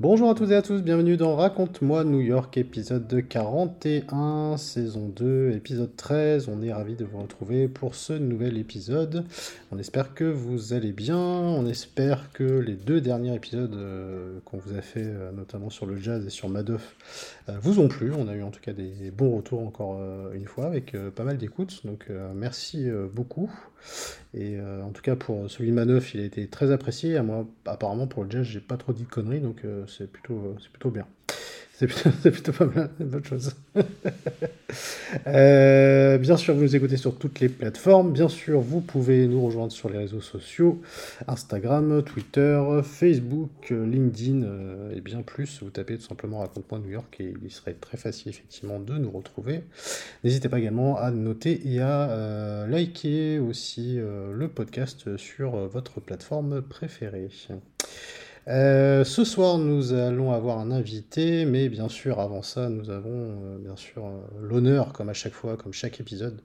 Bonjour à toutes et à tous, bienvenue dans Raconte-moi New York, épisode 41, saison 2, épisode 13. On est ravis de vous retrouver pour ce nouvel épisode. On espère que vous allez bien, on espère que les deux derniers épisodes euh, qu'on vous a fait, euh, notamment sur le jazz et sur Madoff, euh, vous ont plu. On a eu en tout cas des bons retours encore une fois avec pas mal d'écoutes, donc merci beaucoup. Et en tout cas pour celui de Madoff, il a été très apprécié. À moi, apparemment pour le jazz, j'ai pas trop dit de conneries, donc c'est plutôt, c'est plutôt bien. C'est plutôt, pas mal, une bonne chose. Euh, bien sûr, vous nous écoutez sur toutes les plateformes. Bien sûr, vous pouvez nous rejoindre sur les réseaux sociaux Instagram, Twitter, Facebook, LinkedIn euh, et bien plus. Vous tapez tout simplement Raconte-moi New York et il serait très facile effectivement de nous retrouver. N'hésitez pas également à noter et à euh, liker aussi le podcast sur votre plateforme préférée. Euh, ce soir, nous allons avoir un invité, mais bien sûr, avant ça, nous avons euh, bien sûr euh, l'honneur, comme à chaque fois, comme chaque épisode,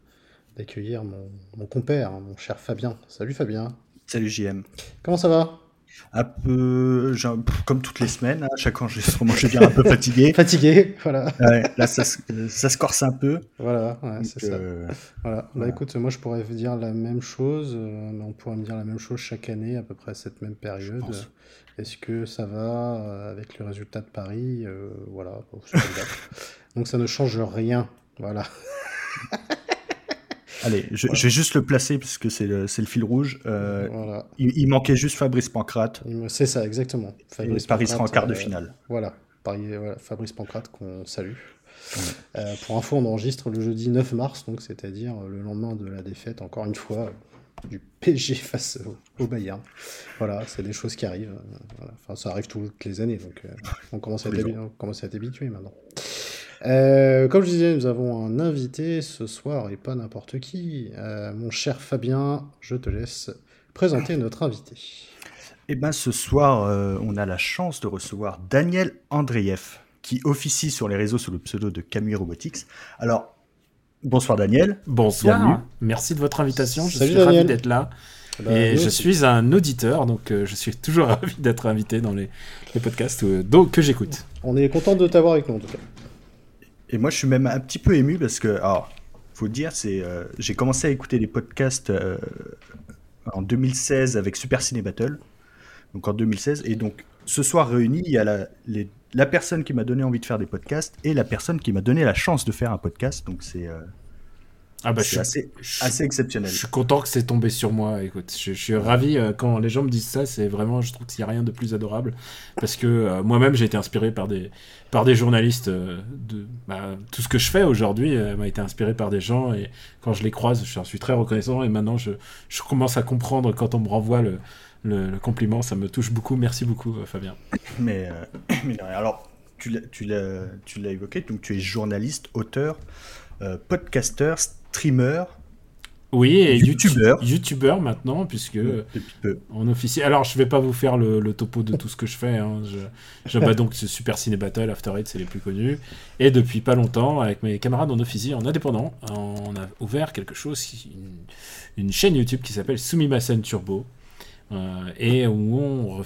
d'accueillir mon, compère, hein, mon cher Fabien. Salut Fabien. Salut JM. Comment ça va? Un peu, comme toutes les semaines, hein, chaque fois, je, je vais un peu fatigué. fatigué, voilà. là, ça, se corse un peu. Voilà, c'est ça. Voilà. Bah écoute, moi je pourrais vous dire la même chose, mais on pourrait me dire la même chose chaque année, à peu près à cette même période. Est-ce que ça va euh, avec le résultat de Paris euh, Voilà. Donc ça ne change rien. Voilà. Allez, je, vais juste le placer parce que c'est le, fil rouge. Euh, voilà. il, manquait juste Fabrice Pancrate. C'est ça, exactement. Fabrice Paris sera en quart de finale. voilà. Fabrice Pancrate qu'on salue. pour info, on enregistre le jeudi 9 mars, donc c'est-à-dire le lendemain de la défaite, encore une fois, du PSG face au, Bayern. Voilà, c'est des choses qui arrivent. Enfin, ça arrive toutes les années, donc euh, on, commence à être, habitué maintenant. Euh, comme je disais, nous avons un invité ce soir et pas n'importe qui. Euh, mon cher Fabien, je te laisse présenter notre invité. Eh bien, ce soir, on a la chance de recevoir Daniel Andreev, qui officie sur les réseaux sous le pseudo de Camus Robotics. Alors, Bonsoir Daniel. Bonsoir. Merci de votre invitation. Je suis ravi d'être là. Eh ben, et je suis un auditeur, donc euh, je suis toujours ravi d'être invité dans les, podcasts euh, que j'écoute. On est content de t'avoir avec nous en tout cas. Et moi je suis même un petit peu ému parce que, alors, faut le dire, c'est, euh, j'ai commencé à écouter les podcasts en 2016 avec Super Ciné Battle, donc en 2016, et donc ce soir réuni, il y a la, les, la personne qui m'a donné envie de faire des podcasts et la personne qui m'a donné la chance de faire un podcast. Donc c'est euh, ah bah, je assez, assez exceptionnel. Je suis content que c'est tombé sur moi. Écoute, je, suis ravi euh, quand les gens me disent ça. C'est vraiment, je trouve qu'il n'y a rien de plus adorable parce que euh, moi-même j'ai été inspiré par des par des journalistes. de bah, tout ce que je fais aujourd'hui m'a été inspiré par des gens et quand je les croise, je suis très reconnaissant. Et maintenant, je, je commence à comprendre quand on me renvoie le le, compliment, ça me touche beaucoup. Merci beaucoup, euh, Fabien. Mais, euh, alors, tu l'as évoqué, donc tu es journaliste, auteur, euh, podcasteur, streamer. Oui, et youtubeur. Youtubeur maintenant, puisque on officie. Alors, je vais pas vous faire le, topo de tout ce que je fais. Hein. Je, bats donc Super Ciné Battle, After Eight, c'est les plus connus. Et depuis pas longtemps, avec mes camarades en officie, en indépendant, on a ouvert quelque chose, une, une chaîne YouTube qui s'appelle Sumimasen Turbo. Euh, et où on,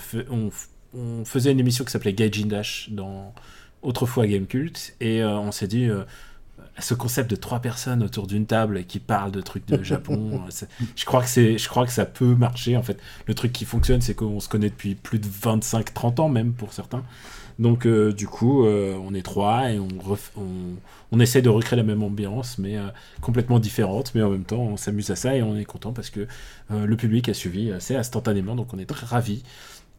on, faisait une émission qui s'appelait Gaijin Dash dans autrefois Game Cult, et euh, on s'est dit euh, ce concept de trois personnes autour d'une table qui parlent de trucs de Japon, je crois que c'est, je crois que ça peut marcher. En fait, le truc qui fonctionne, c'est qu'on se connaît depuis plus de 25-30 ans même pour certains. Donc euh, du coup, euh, on est trois et on, on, essaie de recréer la même ambiance, mais euh, complètement différente. Mais en même temps, on s'amuse à ça et on est content parce que le public a suivi assez instantanément. Donc on est très ravis.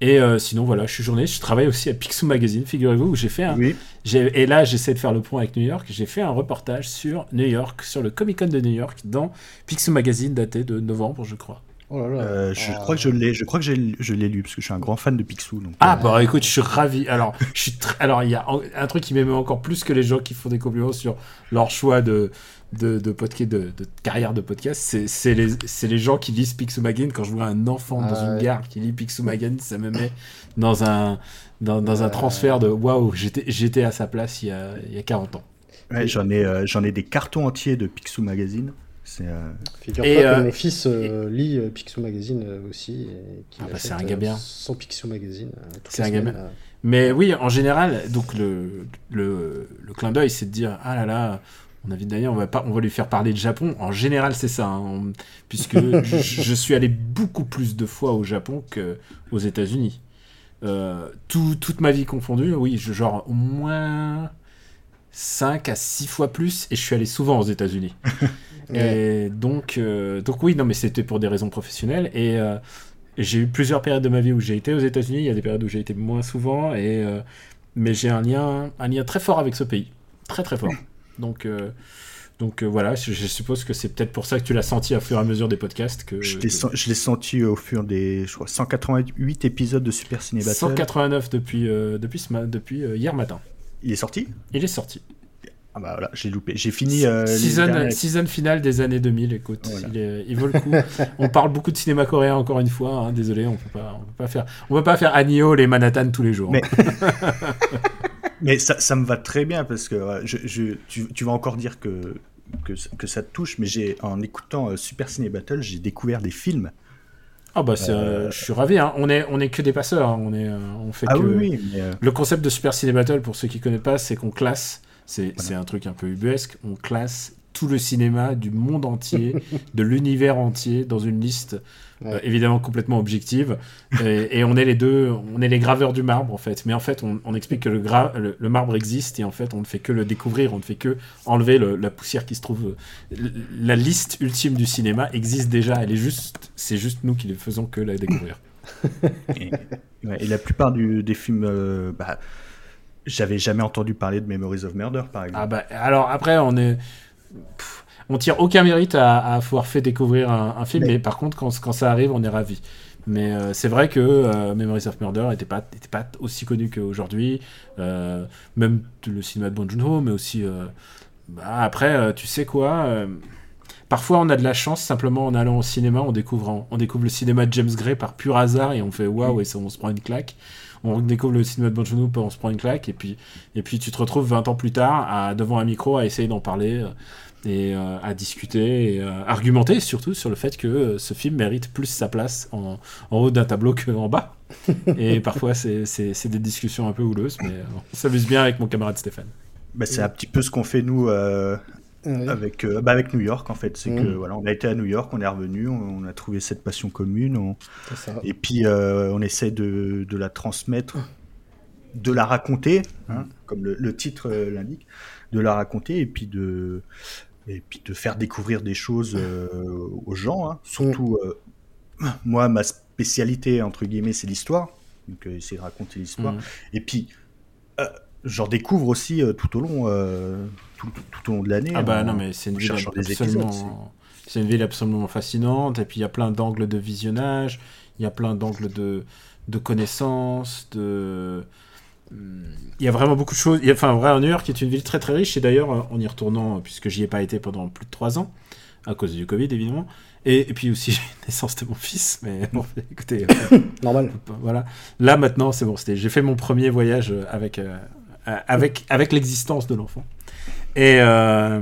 Et sinon, voilà, je suis journaliste. Je travaille aussi à Picsou Magazine, figurez-vous, où j'ai fait un. Oui. Et là, j'essaie de faire le pont avec New York. J'ai fait un reportage sur New York, sur le Comic Con de New York, dans Picsou Magazine, daté de novembre, je crois. Oh euh, je crois que je l'ai, je crois que je l'ai lu parce que je suis un grand fan de Picsou. Donc, ah euh, bah écoute, je suis ravi. Alors, je suis alors il y a un truc qui m'aime encore plus que les gens qui font des compliments sur leur choix de de, de podcast, de, carrière de podcast, c'est les, les gens qui lisent Picsou Magazine. Quand je vois un enfant dans une gare qui lit Picsou Magazine, ça me met dans un dans, dans un transfert de waouh, j'étais j'étais à sa place il y a, il y a 40 ans. Ouais, j'en ai euh, j'en ai des cartons entiers de Picsou Magazine. Euh... Figure-toi que euh, mon fils euh, lit euh, Picsou Magazine aussi. ah bah c'est un gars bien. Son Picsou Magazine. c'est un gars bien. Mais oui, en général, donc le, le, le clin d'œil, c'est de dire ah là là, on invite Daniel, on va, pas, on va lui faire parler de Japon. En général, c'est ça, hein, puisque je, je, suis allé beaucoup plus de fois au Japon qu'aux États-Unis. Tout, toute ma vie confondue, oui, je, genre au moins 5 à 6 fois plus, et je suis allé souvent aux États-Unis. Et donc, euh, donc oui, non, mais c'était pour des raisons professionnelles. Et euh, j'ai eu plusieurs périodes de ma vie où j'ai été aux États-Unis. Il y a des périodes où j'ai été moins souvent. Et, euh, mais j'ai un lien, un lien très fort avec ce pays. Très, très fort. Donc, donc voilà, je, suppose que c'est peut-être pour ça que tu l'as senti au fur et à mesure des podcasts. Que, je l'ai senti au fur des je crois, 188 épisodes de Super Ciné Battle. 189 depuis, depuis, depuis hier matin. Il est sorti? Il est sorti. Ah bah voilà, j'ai loupé. J'ai fini. Euh, season, season finale des années 2000, écoute. Il, vaut le coup. on parle beaucoup de cinéma coréen, encore une fois. Hein, désolé, on on peut pas faire. On peut pas faire les Manhattan tous les jours. Mais, mais ça, ça, me va très bien parce que je, je, tu, tu, vas encore dire que, que, que ça te touche, mais j'ai en écoutant euh, Super Ciné Battle, j'ai découvert des films. Ah bah euh, je suis ravi. Hein. On est on est que des passeurs. Hein. On est on fait ah que. Oui, mais Le concept de Super Ciné Battle, pour ceux qui connaissent pas, c'est qu'on classe c'est un truc un peu ubuesque. On classe tout le cinéma du monde entier, de l'univers entier, dans une liste euh, évidemment complètement objective. et, on est les deux, on est les graveurs du marbre en fait. Mais en fait, on, explique que le, le, marbre existe et en fait, on ne fait que le découvrir, on ne fait que enlever la poussière qui se trouve. La liste ultime du cinéma existe déjà. Elle est juste, c'est juste nous qui ne faisons que la découvrir. et, la plupart des films. Euh, bah, j'avais jamais entendu parler de Memories of Murder, par exemple. Ah bah, alors après, on est. on tire aucun mérite à, à avoir fait découvrir un, film, mais... par contre, quand, quand, ça arrive, on est ravi. Mais euh, c'est vrai que euh, Memories of Murder n'était pas, était pas aussi connu qu'aujourd'hui. Euh, même le cinéma de Joon-ho, mais aussi. Bah, après, tu sais quoi Parfois, on a de la chance simplement en allant au cinéma, on découvre, on découvre le cinéma de James Gray par pur hasard et on fait waouh et ça, on se prend une claque on découvre le cinéma de Bonjour, on se prend une claque, et puis, et puis tu te retrouves 20 ans plus tard à, devant un micro à essayer d'en parler euh, et euh, à discuter et euh, argumenter surtout sur le fait que ce film mérite plus sa place en, haut d'un tableau qu'en bas. et parfois c'est des discussions un peu houleuses, mais on s'amuse bien avec mon camarade Stéphane. Bah, c'est un petit peu ce qu'on fait nous avec, euh, bah avec New York en fait. C'est que mm. voilà, on a été à New York, on est revenu, on, a trouvé cette passion commune, et puis euh, on essaie de, de, la transmettre, de la raconter, hein, mm. comme le, titre euh, l'indique, de la raconter et puis de et puis de faire découvrir des choses aux gens. Hein. Surtout, moi, ma spécialité entre guillemets, c'est l'histoire, donc essayer de raconter l'histoire. Mm. Et puis j'en découvre aussi tout au long tout, au long de l'année. Ah bah non, mais c'est une ville absolument... C'est une ville absolument fascinante, et puis il y a plein d'angles de visionnage, il y a plein d'angles de, de connaissances, de... Il y a vraiment beaucoup de choses. Il y a, enfin, vrai, New York est une ville très très riche, et d'ailleurs, en y retournant, puisque j'y ai pas été pendant plus de trois ans, à cause du Covid évidemment, et, puis aussi la naissance de mon fils, mais bon, écoutez, normal. Voilà. Là maintenant, c'est bon, j'ai fait mon premier voyage avec, euh, avec, avec l'existence de l'enfant. Et, euh,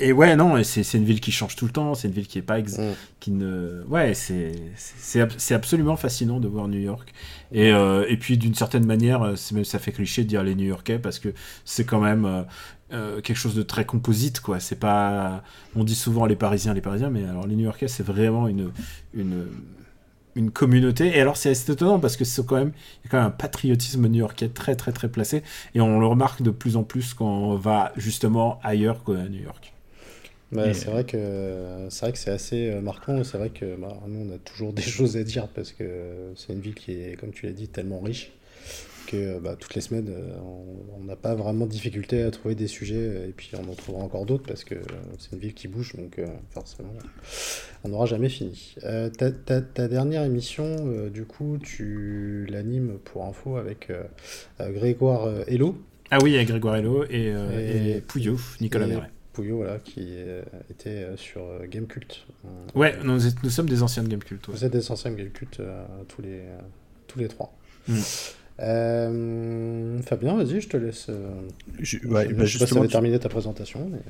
et ouais, non, c'est une ville qui change tout le temps, c'est une ville qui est pas. Mm. qui ne, ouais, c'est absolument fascinant de voir New York. Et, euh, et puis d'une certaine manière, euh, même ça fait cliché de dire les New Yorkais parce que c'est quand même. quelque chose de très composite quoi c'est pas on dit souvent les parisiens les parisiens mais alors les new yorkais c'est vraiment une, une une communauté. Et alors, c'est étonnant parce que c'est quand même, il y a quand même un patriotisme new-yorkais très, très, très placé. Et on le remarque de plus en plus quand on va justement ailleurs qu'à New York. Bah, c'est vrai que c'est vrai que c'est assez euh, marquant. C'est vrai que bah, nous on a toujours des choses à dire parce que c'est une ville qui est, comme tu l'as dit, tellement riche que bah, toutes les semaines euh, on n'a pas vraiment de difficulté à trouver des sujets et puis on en trouvera encore d'autres parce que c'est une ville qui bouge donc forcément on n'aura jamais fini. ta, dernière émission, du coup, tu l'animes pour info avec Grégoire Hello. Ah oui, avec Grégoire Hello et, et, Pouillot, Nicolas Méret. Pouillot, voilà, qui euh, était euh, sur euh, Gamecult. Ouais, nous, nous, sommes des anciens de Gamecult. Vous êtes des anciens de Gamecult, tous, les, tous les trois. Mm. Fabien, vas-y, je te laisse. Je, ouais, bah, sais pas si tu terminé ta présentation. Mais...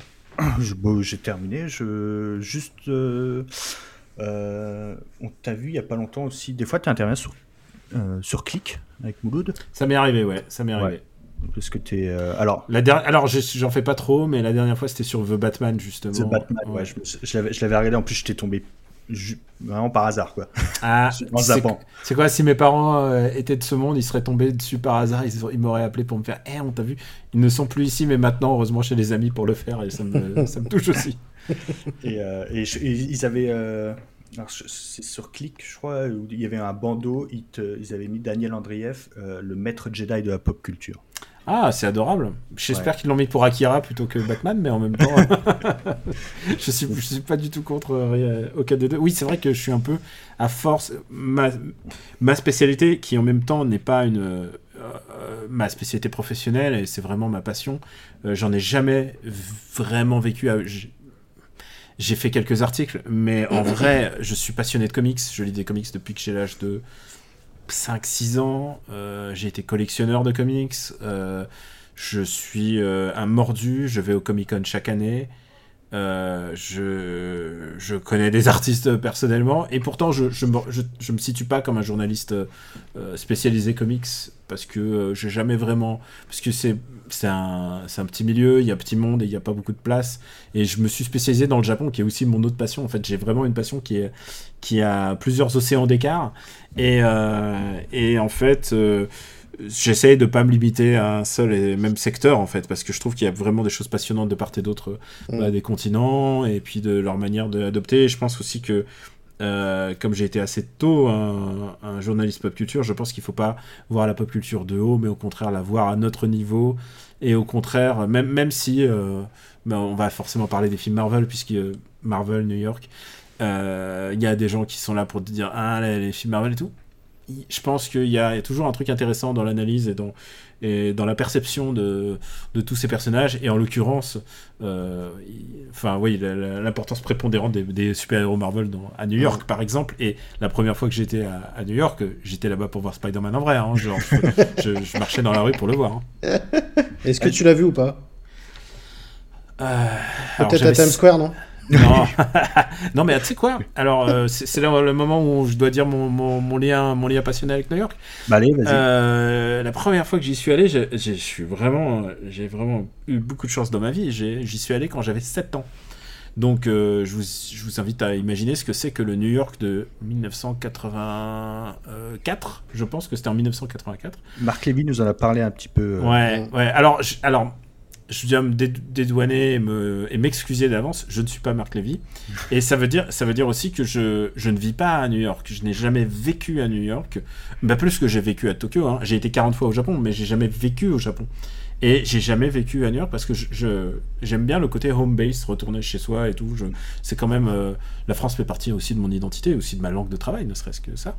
J'ai terminé. Je, juste. on t'a vu il n'y a pas longtemps aussi. Des fois, tu interviens sur, sur Click avec Mouloud. Ça m'est arrivé, ouais. Ça m'est arrivé. Parce que tu es. Euh, alors, la dernière, alors j'en fais pas trop, mais la dernière fois c'était sur The Batman justement. The Batman, ouais. je, je l'avais regardé. En plus, j'étais tombé vraiment par hasard, quoi. Ah, c'est quoi si mes parents euh, étaient de ce monde, ils seraient tombés dessus par hasard, ils, m'auraient appelé pour me faire Eh, on t'a vu Ils ne sont plus ici, mais maintenant, heureusement, chez les amis pour le faire, et ça me, ça me touche aussi. et, euh, et, ils avaient. c'est sur Click, je crois, où il y avait un bandeau, ils, ils avaient mis Daniel Andrieff, le maître Jedi de la pop culture. Ah, c'est adorable. J'espère qu'ils l'ont mis pour Akira plutôt que Batman, mais en même temps, je suis, je suis pas du tout contre euh, aucun des deux. Oui, c'est vrai que je suis un peu à force ma, ma spécialité, qui en même temps n'est pas une euh, ma spécialité professionnelle et c'est vraiment ma passion. Euh, j'en ai jamais vraiment vécu. J'ai fait quelques articles, mais en vrai, je suis passionné de comics. Je lis des comics depuis que j'ai l'âge de 5-6 ans, euh, j'ai été collectionneur de comics, euh, je suis euh, un mordu, je vais au Comic Con chaque année, je, connais des artistes personnellement, et pourtant je, je, me situe pas comme un journaliste spécialisé comics, parce que j'ai jamais vraiment... Parce que c'est un, un, petit milieu, il y a un petit monde et il n'y a pas beaucoup de place. Et je me suis spécialisé dans le Japon, qui est aussi mon autre passion. En fait, j'ai vraiment une passion qui, est, qui a plusieurs océans d'écart. Et, euh, et en fait, euh, j'essaye de pas me limiter à un seul et même secteur, en fait, parce que je trouve qu'il y a vraiment des choses passionnantes de part et d'autre mm. bah, des continents, et puis de leur manière d'adopter. Je pense aussi que euh, comme j'ai été assez tôt un, journaliste pop culture, je pense qu'il ne faut pas voir la pop culture de haut, mais au contraire la voir à notre niveau. Et au contraire, même, même si ben, on va forcément parler des films Marvel, puisque Marvel, New York, il euh, y a des gens qui sont là pour te dire ah les, films Marvel et tout. Je pense qu'il y, a toujours un truc intéressant dans l'analyse et dans, et dans la perception de, de tous ces personnages, et en l'occurrence, euh, enfin oui, l'importance prépondérante des, super-héros Marvel dans, à New York, par exemple. Et la première fois que j'étais à, New York, j'étais là-bas pour voir Spider-Man en vrai. Hein, genre, je, marchais dans la rue pour le voir. Hein. Est-ce que tu l'as vu ou pas? Euh, Peut-être à Times Square, non? non. non, mais tu sais quoi? Alors, euh, c'est le moment où je dois dire mon, mon, lien, mon lien passionné avec New York. Bah, allez, vas-y. Euh, la première fois que j'y suis allé, j'ai vraiment, vraiment eu beaucoup de chance dans ma vie. J'y suis allé quand j'avais 7 ans. Donc, euh, je, vous, je, vous, invite à imaginer ce que c'est que le New York de 1984. Je pense que c'était en 1984. Marc Lévy nous en a parlé un petit peu. Ouais, ouais. Alors, alors je viens me dédouaner et m'excuser d'avance, je ne suis pas Marc Lévy. Et ça veut dire, ça veut dire aussi que je, je ne vis pas à New York. Je n'ai jamais vécu à New York. Bah, plus que j'ai vécu à Tokyo. Hein. J'ai été 40 fois au Japon, mais j'ai jamais vécu au Japon. Et j'ai jamais vécu à New York parce que je, j'aime bien le côté home base, retourner chez soi et tout. c'est quand même. Euh, la France fait partie aussi de mon identité, aussi de ma langue de travail, ne serait-ce que ça.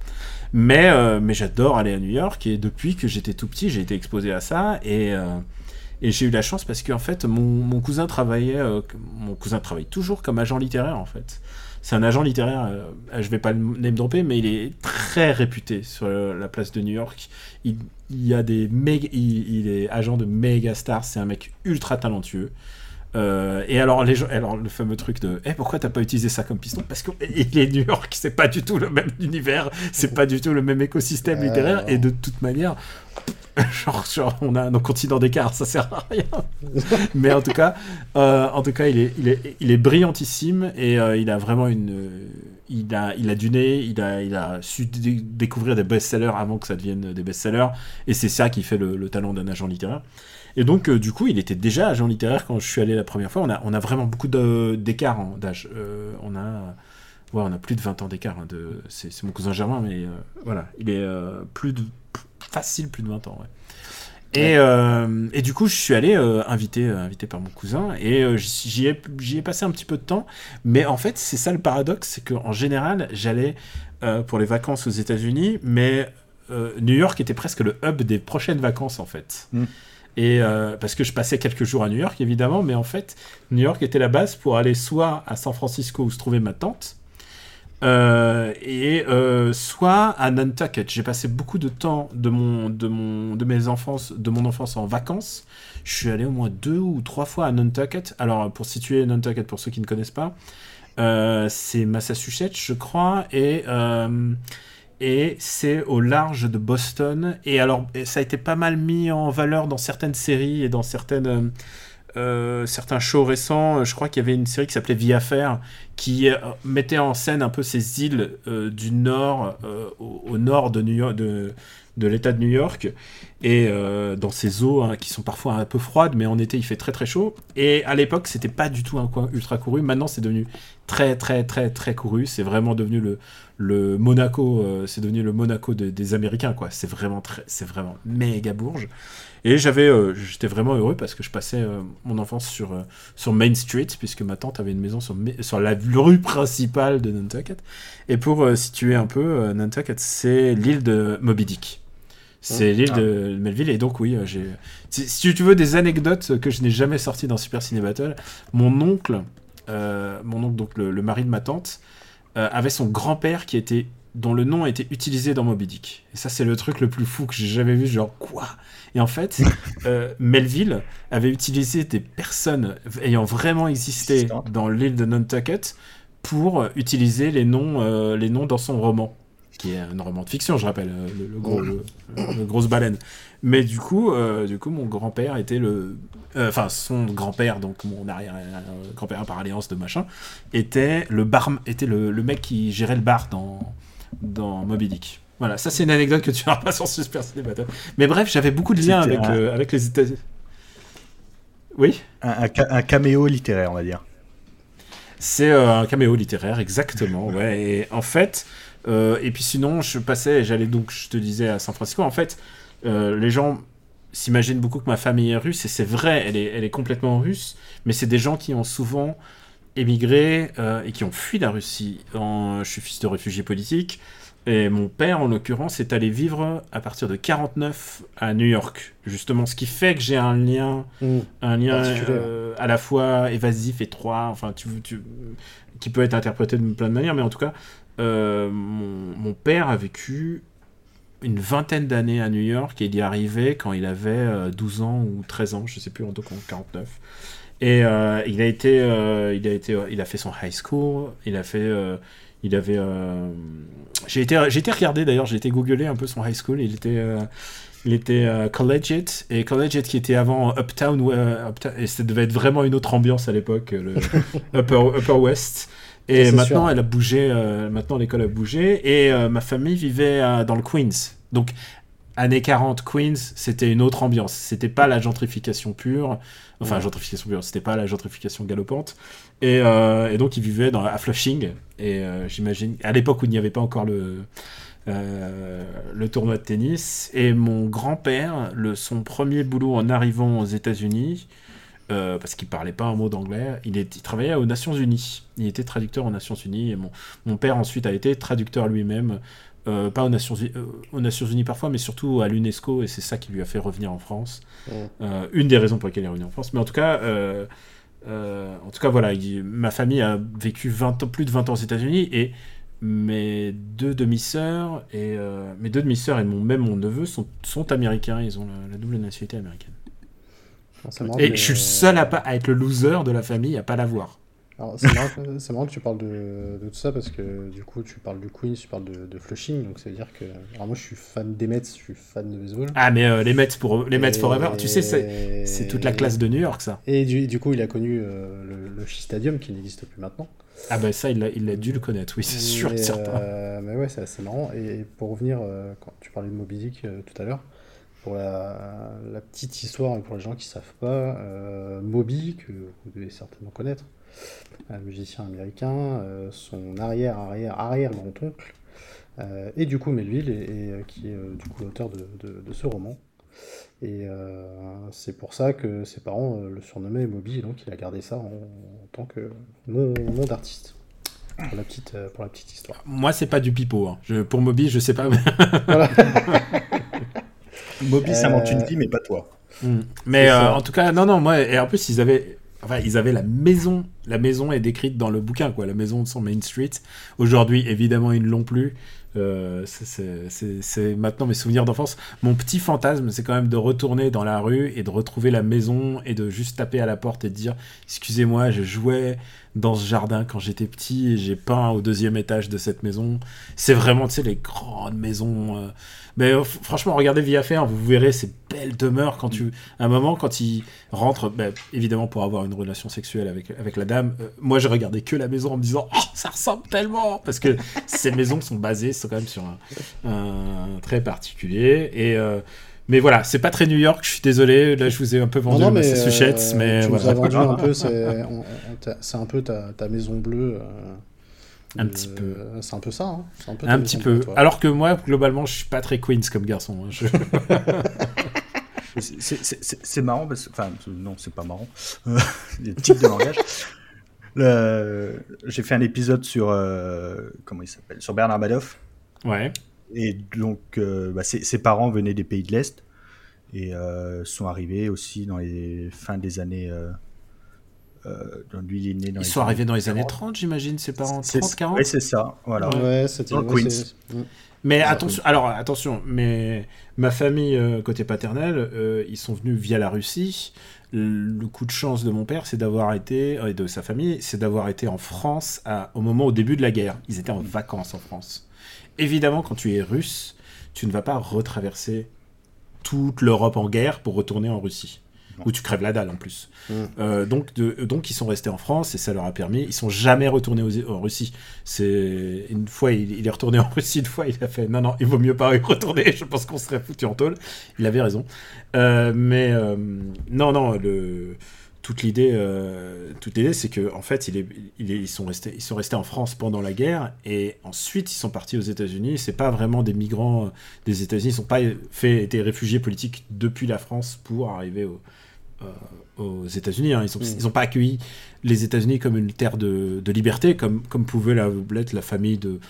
Mais, euh, mais j'adore aller à New York et depuis que j'étais tout petit, j'ai été exposé à ça. Et. Euh, et j'ai eu la chance parce qu'en fait, mon, cousin travaillait, euh, mon cousin travaille toujours comme agent littéraire en fait. C'est un agent littéraire, euh, je vais pas le name mais il est très réputé sur la place de New York. Il, y a des il, est agent de méga stars, c'est un mec ultra talentueux. Euh, et alors, les gens, alors, le fameux truc de eh, pourquoi t'as pas utilisé ça comme piston? Parce qu'il est New York, c'est pas du tout le même univers, c'est pas du tout le même écosystème littéraire, et de toute manière, genre, on a nos continents d'écart, ça sert à rien. Mais en tout cas, euh, en tout cas, il est, il est, il est brillantissime et euh, il a vraiment une, il a, il a du nez, il a, il a su découvrir des best-sellers avant que ça devienne des best-sellers et c'est ça qui fait le, talent d'un agent littéraire. Et donc, du coup, il était déjà agent littéraire quand je suis allé la première fois. On a, on a vraiment beaucoup d'écart d'âge. on a Ouais, on a plus de 20 ans d'écart. Hein, de... C'est mon cousin Germain, mais voilà, il est plus de facile plus de 20 ans. Ouais. Et, euh, et, du coup, je suis allé euh, invité, euh, invité par mon cousin et j'y ai, ai, passé un petit peu de temps. Mais en fait, c'est ça le paradoxe, c'est qu'en général, j'allais pour les vacances aux États-Unis, mais New York était presque le hub des prochaines vacances en fait. Mm. Et parce que je passais quelques jours à New York évidemment, mais en fait, New York était la base pour aller soit à San Francisco où se trouvait ma tante, euh, et euh, soit à Nantucket. J'ai passé beaucoup de temps de mon, de mon, de mes enfances, de mon enfance en vacances. Je suis allé au moins deux ou trois fois à Nantucket. Alors pour situer Nantucket pour ceux qui ne connaissent pas, euh, c'est Massachusetts, je crois, et et c'est au large de Boston. Et alors ça a été pas mal mis en valeur dans certaines séries et dans certaines euh, certains shows récents, euh, je crois qu'il y avait une série qui s'appelait Vie Affaire, qui euh, mettait en scène un peu ces îles du nord, au, nord de, New York, de l'État de New York, et dans ces eaux hein, qui sont parfois un peu froides, mais en été il fait très très chaud. Et à l'époque, c'était pas du tout un coin ultra couru. Maintenant, c'est devenu très très très très couru. C'est vraiment devenu le, le Monaco, c'est devenu le Monaco des Américains, quoi. C'est vraiment très, c'est vraiment méga bourge. Et j'avais, euh, j'étais vraiment heureux parce que je passais euh, mon enfance sur, euh, sur Main Street, puisque ma tante avait une maison sur, sur la rue principale de Nantucket. Et pour situer un peu, Nantucket, c'est l'île de Moby Dick. C'est mmh. l'île ah. de Melville. Et donc, oui, j'ai. Si, tu veux des anecdotes que je n'ai jamais sorties dans Super Ciné Battle, mon oncle, mon oncle, donc le, mari de ma tante, avait son grand-père qui était dont le nom a été utilisé dans Moby Dick. Et ça, c'est le truc le plus fou que j'ai jamais vu. Genre, quoi? Et en fait, euh, Melville avait utilisé des personnes ayant vraiment existé dans l'île de Nantucket pour utiliser les noms, euh, les noms dans son roman, qui est un roman de fiction, je rappelle, euh, le, gros, le, grosse baleine. Mais du coup, du coup, mon grand-père était le, enfin son grand-père, donc mon arrière grand-père par alliance de machin, était le bar, était le, mec qui gérait le bar dans dans Moby Dick. Voilà, ça c'est une anecdote que tu n'auras pas sur Super Ciné Battle. Mais bref, j'avais beaucoup de liens avec, euh, avec les États-Unis. Oui? Un, caméo littéraire, on va dire. C'est euh, un caméo littéraire, exactement. ouais. Et en fait, euh, et puis sinon, je passais, j'allais donc, je te disais, à San Francisco. En fait, les gens s'imaginent beaucoup que ma famille est russe, et c'est vrai, elle est, elle est complètement russe, mais c'est des gens qui ont souvent émigré et qui ont fui la Russie. je suis fils de réfugié politique. Et mon père, en l'occurrence, est allé vivre à partir de 49 à New York. Justement, ce qui fait que j'ai un lien, mmh. un lien euh, à la fois évasif, étroit, enfin, tu, tu, qui peut être interprété de plein de manières, mais en tout cas, euh, mon, père a vécu une vingtaine d'années à New York et il y arrivait quand il avait 12 euh, ans ou 13 ans, je sais plus, en tout cas 49. Et il a été, il a été, il a fait son high school, il a fait il avait. Euh, j'ai été, j'ai été regardé d'ailleurs, j'ai été googlé un peu son high school. Il était, euh, il était euh, collegiate et collegiate qui était avant Uptown, et ça devait être vraiment une autre ambiance à l'époque, le upper, upper, West. Et maintenant, elle a bougé. maintenant, l'école a bougé et ma famille vivait dans le Queens. Donc, années 40, Queens, c'était une autre ambiance. C'était pas la gentrification pure. Enfin, la gentrification pure, c'était pas la gentrification galopante. Euh, et, donc, il vivait dans, à Flushing. Et euh, j'imagine, à l'époque où il n'y avait pas encore le, euh, le tournoi de tennis. Et mon grand-père, son premier boulot en arrivant aux États-Unis, parce qu'il parlait pas un mot d'anglais, il, il, travaillait aux Nations Unies. Il était traducteur aux Nations Unies. Et mon, mon père ensuite a été traducteur lui-même. pas aux Nations, aux Nations Unies parfois, mais surtout à l'UNESCO, et c'est ça qui lui a fait revenir en France. une des raisons pour lesquelles il est revenu en France. Mais en tout cas, euh, en tout cas, voilà, ma famille a vécu 20 plus de 20 ans aux États-Unis et mes deux demi-sœurs et euh, mes deux demi-sœurs et mon, même mon neveu sont, sont américains. Ils ont la, double nationalité américaine. Et je suis le seul à, à, être le loser de la famille à pas l'avoir. C'est marrant, que tu parles de, tout ça parce que du coup tu parles du Queens, tu parles de, Flushing, donc ça veut dire que. Alors moi je suis fan des Mets, je suis fan de baseball. Ah mais euh, les Mets pour les Mets forever, tu sais c'est toute la classe de New York ça. Et du, coup il a connu euh, le, Shea Stadium qui n'existe plus maintenant. Ah bah ça il a, il a dû le connaître, oui c'est sûr certain. Euh, mais ouais c'est assez marrant. Et pour revenir quand tu parlais de Moby Dick tout à l'heure. Pour la, petite histoire et pour les gens qui ne savent pas, Moby, que vous devez certainement connaître, un musicien américain, son arrière, arrière, arrière grand-oncle, et du coup Melville, et, qui est du coup l'auteur de, ce roman. Et c'est pour ça que ses parents le surnommaient Moby, donc il a gardé ça en, tant que nom d'artiste. Pour la petite, euh, pour la petite histoire. Moi, c'est pas du pipeau. Hein. Je, pour Moby, je sais pas. Moby, ça monte une vie, mais pas toi. Hmm. Mais euh, en tout cas, non, non, moi, et en plus, ils avaient. Enfin, ils avaient la maison. La maison est décrite dans le bouquin, quoi. La maison de son Main Street. Aujourd'hui, évidemment, ils ne l'ont plus. Euh, c'est maintenant mes souvenirs d'enfance. Mon petit fantasme, c'est quand même de retourner dans la rue et de retrouver la maison et de juste taper à la porte et de dire Excusez-moi, je jouais dans ce jardin quand j'étais petit et j'ai peint au deuxième étage de cette maison. C'est vraiment, tu sais, les grandes maisons. Euh. Mais euh, franchement, regardez Via Faire, vous verrez ces belles demeures quand tu. À un moment, quand il rentre, ben, évidemment pour avoir une relation sexuelle avec, avec la dame, euh, moi je regardais que la maison en me disant Oh, ça ressemble tellement Parce que ces maisons sont basées, sont quand même sur un, un particulier. Et. Mais voilà, c'est pas très New York, je suis désolé, là je vous ai un peu vendu non, non, mais, Massachusetts, mais tu voilà. nous as vendu un peu, c'est un peu ta, ta maison bleue. Euh, un petit peu. Euh, c'est un peu ça. Hein. Un, peu, un petit peu. Alors que moi, globalement, je suis pas très Queens comme garçon. Hein. c'est marrant parce que. Enfin, non, c'est pas marrant. Les types de langage. J'ai fait un épisode sur. Euh, comment il s'appelle? Sur Bernard Madoff. Ouais. Et donc, euh, bah, ses, parents venaient des pays de l'Est et euh, sont arrivés aussi dans les fins des années. Euh, lui, il est né dans Ils sont arrivés dans les années 30, j'imagine, ses parents 30, 40 Oui, c'est ça. Voilà. Ouais, c'était Queens. Mais attention, alors attention, mais ma famille côté paternel, ils sont venus via la Russie. Le coup de chance de mon père, c'est d'avoir été et de sa famille, c'est d'avoir été en France au moment au début de la guerre. Ils étaient en vacances en France évidemment, quand tu es russe, tu ne vas pas retraverser toute l'Europe en guerre pour retourner en Russie. Où tu crèves la dalle en plus. Mmh. Euh, donc, donc ils sont restés en France et ça leur a permis. Ils sont jamais retournés en Russie. C'est une fois il, est retourné en Russie, une fois il a fait non non il vaut mieux pas y retourner. Je pense qu'on serait foutu en tôle. Il avait raison. Euh, mais euh, non non le toute l'idée, euh, toute l'idée, c'est que en fait, il est, ils sont restés, ils sont restés en France pendant la guerre et ensuite ils sont partis aux États-Unis. C'est pas vraiment des migrants euh, des États-Unis, ils sont pas fait été réfugiés politiques depuis la France pour arriver euh, aux États-Unis. Hein. Ils n'ont mm. pas accueilli les États-Unis comme une terre de, de liberté, comme, comme pouvait l'être la famille de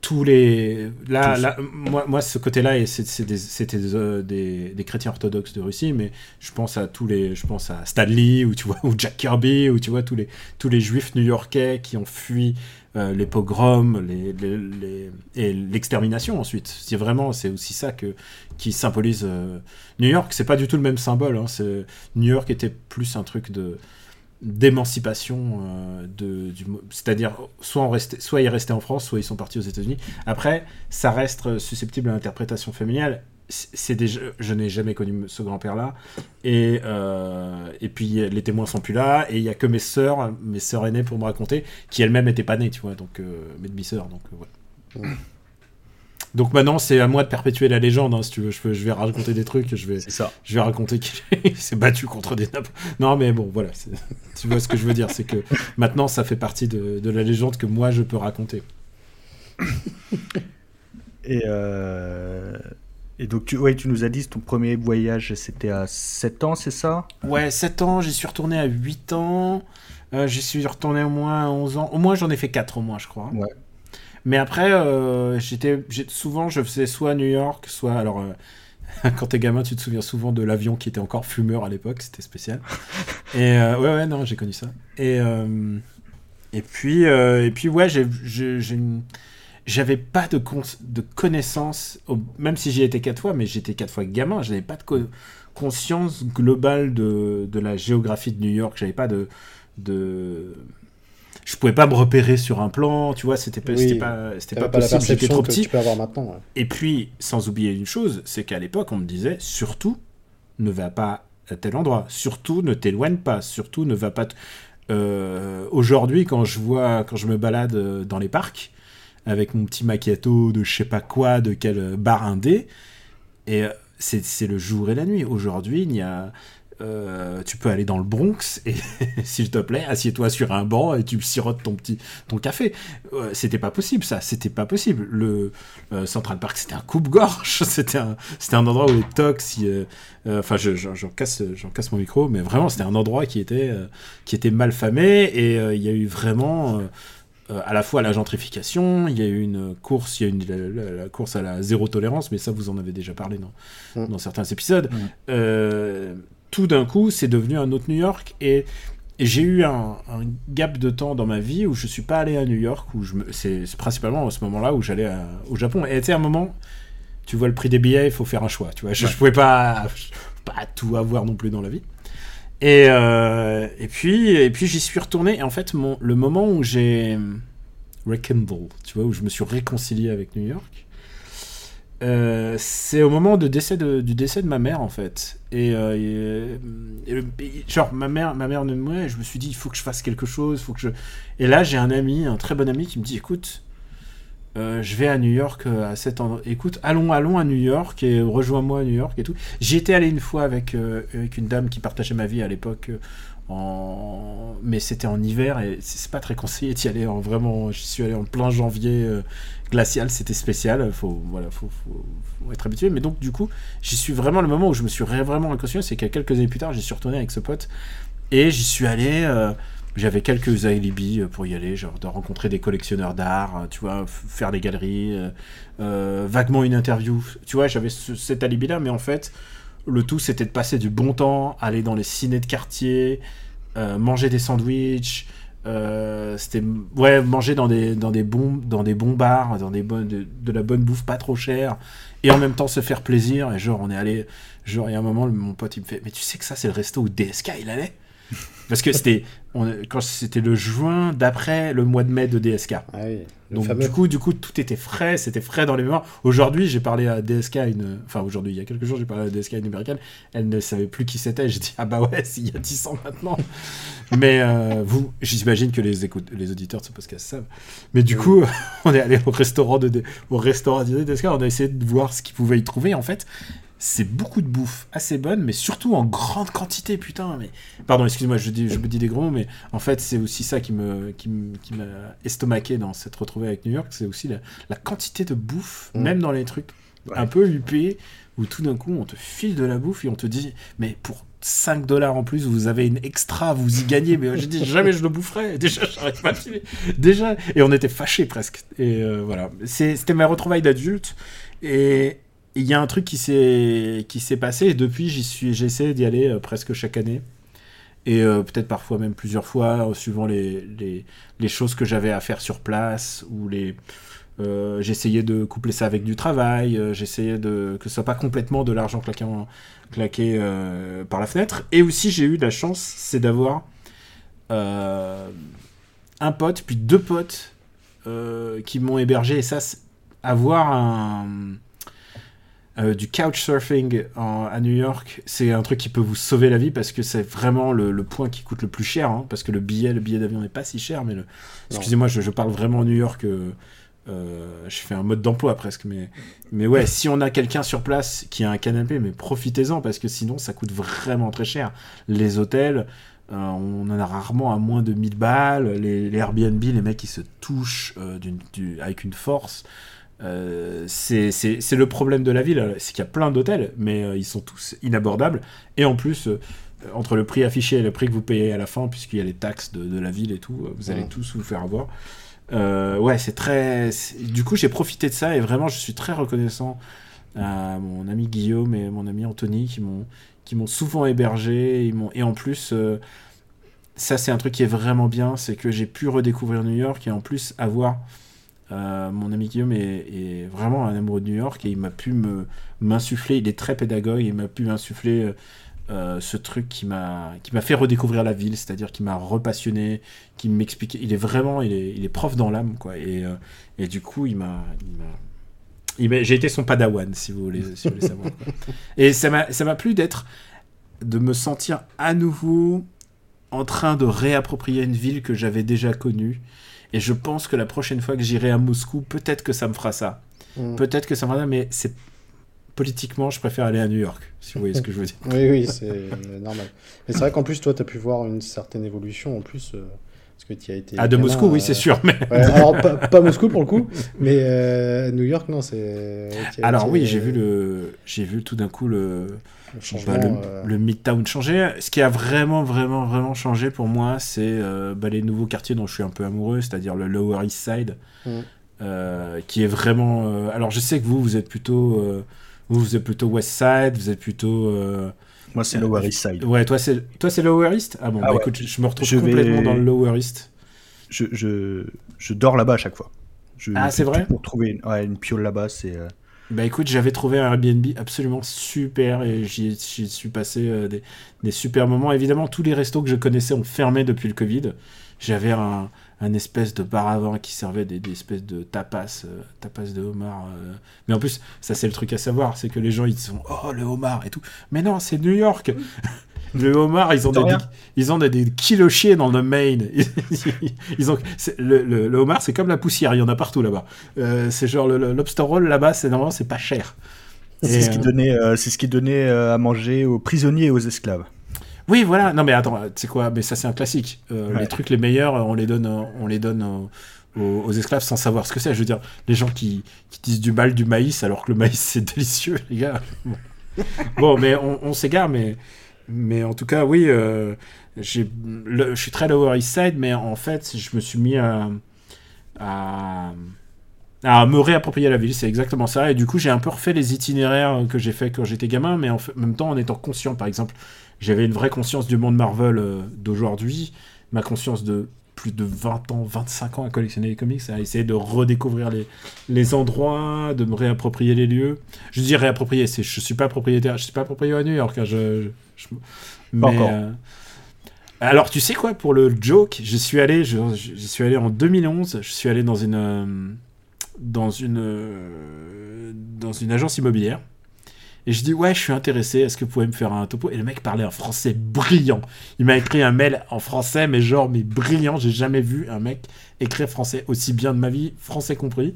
tous les là, là moi, moi ce côté-là c'était euh, des, des, chrétiens orthodoxes de Russie mais je pense à tous les je pense à Stanley ou tu vois ou Jack Kirby ou tu vois tous les tous les juifs new-yorkais qui ont fui euh, les pogroms les, les, et l'extermination ensuite. C'est vraiment c'est aussi ça que qui symbolise euh, New York. C'est pas du tout le même symbole hein, New York était plus un truc de d'émancipation euh, de du c'est-à-dire soit on restait, soit ils restaient en France soit ils sont partis aux États-Unis. Après ça reste susceptible à l'interprétation familiale. C'est déjà je n'ai jamais connu ce grand-père là et euh, et puis les témoins sont plus là. Et il y a que mes sœurs mes sœurs aînées pour me raconter qui elles-mêmes étaient pas nées tu vois. Donc euh, mes demi-sœurs donc mmh. Donc maintenant, c'est à moi de perpétuer la légende, hein, si tu veux. Je, je, vais raconter des trucs, je vais, ça. je vais raconter qu'il s'est battu contre des nappes. Non, mais bon, voilà. Tu vois ce que je veux dire, c'est que maintenant, ça fait partie de, de, la légende que moi, je peux raconter. Et, euh, et donc, tu, ouais, tu nous as dit, ton premier voyage, c'était à 7 ans, c'est ça? Ouais, 7 ans, j'y suis retourné à 8 ans. Euh, j'y suis retourné au moins à 11 ans. Au moins, j'en ai fait 4 au moins, je crois. Ouais. Mais après, euh, j'étais, souvent, je faisais soit New York, soit. Alors, euh, quand t'es gamin, tu te souviens souvent de l'avion qui était encore fumeur à l'époque, c'était spécial. et euh, ouais, ouais, non, j'ai connu ça. Et, et, puis, et puis, ouais, j'avais pas de, de connaissances, même si j'y étais quatre fois, mais j'étais quatre fois gamin, j'avais pas de conscience globale de, de, la géographie de New York, j'avais pas de. de je pouvais pas me repérer sur un plan, tu vois, c'était pas, c'était pas, c'était pas, possible, j'étais trop petit. Tu peux avoir maintenant, Et puis, sans oublier une chose, c'est qu'à l'époque, on me disait, surtout, ne va pas à tel endroit, surtout, ne t'éloigne pas, surtout, ne va pas. Euh, aujourd'hui, quand je vois, quand je me balade euh, dans les parcs, avec mon petit macchiato de je sais pas quoi, de quel bar indé, Et c'est le jour et la nuit. Aujourd'hui, il y a euh, tu peux aller dans le Bronx et s'il te plaît, assieds-toi sur un banc et tu sirotes ton petit ton café. Euh, c'était pas possible ça, c'était pas possible. Le euh, Central Park c'était un coupe-gorge, c'était un c'était un endroit où les tox, enfin j'en casse j'en casse mon micro, mais vraiment c'était un endroit qui était qui était mal famé et il y a eu vraiment à la fois la gentrification, il y a eu une course, il y a une la, course à la zéro tolérance, mais ça vous en avez déjà parlé dans, mmh. dans certains épisodes. Mmh tout d'un coup, c'est devenu un autre New York. Et, j'ai eu un, gap de temps dans ma vie où je suis pas allé à New York, où je c'est principalement à ce moment-là où j'allais au Japon. Et à un moment, tu vois le prix des billets, il faut faire un choix. Tu vois, je, pouvais pas, pas tout avoir non plus dans la vie. Et, euh, et puis, et puis j'y suis retourné. Et en fait, mon, le moment où j'ai rekindle, tu vois, où je me suis réconcilié avec New York, euh, c'est au moment de décès du décès de ma mère en fait. Et, euh, genre ma mère ma mère ne mourait je me suis dit il faut que je fasse quelque chose faut que je et là j'ai un ami un très bon ami qui me dit écoute euh, je vais à New York à cet endroit écoute allons allons à New York et rejoins-moi à New York et tout. J'y étais allé une fois avec avec une dame qui partageait ma vie à l'époque mais c'était en hiver et c'est pas très conseillé d'y aller en vraiment j'y suis allé en plein janvier glacial, c'était spécial. Faut, voilà, faut, faut, être habitué. Mais donc, du coup, j'y suis vraiment le moment où je me suis vraiment réconcilié, c'est qu'à quelques années plus tard, j'y suis retourné avec ce pote et j'y suis allé. Euh, j'avais quelques alibis pour y aller, genre de rencontrer des collectionneurs d'art, tu vois, faire des galeries, euh, euh, vaguement une interview. Tu vois, j'avais cet alibi-là, mais en fait, le tout, c'était de passer du bon temps, aller dans les ciné de quartier, manger des sandwichs, euh, c'était ouais manger dans des dans des bons dans des bons bars dans des bonnes de, la bonne bouffe pas trop chère et en même temps se faire plaisir. Et genre on est allé genre il y a un moment mon pote il me fait mais tu sais que ça c'est le resto où DSK il allait? Parce que c'était quand c'était le juin d'après le mois de mai de DSK. Ah Donc du coup, du coup, tout était frais, c'était frais dans les mémoires. Aujourd'hui, j'ai parlé à DSK une, enfin aujourd'hui, il y a quelques jours, j'ai parlé à DSK une américaine. Elle ne savait plus qui c'était. J'ai dit ah bah ouais, il y a 10 ans maintenant. Mais euh, vous, j'imagine que les, les auditeurs de ce podcast savent. Mais du coup, on est allé au restaurant de, au restaurant de DSK, on a essayé de voir ce qu'ils pouvaient y trouver. En fait, c'est beaucoup de bouffe assez bonne, mais surtout en grande quantité, putain. Mais pardon, excuse-moi, je, dis, je me dis des gros mots, mais en fait, c'est aussi ça qui me qui, m'a estomaqué dans cette retrouvée avec New York, c'est aussi la, quantité de bouffe, mm. même dans les trucs un peu huppés, où tout d'un coup on te file de la bouffe et on te dit, mais pour 5 dollars en plus, vous avez une extra, vous y gagnez, mais j'ai dit jamais je le boufferai. Déjà, j'arrive pas à filer. Déjà, et on était fâchés presque. Et euh, voilà, c'était ma retrouvaille d'adulte. Et, il y a un truc qui s'est qui s'est passé et depuis j'y suis j'essaie d'y aller euh, presque chaque année. Et euh, peut-être parfois même plusieurs fois suivant les, les, les choses que j'avais à faire sur place ou les euh, j'essayais de coupler ça avec du travail j'essayais de que ce soit pas complètement de l'argent claqué, claqué par la fenêtre. Et aussi j'ai eu la chance c'est d'avoir un pote puis deux potes qui m'ont hébergé. Et ça avoir un euh, du couchsurfing à New York, c'est un truc qui peut vous sauver la vie parce que c'est vraiment le, point qui coûte le plus cher. Hein, parce que le billet, le billet d'avion n'est pas si cher, mais le... excusez-moi, je, parle vraiment New York. Euh, euh, je fais un mode d'emploi presque, mais, mais ouais, si on a quelqu'un sur place qui a un canapé, mais profitez-en parce que sinon ça coûte vraiment très cher. Les hôtels, on en a rarement à moins de 1000 balles. Les, Airbnb, les mecs ils se touchent avec une force. Euh, c'est le problème de la ville, c'est qu'il y a plein d'hôtels, mais euh, ils sont tous inabordables. Et en plus, euh, entre le prix affiché et le prix que vous payez à la fin, puisqu'il y a les taxes de, la ville et tout, vous allez tous vous faire avoir. ouais, c'est très. Du coup, j'ai profité de ça et vraiment, je suis très reconnaissant à mon ami Guillaume et mon ami Anthony qui m'ont qui m'ont souvent hébergé. Ils et en plus, ça, c'est un truc qui est vraiment bien, c'est que j'ai pu redécouvrir New York et en plus avoir euh, mon ami Guillaume est, vraiment un amoureux de New York et il m'a pu m'insuffler, il est très pédagogue, il m'a pu m'insuffler euh, euh, ce truc qui m'a fait redécouvrir la ville, c'est-à-dire qui m'a repassionné, qui m'expliquait, il est vraiment, il est, il est prof dans l'âme, quoi. Et, et, du coup, il m'a... J'ai été son padawan, si vous voulez, si vous voulez savoir. Et ça m'a plu d'être, de me sentir à nouveau en train de réapproprier une ville que j'avais déjà connue et je pense que la prochaine fois que j'irai à Moscou, peut-être que ça me fera ça. Mm. Peut-être que ça me fera ça, mais c'est politiquement, je préfère aller à New York, si vous voyez ce que je veux dire. oui, oui, c'est normal. Mais c'est vrai qu'en plus, toi, tu as pu voir une certaine évolution en plus. Euh, que tu as été. Ah, de Moscou, oui, c'est sûr. Mais... alors, pas, Moscou pour le coup, mais euh, New York, non, c'est. Alors, oui, j'ai vu, le... j'ai vu tout d'un coup le. Le, bah, euh, le, Midtown changer. Ce qui a vraiment, vraiment, vraiment changé pour moi, c'est bah, les nouveaux quartiers dont je suis un peu amoureux, c'est-à-dire le Lower East Side. Mm. Euh, qui est vraiment. Euh, alors, je sais que vous, vous êtes plutôt, euh, vous, vous êtes plutôt West Side, vous êtes plutôt. Moi, c'est Lower East Side. Ouais, toi, c'est toi, c'est Lower East? Ah bon, ah bah, écoute, je, me retrouve complètement dans le Lower East. Je, je, je dors là-bas à chaque fois. Je ah, c'est vrai? Pour trouver une, ouais, une piole là-bas, c'est. Bah écoute, j'avais trouvé un Airbnb absolument super et j'y suis passé des, des, super moments. Évidemment, tous les restos que je connaissais ont fermé depuis le Covid. J'avais un, un espèce de bar avant qui servait des, espèces de tapas, euh, tapas de homard. Euh. Mais en plus, ça c'est le truc à savoir, c'est que les gens ils sont oh le homard et tout. Mais non, c'est New York. le homard, ils ont des, ils ont des, des kilochiers dans le Maine. ils ont le, le, homard, c'est comme la poussière, il y en a partout là-bas. Euh, c'est genre le, lobster roll là-bas, c'est normalement c'est pas cher. C'est ce qui donnait, c'est ce qui donnait à manger aux prisonniers et aux esclaves. Oui, voilà. Non, mais attends, tu sais quoi? Mais ça, c'est un classique. Euh, les trucs les meilleurs, on les donne, on les donne aux, esclaves sans savoir ce que c'est. Je veux dire, les gens qui, disent du mal du maïs alors que le maïs c'est délicieux, les gars. Bon, mais on, s'égare, mais, mais en tout cas, oui, euh, je suis très Lower East Side, mais en fait, je me suis mis à, à, me réapproprier la ville, c'est exactement ça. Et du coup, j'ai un peu refait les itinéraires que j'ai fait quand j'étais gamin, mais en, même temps en étant conscient. Par exemple, j'avais une vraie conscience du monde Marvel euh, d'aujourd'hui, ma conscience de plus de 20 ans, 25 ans à collectionner les comics, à essayer de redécouvrir les, les endroits, de me réapproprier les lieux. Je dis réapproprier, c'est, je suis pas propriétaire, je suis pas propriétaire à New York, hein, je, mais, euh, alors tu sais quoi, pour le joke, je suis allé, je, suis allé en 2011, je suis allé dans une, euh, dans une, dans une agence immobilière. Et je dis, ouais, je suis intéressé, est-ce que vous pouvez me faire un topo? Et le mec parlait en français brillant. Il m'a écrit un mail en français, mais genre, mais brillant. J'ai jamais vu un mec écrire français aussi bien de ma vie, français compris.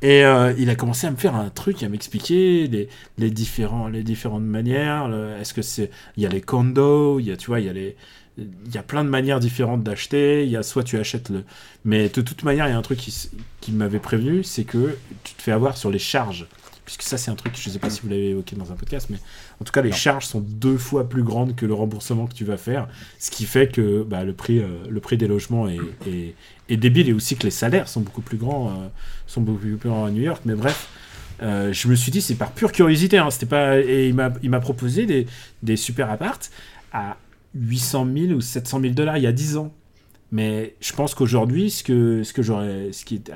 Et euh, il a commencé à me faire un truc, à m'expliquer les, les, différents, les différentes manières. Est-ce que c'est. Il y a les condos, il y a, tu vois, il y a les. Il y a plein de manières différentes d'acheter. Il y a soit tu achètes le. Mais de toute manière, il y a un truc qui, qui m'avait prévenu, c'est que tu te fais avoir sur les charges puisque ça c'est un truc, je ne sais pas si vous l'avez évoqué dans un podcast, mais en tout cas les charges sont deux fois plus grandes que le remboursement que tu vas faire, ce qui fait que bah, le, prix, euh, le prix des logements est, est, débile et aussi que les salaires sont beaucoup plus grands, euh, sont beaucoup plus grands à New York, mais bref. Euh, je me suis dit, c'est par pure curiosité, hein, c'était pas... et il m'a proposé des, des super appartes à 800 000 ou 700 000 dollars il y a 10 ans. Mais je pense qu'aujourd'hui, ce que, ce que j'aurais. Ce qui est,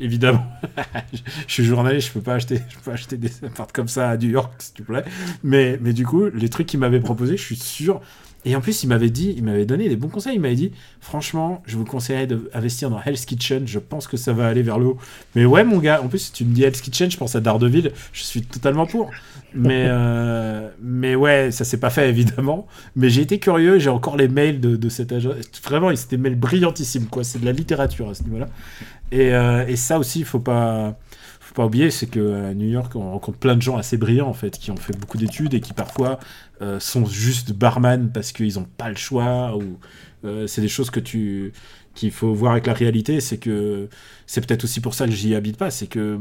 évidemment, je suis journaliste, je peux pas acheter, je peux pas acheter des appartements comme ça à New York, s'il te plaît. Mais, mais du coup, les trucs qu'il m'avait proposé, je suis sûr. Et en plus, il m'avait dit, il m'avait donné des bons conseils. Il m'avait dit, franchement, je vous conseillerais d'investir dans Hell's Kitchen. Je pense que ça va aller vers le haut. Mais ouais, mon gars, en plus, si tu me dis Hell's Kitchen, je pense à Daredevil. Je suis totalement pour. Mais, euh, mais ouais, ça s'est pas fait évidemment. Mais j'ai été curieux, j'ai encore les mails de, de cet agent. Vraiment, c'était des mails brillantissimes, quoi. C'est de la littérature à ce niveau-là. Et, euh, et, ça aussi, il faut pas, faut pas oublier, c'est qu'à New York, on rencontre plein de gens assez brillants, en fait, qui ont fait beaucoup d'études et qui parfois euh, sont juste barman parce qu'ils n'ont pas le choix. Ou c'est des choses que tu qu'il faut voir avec la réalité. C'est que c'est peut-être aussi pour ça que j'y habite pas. C'est que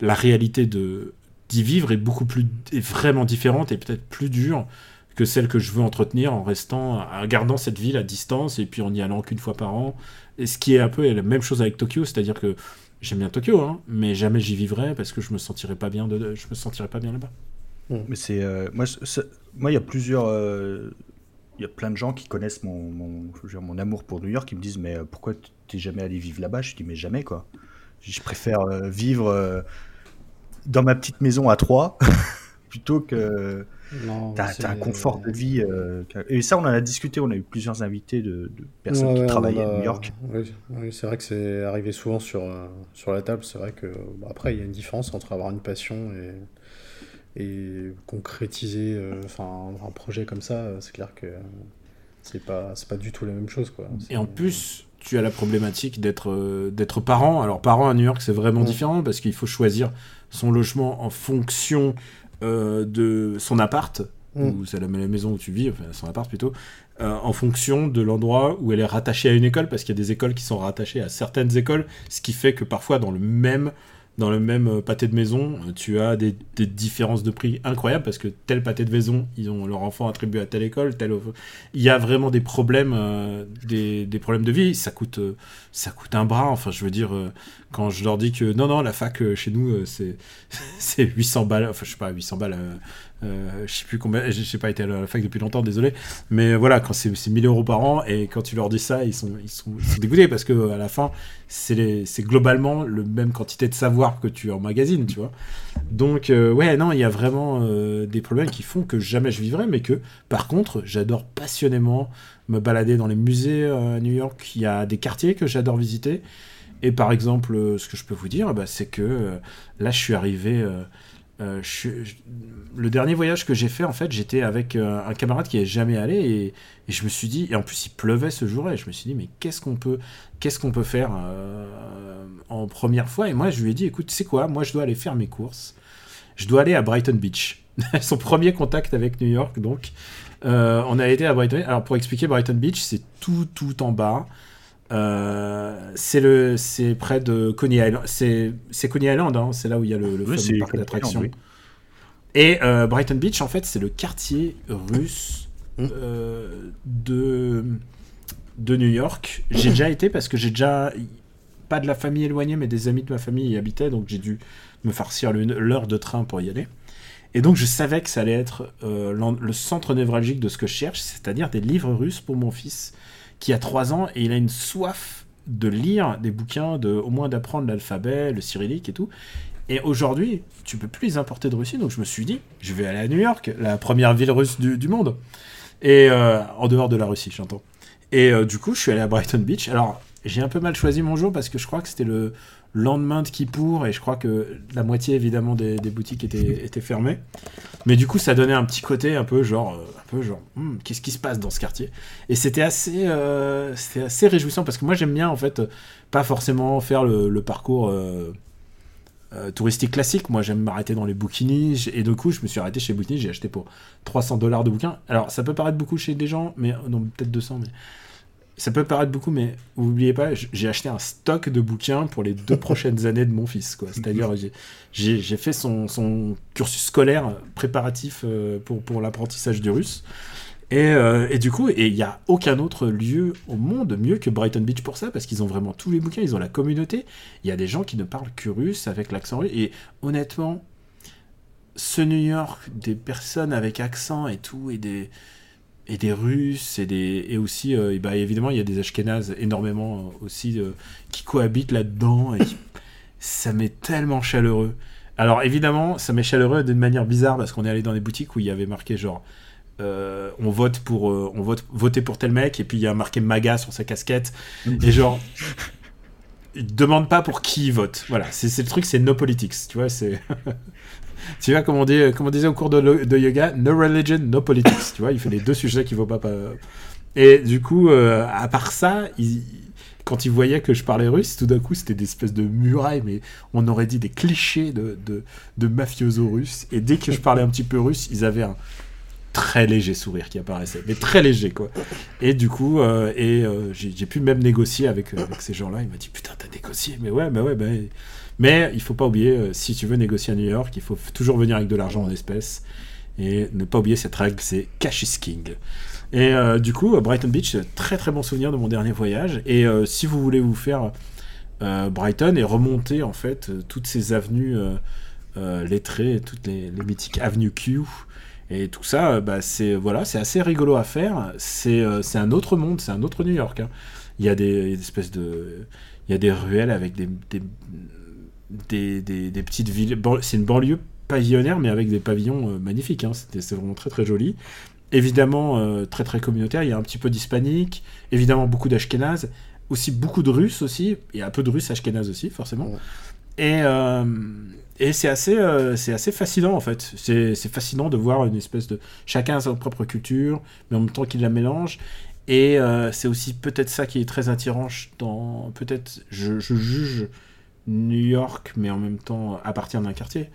la réalité de vivre est beaucoup plus est vraiment différente et peut-être plus dure que celle que je veux entretenir en restant en gardant cette ville à distance et puis en y allant qu'une fois par an. Et ce qui est un peu la même chose avec Tokyo c'est-à-dire que j'aime bien Tokyo hein, mais jamais j'y vivrai parce que je me sentirais pas bien de, je me sentirais pas bien là-bas. Mmh. mais c'est euh, moi moi il y a plusieurs euh, il y a plein de gens qui connaissent mon, mon, amour pour New York qui me disent mais euh, pourquoi t'es jamais allé vivre là-bas? Je dis mais jamais quoi. Je préfère vivre dans ma petite maison à trois plutôt que t'as un confort de vie. Euh, et ça, on en a discuté. On a eu plusieurs invités de, personnes qui travaillent à New York. Oui, c'est vrai que c'est arrivé souvent sur, euh, sur la table. C'est vrai que après, il y a une différence entre avoir une passion et, et concrétiser euh, enfin un projet comme ça. C'est clair que c'est pas c'est pas du tout la même chose quoi. Et en plus, tu as la problématique d'être d'être parent. Alors parent à New York, c'est vraiment différent parce qu'il faut choisir son logement en fonction de son appart, mm. ou c'est la maison où tu vis, enfin son appart plutôt, en fonction de l'endroit où elle est rattachée à une école, parce qu'il y a des écoles qui sont rattachées à certaines écoles, ce qui fait que parfois dans le même dans le même euh, pâté de maison, euh, tu as des, différences de prix incroyables parce que tel pâté de maison, ils ont leur enfant attribué à telle école, tel il y a vraiment des problèmes, euh, des, problèmes de vie. Ça coûte, ça coûte un bras. Enfin, je veux dire, quand je leur dis que non, non, la fac chez nous, c'est c'est 800 balles. Enfin, je sais pas, 800 balles. Euh, je sais plus combien, j'ai pas été à la fac depuis longtemps, désolé. Mais voilà, quand c'est 1000 euros par an et quand tu leur dis ça, ils sont, dégoûtés parce que à la fin, c'est globalement le même quantité de savoir que tu emmagasines, tu vois. Donc, euh, ouais, non, il y a vraiment euh, des problèmes qui font que jamais je vivrai, mais que par contre, j'adore passionnément me balader dans les musées à New York. Il y a des quartiers que j'adore visiter. Et par exemple, ce que je peux vous dire, bah, c'est que là, je suis arrivé le dernier voyage que j'ai fait, en fait, j'étais avec euh, un camarade qui est jamais allé et, je me suis dit, et en plus il pleuvait ce jour-là, je me suis dit, mais qu'est-ce qu'on peut, qu'est-ce qu'on peut faire euh, en première fois? Et moi, je lui ai dit, écoute, sais quoi, moi je dois aller faire mes courses, je dois aller à Brighton Beach. Son premier contact avec New York, donc. on a été à Brighton. Alors pour expliquer, Brighton Beach, c'est tout, tout en bas. Euh, c'est le, c'est près de Coney Island. C'est, c'est Coney Island, hein, c'est là où il y a le, le parc d'attractions. Et euh, Brighton Beach, en fait, c'est le quartier russe mmh. euh, de de New York. J'ai déjà été parce que j'ai déjà pas de la famille éloignée, mais des amis de ma famille y habitaient, donc j'ai dû me farcir l'heure de train pour y aller. Et donc je savais que ça allait être le centre névralgique de ce que je cherche, c'est-à-dire des livres russes pour mon fils qui a 3 ans et il a une soif de lire des bouquins, de, au moins d'apprendre l'alphabet, le cyrillique et tout. Et aujourd'hui, tu peux plus les importer de Russie, donc je me suis dit, je vais aller à New York, la première ville russe du, monde. Et euh, en dehors de la Russie, j'entends. Et euh, du coup, je suis allé à Brighton Beach. Alors, j'ai un peu mal choisi mon jour parce que je crois que c'était le, lendemain de Kippour, et je crois que la moitié évidemment des, boutiques étaient, étaient, fermées. Mais du coup, ça donnait un petit côté un peu genre, euh, un peu genre, hmm, qu'est-ce qui se passe dans ce quartier? Et c'était assez, euh, c'était assez réjouissant parce que moi j'aime bien en fait pas forcément faire le, parcours euh, touristique classique. Moi j'aime m'arrêter dans les bouquinis et du coup je me suis arrêté chez Bouquini, j'ai acheté pour 300 dollars de bouquins. Alors ça peut paraître beaucoup chez des gens, mais non peut-être 200, mais ça peut paraître beaucoup, mais vous n'oubliez pas, j'ai acheté un stock de bouquins pour les deux prochaines années de mon fils. C'est-à-dire, j'ai fait son, son, cursus scolaire préparatif euh, pour, pour l'apprentissage du russe. Et, euh, et, du coup, il n'y a aucun autre lieu au monde mieux que Brighton Beach pour ça, parce qu'ils ont vraiment tous les bouquins, ils ont la communauté. Il y a des gens qui ne parlent que russe avec l'accent russe. Et honnêtement, ce New York, des personnes avec accent et tout, et des et des Russes et des et aussi euh, bah, évidemment il y a des Ashkénazes énormément euh, aussi euh, qui cohabitent là-dedans et ça m'est tellement chaleureux. Alors évidemment ça m'est chaleureux d'une manière bizarre parce qu'on est allé dans des boutiques où il y avait marqué genre on vote pour on vote voter pour tel mec et puis il y a marqué MAGA sur sa casquette et genre il demande pas pour qui il vote. Voilà, c'est le truc, c'est no politics, tu vois, c'est tu vois, comme on, disait au cours de, yoga, no religion, no politics. Tu vois, il fait les deux sujets qui ne vont pas, Et du coup, euh, à part ça, quand il voyait que je parlais russe, tout d'un coup, c'était des espèces de murailles, mais on aurait dit des clichés de, de, de mafioso russes. Et dès que je parlais un petit peu russe, ils avaient un très léger sourire qui apparaissait, mais très léger quoi. Et du coup, euh, et euh, j'ai pu même négocier avec, ces gens-là. Il m'a dit putain t'as négocié, mais ouais, mais ouais, bah, mais il faut pas oublier, euh, si tu veux négocier à New York, il faut toujours venir avec de l'argent en espèces. Et ne pas oublier cette règle, c'est cash is king. Et euh, du coup, Brighton Beach, très très bon souvenir de mon dernier voyage. Et euh, si vous voulez vous faire Brighton et remonter en fait toutes ces avenues lettrées, toutes les, mythiques avenues Q et tout ça, bah, c'est voilà, c'est assez rigolo à faire. C'est un autre monde, c'est un autre New York. Hein. Il y a des, espèces de, il y a des ruelles avec des, des, petites villes. C'est une banlieue pavillonnaire, mais avec des pavillons euh, magnifiques. Hein. C'est vraiment très très joli. Évidemment, euh, très très communautaire. Il y a un petit peu d'hispanique, évidemment beaucoup d'ashkénazes, aussi beaucoup de russes aussi. Il y a un peu de russes ashkénazes aussi, forcément. Et, euh, et c'est assez, c'est assez fascinant en fait. C'est fascinant de voir une espèce de. Chacun a sa propre culture, mais en même temps qu'il la mélange. Et c'est aussi peut-être ça qui est très attirant dans. Peut-être, je, je juge New York, mais en même temps appartient d'un quartier.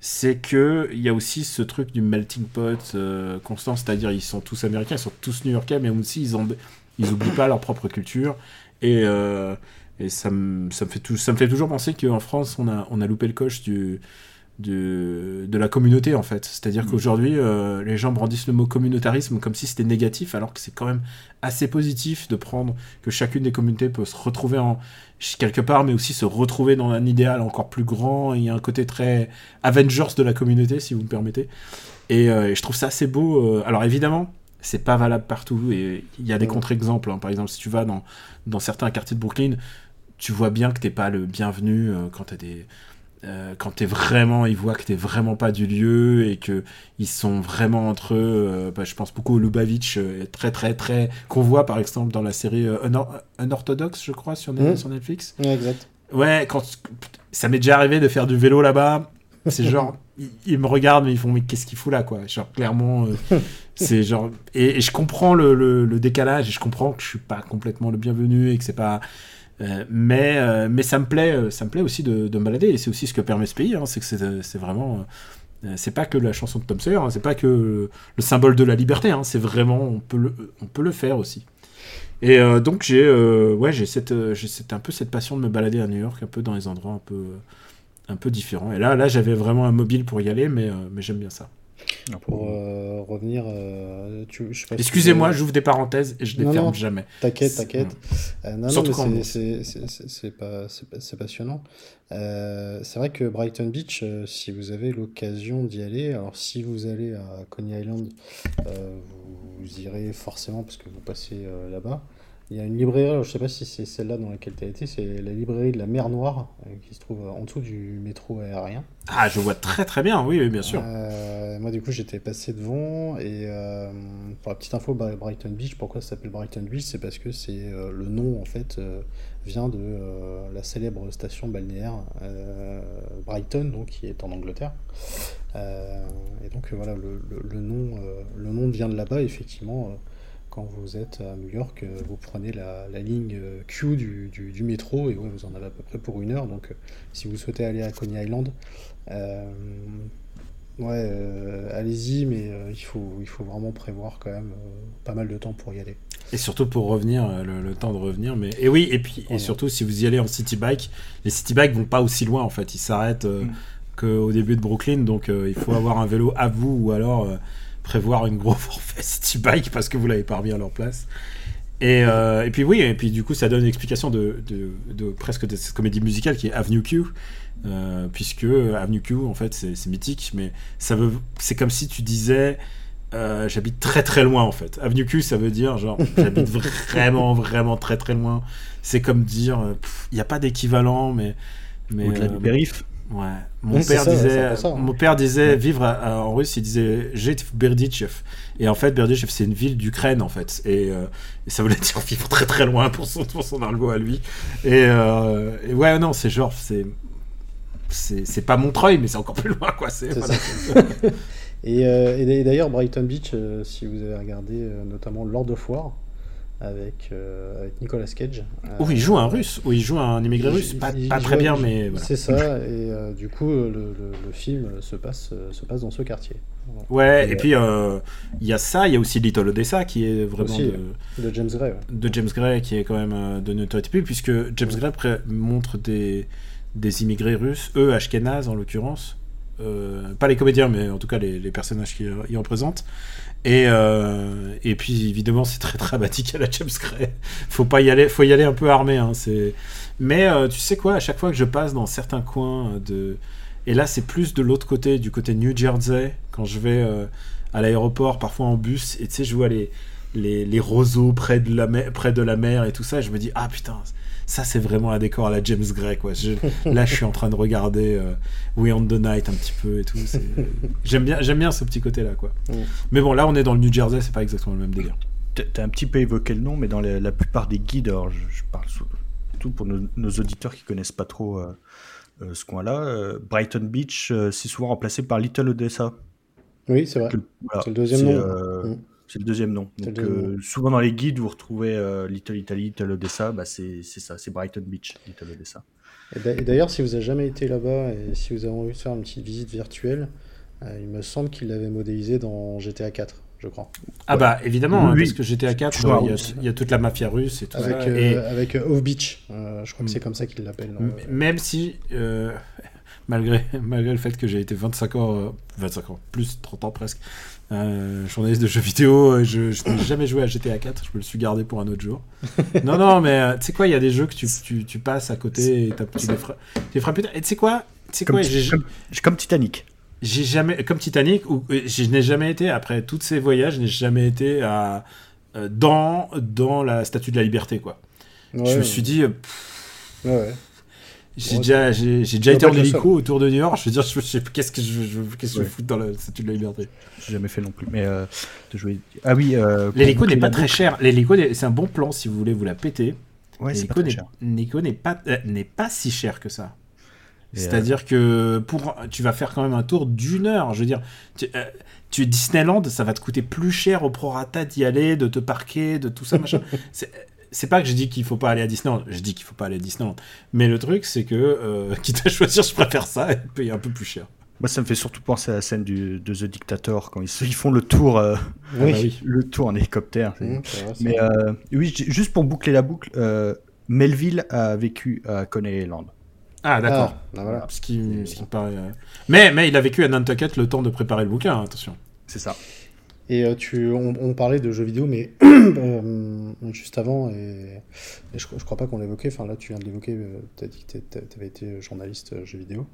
c'est que il y a aussi ce truc du melting pot constant, c'est-à-dire ils sont tous américains, ils sont tous new-yorkais, mais aussi ils, ont, ils oublient pas leur propre culture. Et, et ça, me, ça, me fait tout, ça me fait toujours penser qu'en France, on a, on a loupé le coche du, de, de la communauté en fait. C'est-à-dire mm. qu'aujourd'hui, euh, les gens brandissent le mot communautarisme comme si c'était négatif, alors que c'est quand même assez positif de prendre que chacune des communautés peut se retrouver en quelque part, mais aussi se retrouver dans un idéal encore plus grand. Il y a un côté très Avengers de la communauté, si vous me permettez. Et, euh, je trouve ça assez beau. Euh. Alors évidemment, c'est pas valable partout et il y a des contre-exemples. Hein. Par exemple, si tu vas dans, dans certains quartiers de Brooklyn, tu vois bien que t'es pas le bienvenu quand t'as des euh, quand t'es vraiment, ils voient que t'es vraiment pas du lieu et que ils sont vraiment entre eux. Euh, bah, je pense beaucoup au Lubavitch, euh, très très très qu'on voit par exemple dans la série Unorthodox, je crois, sur, mmh. sur Netflix. Ouais, exact. Ouais, quand ça m'est déjà arrivé de faire du vélo là-bas. C'est genre, ils, me regardent mais ils font mais qu'est-ce qu'il fout là quoi? Genre clairement, c'est genre et, je comprends le, le, le, décalage et je comprends que je suis pas complètement le bienvenu et que c'est pas euh, mais, euh, mais ça me plaît, euh, ça me plaît aussi de, me balader et c'est aussi ce que permet ce pays. Hein, c'est que c'est vraiment, c'est pas que la chanson de Tom Sawyer, hein, c'est pas que le, symbole de la liberté. Hein, c'est vraiment, on peut le, on peut le faire aussi. Et donc j'ai, ouais, j'ai un peu cette passion de me balader à New York, un peu dans les endroits un peu, un peu différents. Et là, là, j'avais vraiment un mobile pour y aller, mais, mais j'aime bien ça. Pour euh, revenir, euh, excusez-moi, j'ouvre des parenthèses et je les ferme jamais. T'inquiète, t'inquiète. Euh, non, non, c'est pas, c'est passionnant. c'est vrai que Brighton Beach, si vous avez l'occasion d'y aller, alors si vous allez à Coney Island, vous, irez forcément parce que vous passez là-bas. Il y a une librairie, je ne sais pas si c'est celle-là dans laquelle tu as été, c'est la librairie de la mer Noire, euh, qui se trouve en dessous du métro aérien. Ah, je vois très très bien, oui, bien sûr. Euh, moi, du coup, j'étais passé devant, et euh, pour la petite info, Brighton Beach, pourquoi ça s'appelle Brighton Beach C'est parce que c'est le nom, en fait, vient de la célèbre station balnéaire Brighton, donc, qui est en Angleterre. et donc, voilà, le, le nom, le nom vient de là-bas, effectivement quand vous êtes à New York, euh, vous prenez la, ligne euh, Q du, métro et ouais, vous en avez à peu près pour une heure. Donc, euh, si vous souhaitez aller à Coney Island, ouais, allez-y, mais il, faut, il faut vraiment prévoir quand même pas mal de temps pour y aller. Et surtout pour revenir, le, temps de revenir. Mais et oui, et puis et surtout si vous y allez en city bike, les city bikes vont pas aussi loin en fait. Ils s'arrêtent mm. qu'au début de Brooklyn, donc il faut avoir un vélo à vous ou alors prévoir une grosse forfait city bike parce que vous l'avez pas remis à leur place. Et, euh, et, puis oui, et puis du coup ça donne une explication de, de, presque de cette comédie musicale qui est Avenue Q, euh, puisque Avenue Q en fait c'est mythique, mais ça veut, c'est comme si tu disais euh, j'habite très très loin en fait. Avenue Q ça veut dire genre j'habite vraiment vraiment très très loin. C'est comme dire il n'y a pas d'équivalent, mais mais au-delà du périph. Ouais. Mon, père, disait, mon père disait vivre en russe, il disait j'ai Berdichev. Et en fait, Berdichev, c'est une ville d'Ukraine, en fait. Et, euh, ça voulait dire vivre très très loin pour son, pour son argot à lui. Et, euh, ouais, non, c'est genre, c'est. C'est pas Montreuil, mais c'est encore plus loin, quoi. C'est, et, euh, et d'ailleurs, Brighton Beach, si vous avez regardé notamment Lord of War, avec, euh, avec Nicolas Cage. Où il joue un russe, où il joue un immigré russe, pas, très bien, mais voilà. C'est ça, et euh, du coup, le, le, film se passe, se passe dans ce quartier. Ouais, et, puis euh, il y a ça, il y a aussi Little Odessa qui est vraiment de, de, James Gray. De James Gray qui est quand même de notoriété puisque James Gray montre des, des immigrés russes, eux, Ashkenaz en l'occurrence. pas les comédiens, mais en tout cas les, les personnages qui y représentent, et, euh, et puis évidemment c'est très dramatique à la James Gray. Faut pas y aller, faut y aller un peu armé. Hein. Mais euh, tu sais quoi, à chaque fois que je passe dans certains coins de, et là c'est plus de l'autre côté, du côté New Jersey, quand je vais euh, à l'aéroport, parfois en bus, et tu sais je vois les les, les roseaux près de la mer, près de la mer et tout ça, et je me dis ah putain ça c'est vraiment un décor à la James Gray quoi. là je suis en train de regarder euh, We on the Night un petit peu et tout. J'aime bien, j'aime bien ce petit côté là quoi. Mm. Mais bon là on est dans le New Jersey, c'est pas exactement le même délire. T'as un petit peu évoqué le nom, mais dans la plupart des guides, alors je, parle surtout pour nos, auditeurs qui connaissent pas trop euh, euh, ce coin-là, Brighton Beach, c'est souvent remplacé par Little Odessa. Oui, c'est vrai. c'est le deuxième nom. Mm. C'est le deuxième nom. Donc, euh, souvent dans les guides, vous retrouvez euh, Little Italy, Little Odessa. Bah, c'est ça, c'est Brighton Beach, Little Odessa. Et d'ailleurs, si vous n'avez jamais été là-bas et si vous avez envie de faire une petite visite virtuelle, euh, il me semble qu'il l'avait modélisé dans GTA 4, je crois. Ah bah évidemment, hein, parce que GTA 4, il y, a toute la mafia russe et tout avec, ça. et... Avec Off Beach, je crois que mm. c'est comme ça qu'il l'appelle. Même si malgré, malgré le fait que j'ai été 25 ans, 25 ans, plus 30 ans presque, euh, journaliste de jeux vidéo, euh, je, je n'ai jamais joué à GTA 4, je me le suis gardé pour un autre jour. non, non, mais euh, tu sais quoi, il y a des jeux que tu, tu, tu passes à côté et tu les, fra les frappes. Et tu sais quoi, comme, quoi comme, comme, Titanic. J'ai jamais, comme Titanic, où je n'ai jamais été, après tous ces voyages, je n'ai jamais été à, dans, dans la statue de la liberté, quoi. je me suis dit. ouais, ouais. J'ai déjà, j'ai, déjà été en hélico autour de New York. Je veux dire, je, qu'est-ce que je, je qu'est-ce que je fous dans la statue de la liberté J'ai jamais fait non plus. Mais euh, de jouer. Ah oui. Euh, l'hélico n'est pas très cher. L'hélico, c'est un bon plan si vous voulez vous la péter. Ouais, pas. L'hélico n'est pas, euh, n'est pas si cher que ça. C'est-à-dire que pour, tu vas faire quand même un tour d'une heure. Je veux dire, tu, tu Disneyland, ça va te coûter plus cher au prorata d'y aller, de te parquer, de tout ça, machin. c'est, pas que je dis qu'il faut pas aller à Disneyland, je dis qu'il faut pas aller à Disneyland. Mais le truc, c'est que, euh, quitte à choisir, je préfère ça et payer un peu plus cher. Moi, ça me fait surtout penser à la scène du, de The Dictator quand ils, ils font le tour, euh, oui. le tour en hélicoptère. Mmh, mais euh, oui, juste pour boucler la boucle, euh, Melville a vécu à Coney Island. Ah, d'accord. Ah, bah voilà. ce, qui, ce qui paraît, mais, mais il a vécu à Nantucket le temps de préparer le bouquin, attention. C'est ça. Et euh, tu, on, parlait de jeux vidéo, mais euh, juste avant, et, je, je, crois pas qu'on l'évoquait, enfin là tu viens de l'évoquer, euh, tu as dit que tu avais été journaliste jeux vidéo.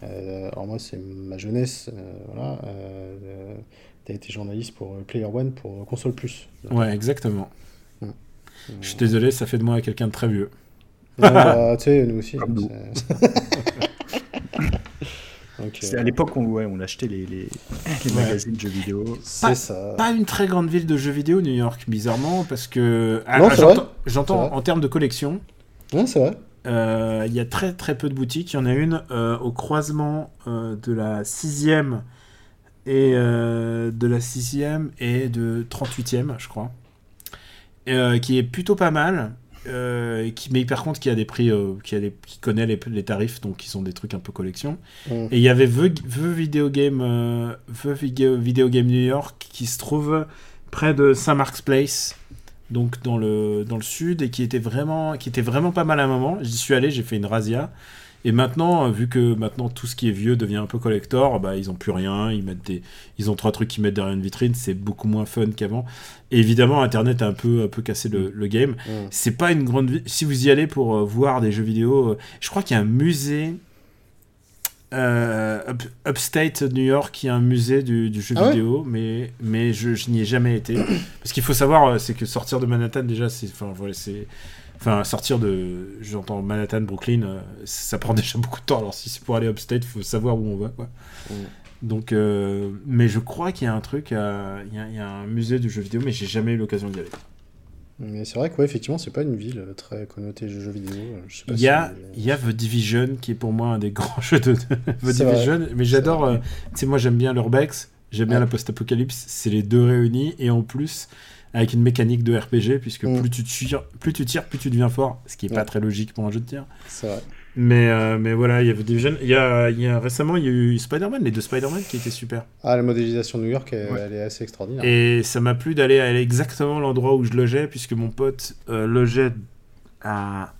alors moi c'est ma jeunesse, voilà. tu as été journaliste pour Player One pour Console Plus. Ouais, exactement. Je suis désolé, ça fait de moi quelqu'un de très vieux. Bah, tu sais, nous aussi. C'est à l'époque où on achetait les, les, magazines de jeux vidéo. C'est ça. Pas une très grande ville de jeux vidéo, New York, bizarrement, parce que. Ah, j'entends en termes de collection. Non, c'est vrai. Euh, il y a très très peu de boutiques. Il y en a une euh, au croisement euh, de la 6ème et de la 6ème et de 38ème, je crois. qui est plutôt pas mal. Euh, qui, mais par contre qui a des prix, euh, qui, a des, qui connaît les, les, tarifs, donc qui sont des trucs un peu collection. Mm. Et il y avait The, Video Game, euh, Video, Game New York qui se trouve près de Saint Mark's Place, donc dans le, dans le sud, et qui était vraiment, qui était vraiment pas mal à un moment. J'y suis allé, j'ai fait une razzia. Et maintenant, vu que maintenant tout ce qui est vieux devient un peu collector, bah ils ont plus rien, ils mettent des, ils ont trois trucs qu'ils mettent derrière une vitrine, c'est beaucoup moins fun qu'avant. Et évidemment, Internet a un peu, un peu cassé le, le game. Mm. C'est pas une grande, si vous y allez pour euh, voir des jeux vidéo, euh, je crois qu'il y a un musée. Euh, upstate New York, qui a un musée du, du jeu ah vidéo, mais, mais je, je n'y ai jamais été. Parce qu'il faut savoir, c'est que sortir de Manhattan, déjà, c'est, enfin, voilà, c'est, Enfin, sortir de. J'entends Manhattan, Brooklyn, euh, ça prend déjà beaucoup de temps. Alors, si c'est pour aller upstate, il faut savoir où on va, quoi. Mm. Donc, euh, mais je crois qu'il y a un truc, il y, a un musée de jeux vidéo, mais j'ai jamais eu l'occasion d'y aller. Mais c'est vrai que, ouais, effectivement, c'est pas une ville euh, très connotée jeux vidéo. il, y a, il y a The Division, qui est pour moi un des grands jeux de The Division, mais j'adore. tu sais, moi j'aime bien l'Urbex, j'aime bien la post-apocalypse, c'est les deux réunis, et en plus, avec une mécanique de RPG, puisque mm. plus, tu tires, plus tu tires, plus tu deviens fort, ce qui est pas très logique pour un jeu de tir. C'est vrai. Mais, euh, mais voilà, il y avait des jeunes. Il y a, il y a récemment, il y a eu Spider-Man, les deux Spider-Man qui étaient super. Ah, la modélisation de New York, elle, est assez extraordinaire. Et ça m'a plu d'aller à exactement l'endroit où je logeais, puisque mon pote euh, logeait à,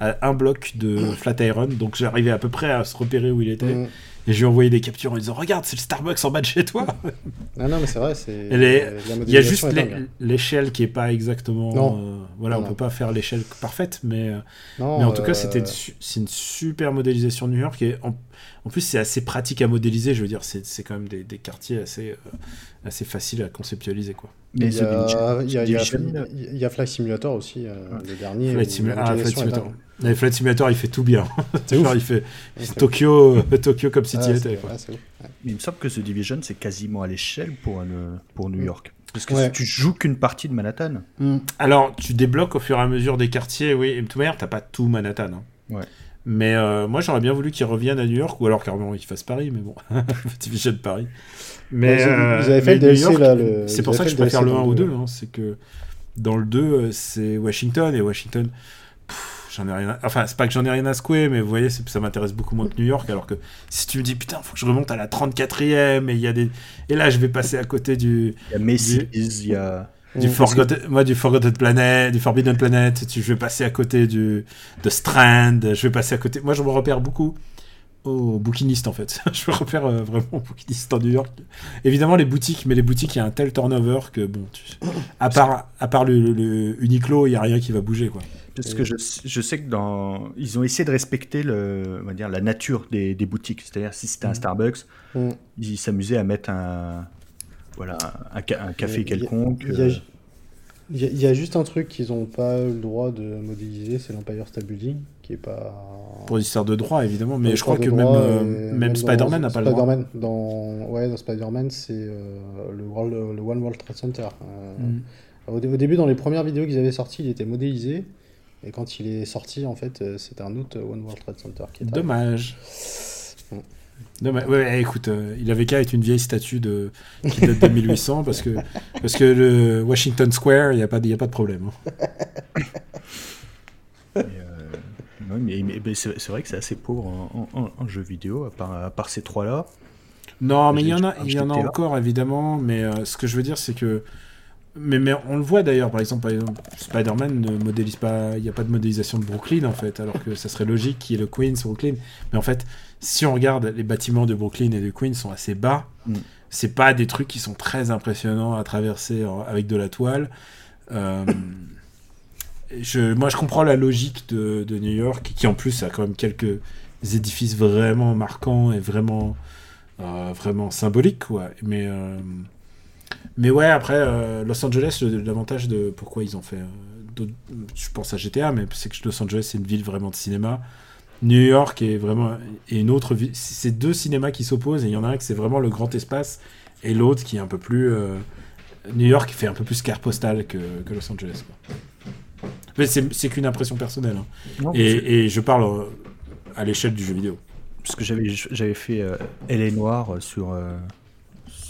à, un bloc de Flatiron, donc j'arrivais à peu près à se repérer où il était. Mm. Et je lui ai envoyé des captures en disant Regarde, c'est le Starbucks en bas de chez toi Ah non, mais c'est vrai, c'est. Il y a juste l'échelle qui est pas exactement. Non. Euh, voilà, on peut pas faire l'échelle parfaite, mais, euh, mais en tout cas, euh, c'était c'est une super modélisation de New York. Et en, en plus, c'est assez pratique à modéliser. Je veux dire, c'est quand même des, des quartiers assez, assez faciles à conceptualiser. Quoi. Mais il y, a, il, y a, il y a Flight Simulator aussi, le dernier. Flight, ah, Flight Simulator. Le Flight Simulator, il fait tout bien. Genre, il fait Tokyo, euh, Tokyo comme City était. Mais il me semble que The Division, c'est quasiment à l'échelle pour, pour New York. Parce que tu joues qu'une partie de Manhattan. Mm. Alors, tu débloques au fur et à mesure des quartiers, oui. Et de toute manière, t'as pas tout Manhattan. Hein. Ouais. Mais euh, moi, j'aurais bien voulu qu'ils reviennent à New York, ou alors carrément qu'ils fassent Paris, mais bon, de Paris. Mais vous avez fait le DLC là. C'est pour ça que je préfère le 1 ou 2. Hein, c'est que dans le 2, c'est Washington, et Washington, j'en ai rien Enfin, c'est pas que j'en ai rien à secouer, mais vous voyez, ça m'intéresse beaucoup moins que New York. Alors que si tu me dis, putain, faut que je remonte à la 34e, et il y a des. Et là, je vais passer à côté du. Il y a Macy's, il y a. Du Forgotten, moi, du Forgotten Planet, du Forbidden Planet, je vais passer à côté du, de Strand, je vais passer à côté. Moi, je me repère beaucoup au bouquiniste en fait. je me repère euh, vraiment au bouquiniste en New York. Évidemment les boutiques, mais les boutiques il y a un tel turnover que bon, à part à part le, le Uniqlo, il y a rien qui va bouger quoi. Parce que je, je, sais que dans ils ont essayé de respecter le on va dire la nature des, des boutiques, c'est-à-dire si c'était un mm. Starbucks, mm. ils s'amusaient à mettre un voilà un, un café quelconque. Euh. Il y, a, il y, a juste un truc qu'ils n'ont pas le droit de modéliser, c'est l'Empire State Building, qui est pas. Pour l'histoire de droit, évidemment, mais je crois que même, euh, même, Spider-Man n'a pas le droit. Dans, ouais, dans Spider-Man, c'est euh, le, le, One World Trade Center. Mm. au, début, dans les premières vidéos qu'ils avaient sorties, il était modélisé. Et quand il est sorti, en fait, c'était un autre One World Trade Center qui. Dommage. Mais, ouais, écoute, euh, il avait qu'à être une vieille statue de, qui date de 1800 parce que, parce que le Washington Square, il n'y a, pas, a pas de problème. Hein. Euh, mais, c'est vrai que c'est assez pauvre en, jeu vidéo, à part, à part ces trois-là. Non, mais il y en a, il y en a encore, évidemment. Mais euh, ce que je veux dire, c'est que. Mais, mais on le voit d'ailleurs, par exemple, exemple Spider-Man ne modélise pas. Il n'y a pas de modélisation de Brooklyn, en fait, alors que ça serait logique qu'il y ait le Queens, Brooklyn. Mais en fait, si on regarde les bâtiments de Brooklyn et de Queens sont assez bas. Mm. C'est pas des trucs qui sont très impressionnants à traverser avec de la toile. Euh, je, moi, je comprends la logique de, New York, qui en plus a quand même quelques édifices vraiment marquants et vraiment, euh, vraiment symboliques, quoi. Mais, euh, mais ouais, après, Los Angeles, l'avantage de pourquoi ils ont fait. je pense à GTA, mais c'est que Los Angeles, c'est une ville vraiment de cinéma. New York est vraiment et une autre ville. C'est deux cinémas qui s'opposent et il y en a un qui c'est vraiment le grand espace et l'autre qui est un peu plus. Euh, New York fait un peu plus carte postale que, Los Angeles. Mais c'est qu'une impression personnelle. Hein. et, je parle euh, à l'échelle du jeu vidéo. Parce que j'avais fait euh, Elle est noire sur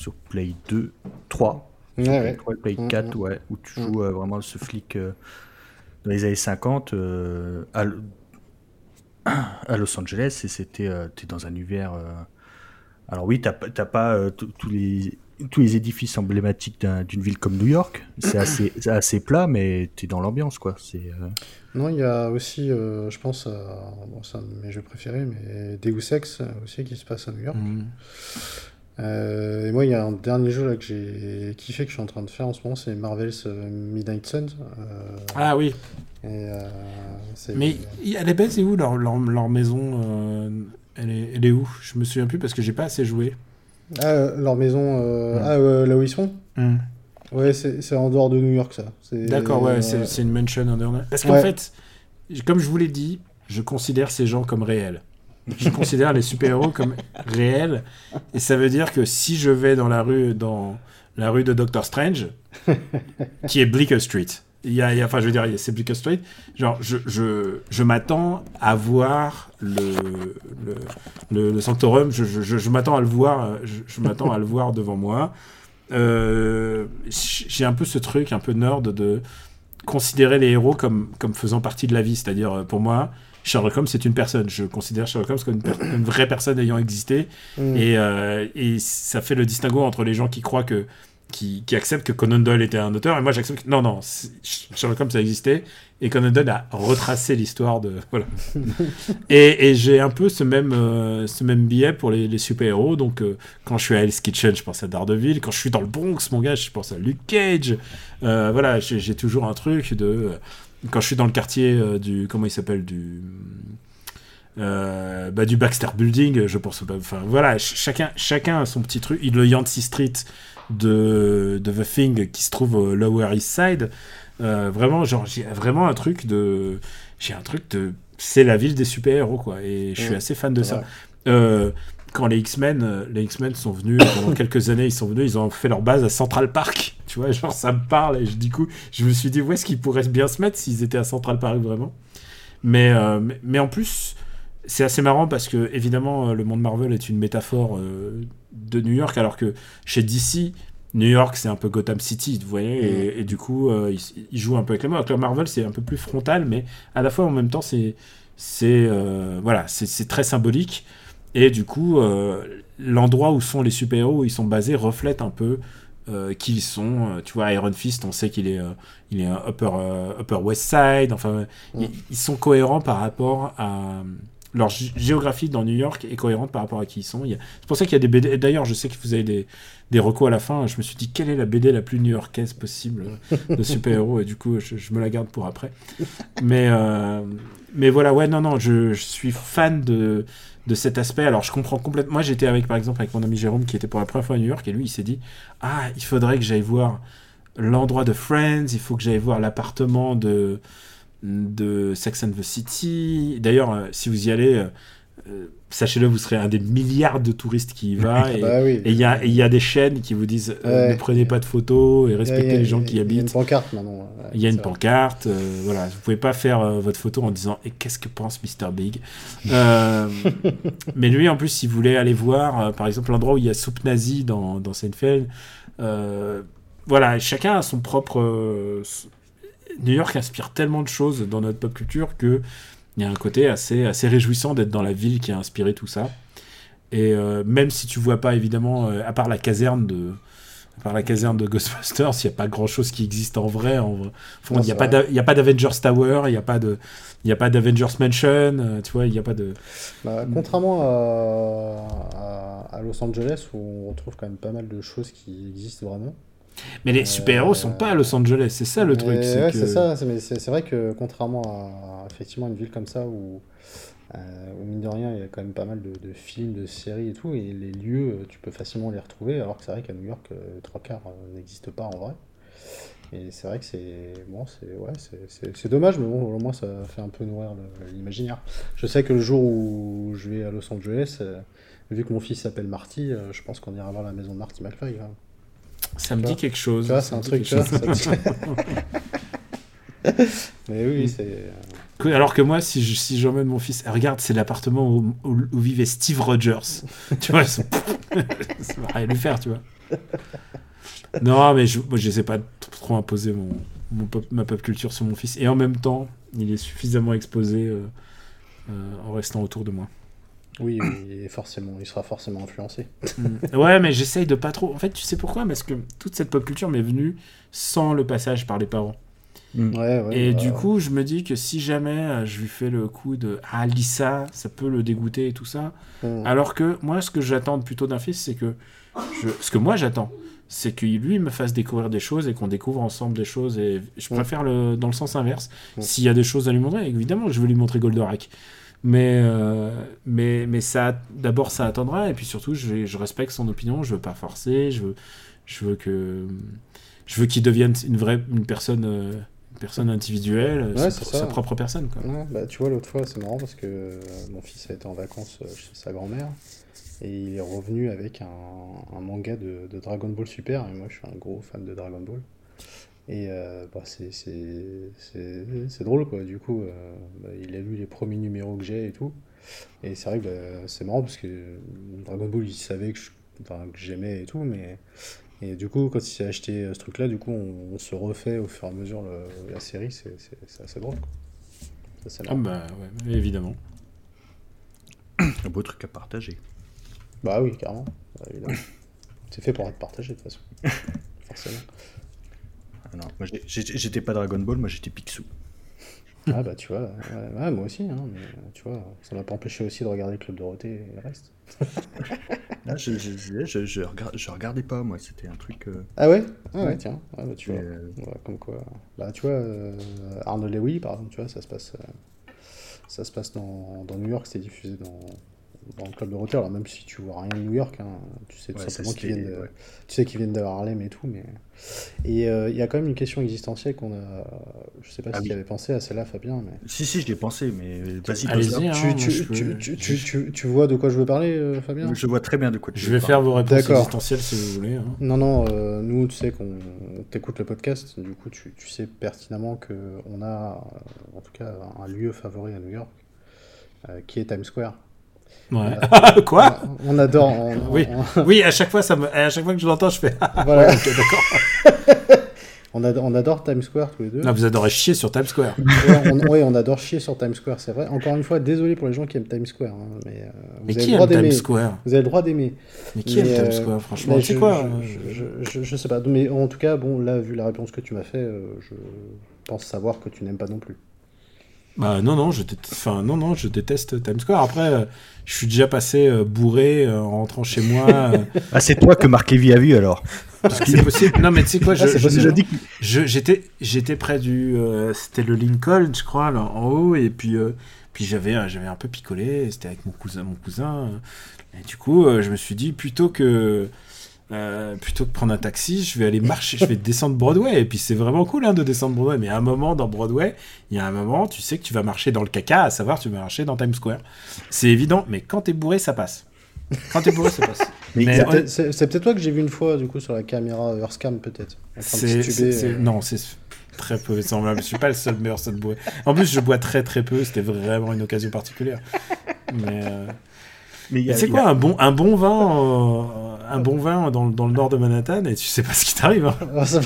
sur Play 2, 3. Ouais, Play 4, mm, mm. ouais, où tu joues vraiment ce flic dans les années 50 à, à Los Angeles et c'était euh, es dans un univers euh, alors oui t'as pas euh, tous les tous les édifices emblématiques d'une ville comme New York. C'est assez assez plat mais tu es dans l'ambiance quoi. C'est non il y a aussi je pense bon, c'est un de mes jeux préférés mais Deus Ex aussi qui se passe à New York mmh. et moi, il y a un dernier jeu là, que j'ai kiffé, que je suis en train de faire en ce moment, c'est Marvel's Midnight Suns. ah oui. Euh, mais elle est belle, c'est où leur, leur, leur maison euh, elle, est, elle est où? Je me souviens plus parce que j'ai pas assez joué. Ah, euh, leur maison, ah, là où ils sont? Hmm. Ouais, c'est en dehors de New York, ça. D'accord, ouais, c'est une mansion en dehors. Parce qu'en fait, comme je vous l'ai dit, je considère ces gens comme réels. Je considère les super-héros comme réels. Et ça veut dire que si je vais dans la rue, dans la rue de Doctor Strange, qui est Bleecker Street, il y a, enfin, je veux dire, c'est Bleecker Street. Genre, je, je, je m'attends à voir le, le, le, Sanctorum. Je, je, m'attends à le voir. Je, m'attends à le voir devant moi. Euh, j'ai un peu ce truc, un peu nerd de considérer les héros comme, comme faisant partie de la vie. C'est-à-dire, euh, pour moi, Sherlock Holmes, c'est une personne. Je considère Sherlock Holmes comme une, vraie personne ayant existé. Mm. Et, euh, et ça fait le distinguo entre les gens qui croient que qui, accepte que Conan Doyle était un auteur, et moi j'accepte que non, non, Sherlock Holmes ça existait, et Conan Doyle a retracé l'histoire de. Voilà. et, j'ai un peu ce même, euh, ce même billet pour les, super-héros, donc euh, quand je suis à Hell's Kitchen, je pense à Daredevil, quand je suis dans le Bronx, mon gars, je pense à Luke Cage, euh, voilà, j'ai toujours un truc de. Quand je suis dans le quartier du. Comment il s'appelle Du. bah, du Baxter Building, je pense. Enfin, voilà, chacun, chacun a son petit truc. Le Yancey Street, de, de The Thing qui se trouve au Lower East Side. Euh, vraiment, genre, j'ai vraiment un truc de. J'ai un truc de. C'est la ville des super-héros, quoi. Et je suis assez fan de ça. Euh, quand les X-Men, euh, les X-Men sont venus pendant quelques années, ils sont venus, ils ont fait leur base à Central Park. Tu vois, genre ça me parle et je, du coup, je me suis dit où est-ce qu'ils pourraient bien se mettre s'ils étaient à Central Park vraiment? Mais, mais, en plus, c'est assez marrant parce que, évidemment, le monde Marvel est une métaphore de New York, alors que chez DC, New York, c'est un peu Gotham City, vous voyez, et, mm. du coup, il, il, joue un peu avec les mots. Avec Marvel, c'est un peu plus frontal, mais à la fois, en même temps, c'est c'est voilà, c'est très symbolique. Et du coup, l'endroit où sont les super-héros, où ils sont basés, reflète un peu euh, qui ils sont. Euh, tu vois, Iron Fist, on sait qu'il est, euh, il est un upper, upper West Side. Enfin, mm. ils, sont cohérents par rapport à. Leur géographie dans New York est cohérente par rapport à qui ils sont. C'est pour ça qu'il y a des BD. D'ailleurs, je sais que vous avez des, des recos à la fin. Je me suis dit, quelle est la BD la plus new-yorkaise possible de super-héros Et du coup, je, me la garde pour après. Mais, mais voilà, ouais, non, non, je, je suis fan de de cet aspect. Alors je comprends complètement. Moi j'étais avec par exemple avec mon ami Jérôme qui était pour la première fois à New York et lui il s'est dit ah il faudrait que j'aille voir l'endroit de Friends, il faut que j'aille voir l'appartement de de Sex and the City. D'ailleurs euh, si vous y allez euh, sachez-le, vous serez un des milliards de touristes qui y va. Bah et il y, a, y a des chaînes qui vous disent euh, ne prenez pas de photos et respectez les gens qui habitent. Il y a une pancarte maintenant. Il y a une pancarte. Euh, voilà, vous pouvez pas faire votre photo en disant et qu'est-ce que pense Mr Big? mais lui, en plus, s'il voulait aller voir, par exemple, l'endroit où il y a soupe nazie dans, dans Seinfeld. voilà, chacun a son propre. New York inspire tellement de choses dans notre pop culture que il y a un côté assez, assez réjouissant d'être dans la ville qui a inspiré tout ça. Et euh, même si tu vois pas, évidemment, euh, à part la caserne de, à la caserne de Ghostbusters, il n'y a pas grand chose qui existe en vrai. En il n'y a, a, pas d'Avengers Tower, il n'y a pas de. Il a pas d'Avengers Mansion, euh, tu vois, il n'y a pas de... Bah, contrairement à, à, Los Angeles, où on retrouve quand même pas mal de choses qui existent vraiment. Mais les super-héros sont pas à Los Angeles, c'est ça le truc. C'est ça, c'est vrai que contrairement à effectivement une ville comme ça où, euh, mine de rien il y a quand même pas mal de, films, de séries et tout, et les lieux tu peux facilement les retrouver, alors que c'est vrai qu'à New York, euh, trois quarts euh, n'existent pas en vrai. Et c'est vrai que c'est bon, c'est ouais, c'est dommage, mais bon, au moins ça fait un peu nourrir l'imaginaire. Je sais que le jour où je vais à Los Angeles, vu que mon fils s'appelle Marty, je pense qu'on ira voir la maison de Marty McFly. Hein. Ça me dit quelque chose. c'est un truc. Mais oui, c'est. Alors que moi, si je, si j'emmène mon fils, regarde, c'est l'appartement où, où, vivait Steve Rogers. tu vois, ça va rien lui faire, tu vois. Non, mais je, moi, je sais pas trop imposer mon, mon ma pop culture sur mon fils. Et en même temps, il est suffisamment exposé euh, euh, en restant autour de moi. Oui, oui forcément, il sera forcément influencé. Mm. ouais, mais j'essaye de pas trop. En fait, tu sais pourquoi? Parce que toute cette pop culture m'est venue sans le passage par les parents. Mm. Ouais, ouais, et du coup, je me dis que si jamais euh, je lui fais le coup de Ah, Lisa, ça peut le dégoûter et tout ça. Alors que moi, ce que j'attends plutôt d'un fils, c'est que. Je... Ce que moi j'attends, c'est qu'il lui me fasse découvrir des choses et qu'on découvre ensemble des choses. Et je préfère le... dans le sens inverse. S'il y a des choses à lui montrer, évidemment, je veux lui montrer Goldorak. Mais, euh, mais, mais ça, d'abord, ça attendra. Et puis surtout, je, je, respecte son opinion. Je veux pas forcer. Je veux, je veux que, je veux qu'il devienne une vraie, une personne, euh, une personne individuelle, sa, propre personne. Quoi. bah, tu vois, l'autre fois, c'est marrant parce que euh, mon fils a été en vacances chez sa grand-mère et il est revenu avec un, un manga de, de, Dragon Ball Super. Et moi, je suis un gros fan de Dragon Ball. Et euh, bah, c'est drôle, quoi. Du coup, euh, bah, il a lu les premiers numéros que j'ai et tout. Et c'est vrai que bah, c'est marrant parce que Dragon Ball, il savait que j'aimais et tout, mais. Et du coup, quand il s'est acheté ce truc-là, du coup, on, se refait au fur et à mesure la série, c'est assez drôle. Quoi. ah bah ouais, évidemment. Un beau truc à partager. Bah oui, carrément. c'est fait pour être partagé de toute façon. Forcément non, moi j'étais pas Dragon Ball, moi j'étais Picsou. Ah bah tu vois, ouais, moi aussi, hein, mais tu vois, ça m'a pas empêché aussi de regarder le Club Dorothée et le reste. Là, je, je, je, je, regardais pas, moi, c'était un truc... Euh, ah ouais? Ah ouais, tiens, bah, tu vois, euh, comme quoi... Bah tu vois, euh, Arnold Lewy, par exemple, tu vois, ça se passe, ça se passe dans, dans New York, c'est diffusé dans, dans le club de Rotter, alors même si tu vois rien de New York, hein, tu sais tout simplement qu'ils viennent, de, tu sais qu'ils viennent de Harlem et tout, mais et euh, il y a quand même une question existentielle qu'on a, je sais pas ah si tu avais pensé à celle-là, Fabien, mais si si, je l'ai pensé, mais vas-y, hein, tu, tu, tu, tu, tu, vois de quoi je veux parler, euh, Fabien? Je vois très bien de quoi tu je veux Je vais faire vos réponses existentielles si vous voulez. Hein. Non non, euh, nous tu sais qu'on t'écoute le podcast, du coup tu, tu sais pertinemment que on a en tout cas un lieu favori à New York qui est Times Square. Ouais. Quoi on, adore. oui. oui, à chaque fois, ça me... à chaque fois que je l'entends, je fais. voilà. d'accord. On, on, adore Times Square tous les deux. Non, vous adorez chier sur Times Square. oui, on, adore chier sur Times Square, c'est vrai. Encore une fois, désolé pour les gens qui aiment Times Square. Hein, mais, euh, vous avez qui le droit Times Square? Vous avez le droit d'aimer. Mais qui aime Times euh, Square, franchement C'est quoi je, je, sais pas. Mais en tout cas, bon, là, vu la réponse que tu m'as fait, euh, je pense savoir que tu n'aimes pas non plus. Bah non, non, je déteste, enfin, non, non, je déteste Times Square. Après, je suis déjà passé bourré en rentrant chez moi. ah, c'est toi que Marc Lévy a vu alors c'est possible. Non, mais tu sais quoi, ah, je, j'étais, j'étais près du, euh, c'était le Lincoln, je crois, là, en haut, et puis, euh, puis j'avais, j'avais un peu picolé. C'était avec mon cousin, mon cousin. Et du coup, euh, je me suis dit plutôt que, plutôt que prendre un taxi, je vais aller marcher, je vais descendre Broadway. Et puis c'est vraiment cool hein, de descendre Broadway. Mais à un moment dans Broadway, il y a un moment, tu sais que tu vas marcher dans le caca, à savoir tu vas marcher dans Times Square. C'est évident, mais quand t'es bourré, ça passe. Quand t'es bourré, ça passe. c'est peut-être toi que j'ai vu une fois, du coup, sur la caméra Earthcam, peut-être. Euh. Non, c'est très peu semblable. Je suis pas le seul meilleur de boire. En plus, je bois très très peu. C'était vraiment une occasion particulière. Mais. Euh... Mais c'est quoi un bon un bon vin euh, un bon vin dans, dans, le nord de Manhattan et tu sais pas ce qui t'arrive. Hein.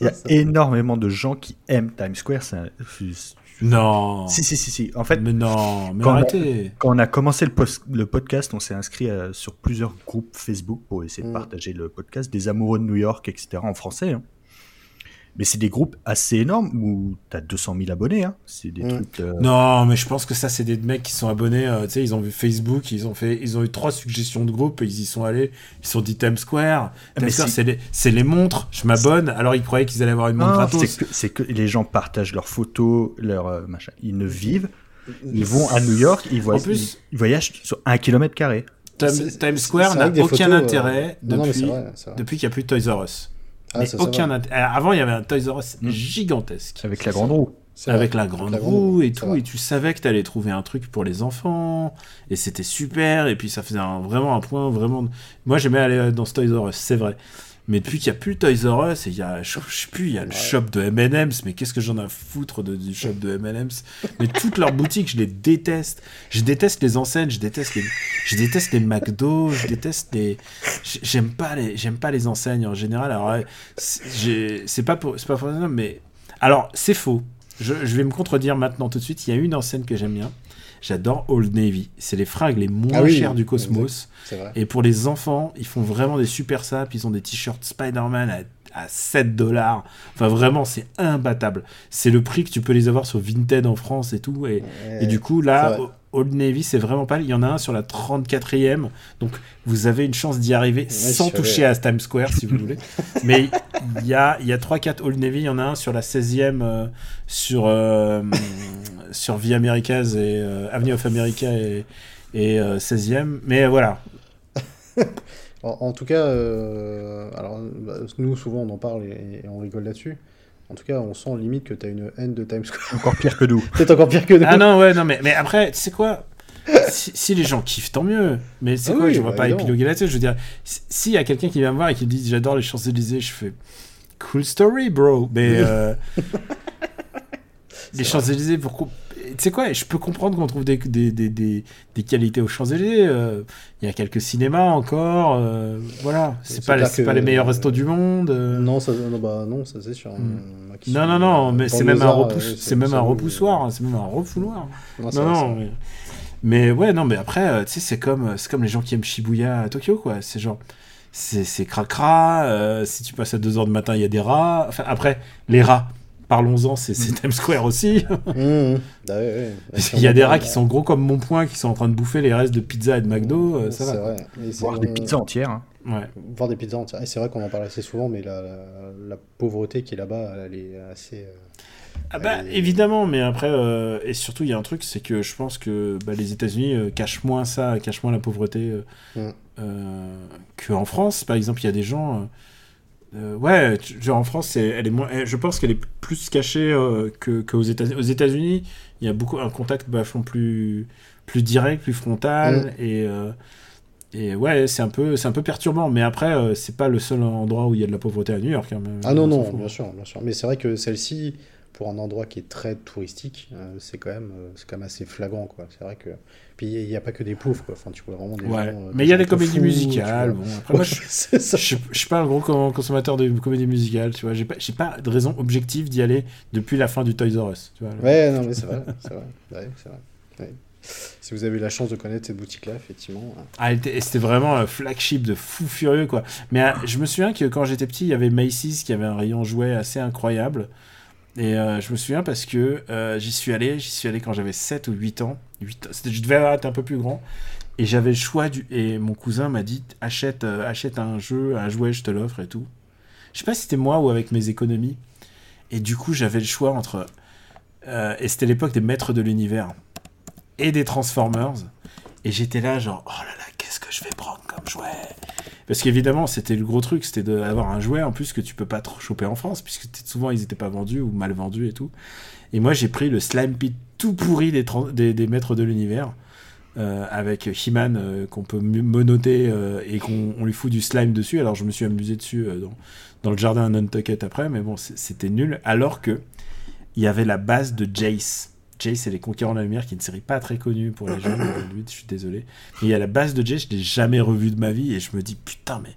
Il y a énormément de gens qui aiment Times Square. Non. Si, si, si, si. En fait, mais non, mais quand arrêtez. On quand on a commencé le, le podcast, on s'est inscrit euh, sur plusieurs groupes Facebook pour essayer de mm. partager le podcast des amoureux de New York, etc. en français. Hein. Mais c'est des groupes assez énormes où t'as 200 000 abonnés. Hein. C'est des mm. trucs. Euh, non, mais je pense que ça, c'est des mecs qui sont abonnés. Euh, tu sais, ils ont vu Facebook, ils ont fait, ils ont eu trois suggestions de groupes, ils y sont allés. Ils se sont dit Times Square. Times Square, c'est les, les, montres. Je m'abonne. Alors ils croyaient qu'ils allaient avoir une montre gratos. C'est que, les gens partagent leurs photos, leurs euh, machin. Ils ne vivent. Ils vont à New York. Ils, voient, plus, ils, voyagent sur un kilomètre carré. Times Square n'a aucun intérêt depuis, depuis qu'il n'y a plus de Toys R Us. Ah, aucun euh, Avant, il y avait un Toys R Us mm. gigantesque. Avec la grande roue. Avec la grande, roue, et tout, et tu savais que tu allais trouver un truc pour les enfants, et c'était super, et puis ça faisait vraiment un point, vraiment. Moi j'aimais aller dans ce Toys R Us, c'est vrai. Mais depuis qu'il n'y a plus Toys R Us, et il y a, je, sais plus, il y a le shop de M&M's, mais qu'est-ce que j'en ai à foutre de, du shop de M&M's? Mais toutes leurs boutiques, je les déteste. Je déteste les enseignes, je déteste les, je déteste les McDo, je déteste les, j'aime pas les, j'aime pas les enseignes en général. Alors, c'est pas pour, c'est pas pour mais, alors, c'est faux. Je, je vais me contredire maintenant tout de suite. Il y a une enseigne que j'aime bien. J'adore Old Navy. C'est les fringues les moins ah chères du cosmos. Et pour les enfants, ils font vraiment des super sapes. Ils ont des t-shirts Spider-Man à, 7 dollars. Enfin, vraiment, c'est imbattable. C'est le prix que tu peux les avoir sur Vinted en France et tout. Et, et du coup, là, Old Navy, c'est vraiment pas. Il y en a un sur la 34e. Donc, vous avez une chance d'y arriver sans toucher à Times Square, si vous voulez. Mais il y a, y a 3-4 Old Navy. Il y en a un sur la 16e, euh, sur, euh, sur Vie Americas et euh, Avenue of America et, et 16e. Mais voilà. en, tout cas, alors, bah, nous, souvent, on en parle et on rigole là-dessus. En tout cas, on sent limite que tu as une haine de Times Square. Encore pire que nous. Peut-être encore pire que nous. Ah non, ouais, non, mais, mais après, tu sais quoi? Si, les gens kiffent, tant mieux. Mais c'est ah quoi, je vois bah, pas épiloguer là-dessus. Je veux dire, s'il y a quelqu'un qui vient me voir et qui me dit j'adore les Champs-Élysées, je fais cool story, bro. Mais euh, les Champs-Élysées, pourquoi tu sais quoi, je peux comprendre qu'on trouve des, des, des, des, qualités aux Champs-Élysées. Euh, il y a quelques cinémas encore. Euh, voilà, c'est pas, les, pas les meilleurs restos du monde. Euh. Non, ça, non, bah, non, ça c'est sûr. Hmm. Non, non, non, mais c'est même, un repousse, c'est même un repoussoir, hein, c'est même un refouloir. Non, non, mais... ouais, non, mais après, tu sais, c'est comme, c'est comme les gens qui aiment Shibuya à Tokyo, quoi. C'est genre c'est cracra. si tu passes à 2h du matin, il y a des rats. Enfin, après, les rats, parlons-en, c'est mm. Times Square aussi. Mm. Bah il y a des rats qui sont gros comme mon poing, qui sont en train de bouffer les restes de pizza et de McDo, euh, ça va. Vrai. Voir des pizzas entières. Hein. Ouais. Voir des pizzas entières. Et c'est vrai qu'on en parle assez souvent, mais la, la, pauvreté qui est là-bas, elle est assez. Euh, ah bah, évidemment, mais après, euh, et surtout, il y a un truc, c'est que je pense que bah, les États-Unis cachent moins ça, cachent moins la pauvreté mm. qu'en France. Par exemple, il y a des gens euh, ouais, genre en France, elle est moins, je pense qu'elle est plus cachée euh, qu'aux États-Unis. Aux États-Unis, il y a beaucoup un contact vachement plus, plus direct, plus frontal, mm. et, euh, et ouais, c'est un peu, c'est un peu perturbant. Mais après, c'est pas le seul endroit où il y a de la pauvreté à New York. Hein, ah non, non, bien sûr, bien sûr. Mais c'est vrai que celle-ci, pour un endroit qui est très touristique, c'est quand même c'est quand même assez flagrant quoi. C'est vrai que puis il n'y a pas que des pauvres quoi. Enfin tu vois vraiment des ouais. mais il y a des comédies musicales. Bon, après, moi, je, je, je, suis pas un gros consommateur de comédies musicales, tu vois. J'ai pas j'ai pas de raison objective d'y aller depuis la fin du Toys R Us, tu vois. Ouais non mais c'est vrai, c'est vrai, ouais, c'est vrai. Ouais. Si vous avez eu la chance de connaître cette boutique-là, effectivement. Ah, c'était vraiment un flagship de fou furieux, quoi. Mais euh, je me souviens que quand j'étais petit, il y avait Macy's qui avait un rayon jouet assez incroyable. Et euh, je me souviens parce que euh, j'y suis allé, j'y suis allé quand j'avais 7 ou 8 ans. 8 je devais être un peu plus grand. Et j'avais le choix du. Et mon cousin m'a dit achète, achète un jeu, un jouet, je te l'offre et tout. Je sais pas si c'était moi ou avec mes économies. Et du coup, j'avais le choix entre. et c'était l'époque des maîtres de l'univers et des Transformers. Et j'étais là, genre, oh là là, qu'est-ce que je vais prendre comme jouet? Parce qu'évidemment, c'était le gros truc, c'était d'avoir un jouet en plus que tu peux pas trop choper en France, puisque souvent ils étaient pas vendus ou mal vendus et tout. Et moi, j'ai pris le Slime Pit tout pourri des, maîtres de l'univers. Euh, avec He-Man euh, qu'on peut monoter euh, et qu'on lui fout du slime dessus. Alors je me suis amusé dessus dans, le jardin Nantucket après, mais bon, c'était nul. Alors que il y avait la base de Jace. Jace et les Conquérants de la Lumière, qui est une série pas très connue pour les jeunes, je suis désolé. Mais a la base de Jace, je l'ai jamais revu de ma vie, et je me dis, putain, mais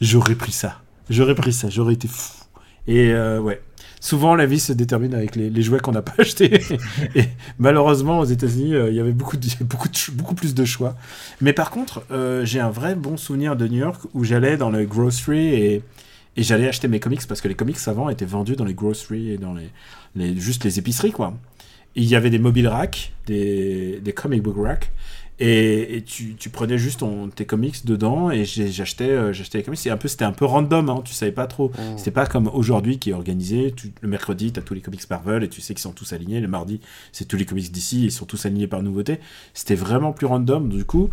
j'aurais pris ça. J'aurais pris ça, j'aurais été fou. Et euh, ouais, souvent la vie se détermine avec les, jouets qu'on n'a pas achetés. et malheureusement, aux États-Unis, euh, il y avait beaucoup, beaucoup, beaucoup plus de choix. Mais par contre, euh, j'ai un vrai bon souvenir de New York où j'allais dans le grocery et, et j'allais acheter mes comics parce que les comics avant étaient vendus dans les groceries et dans les juste les épiceries, quoi il y avait des mobile racks, des, des comic book racks, et, tu, tu, prenais juste ton, tes comics dedans et j'achetais euh, j'achetais les comics. Un peu, c'était un peu random, hein, tu savais pas trop. Mm. C'était pas comme aujourd'hui qui est organisé. le mercredi, tu as tous les comics Marvel et tu sais qu'ils sont tous alignés. Le mardi, c'est tous les comics d'ici, ils sont tous alignés par nouveauté. C'était vraiment plus random. Du coup,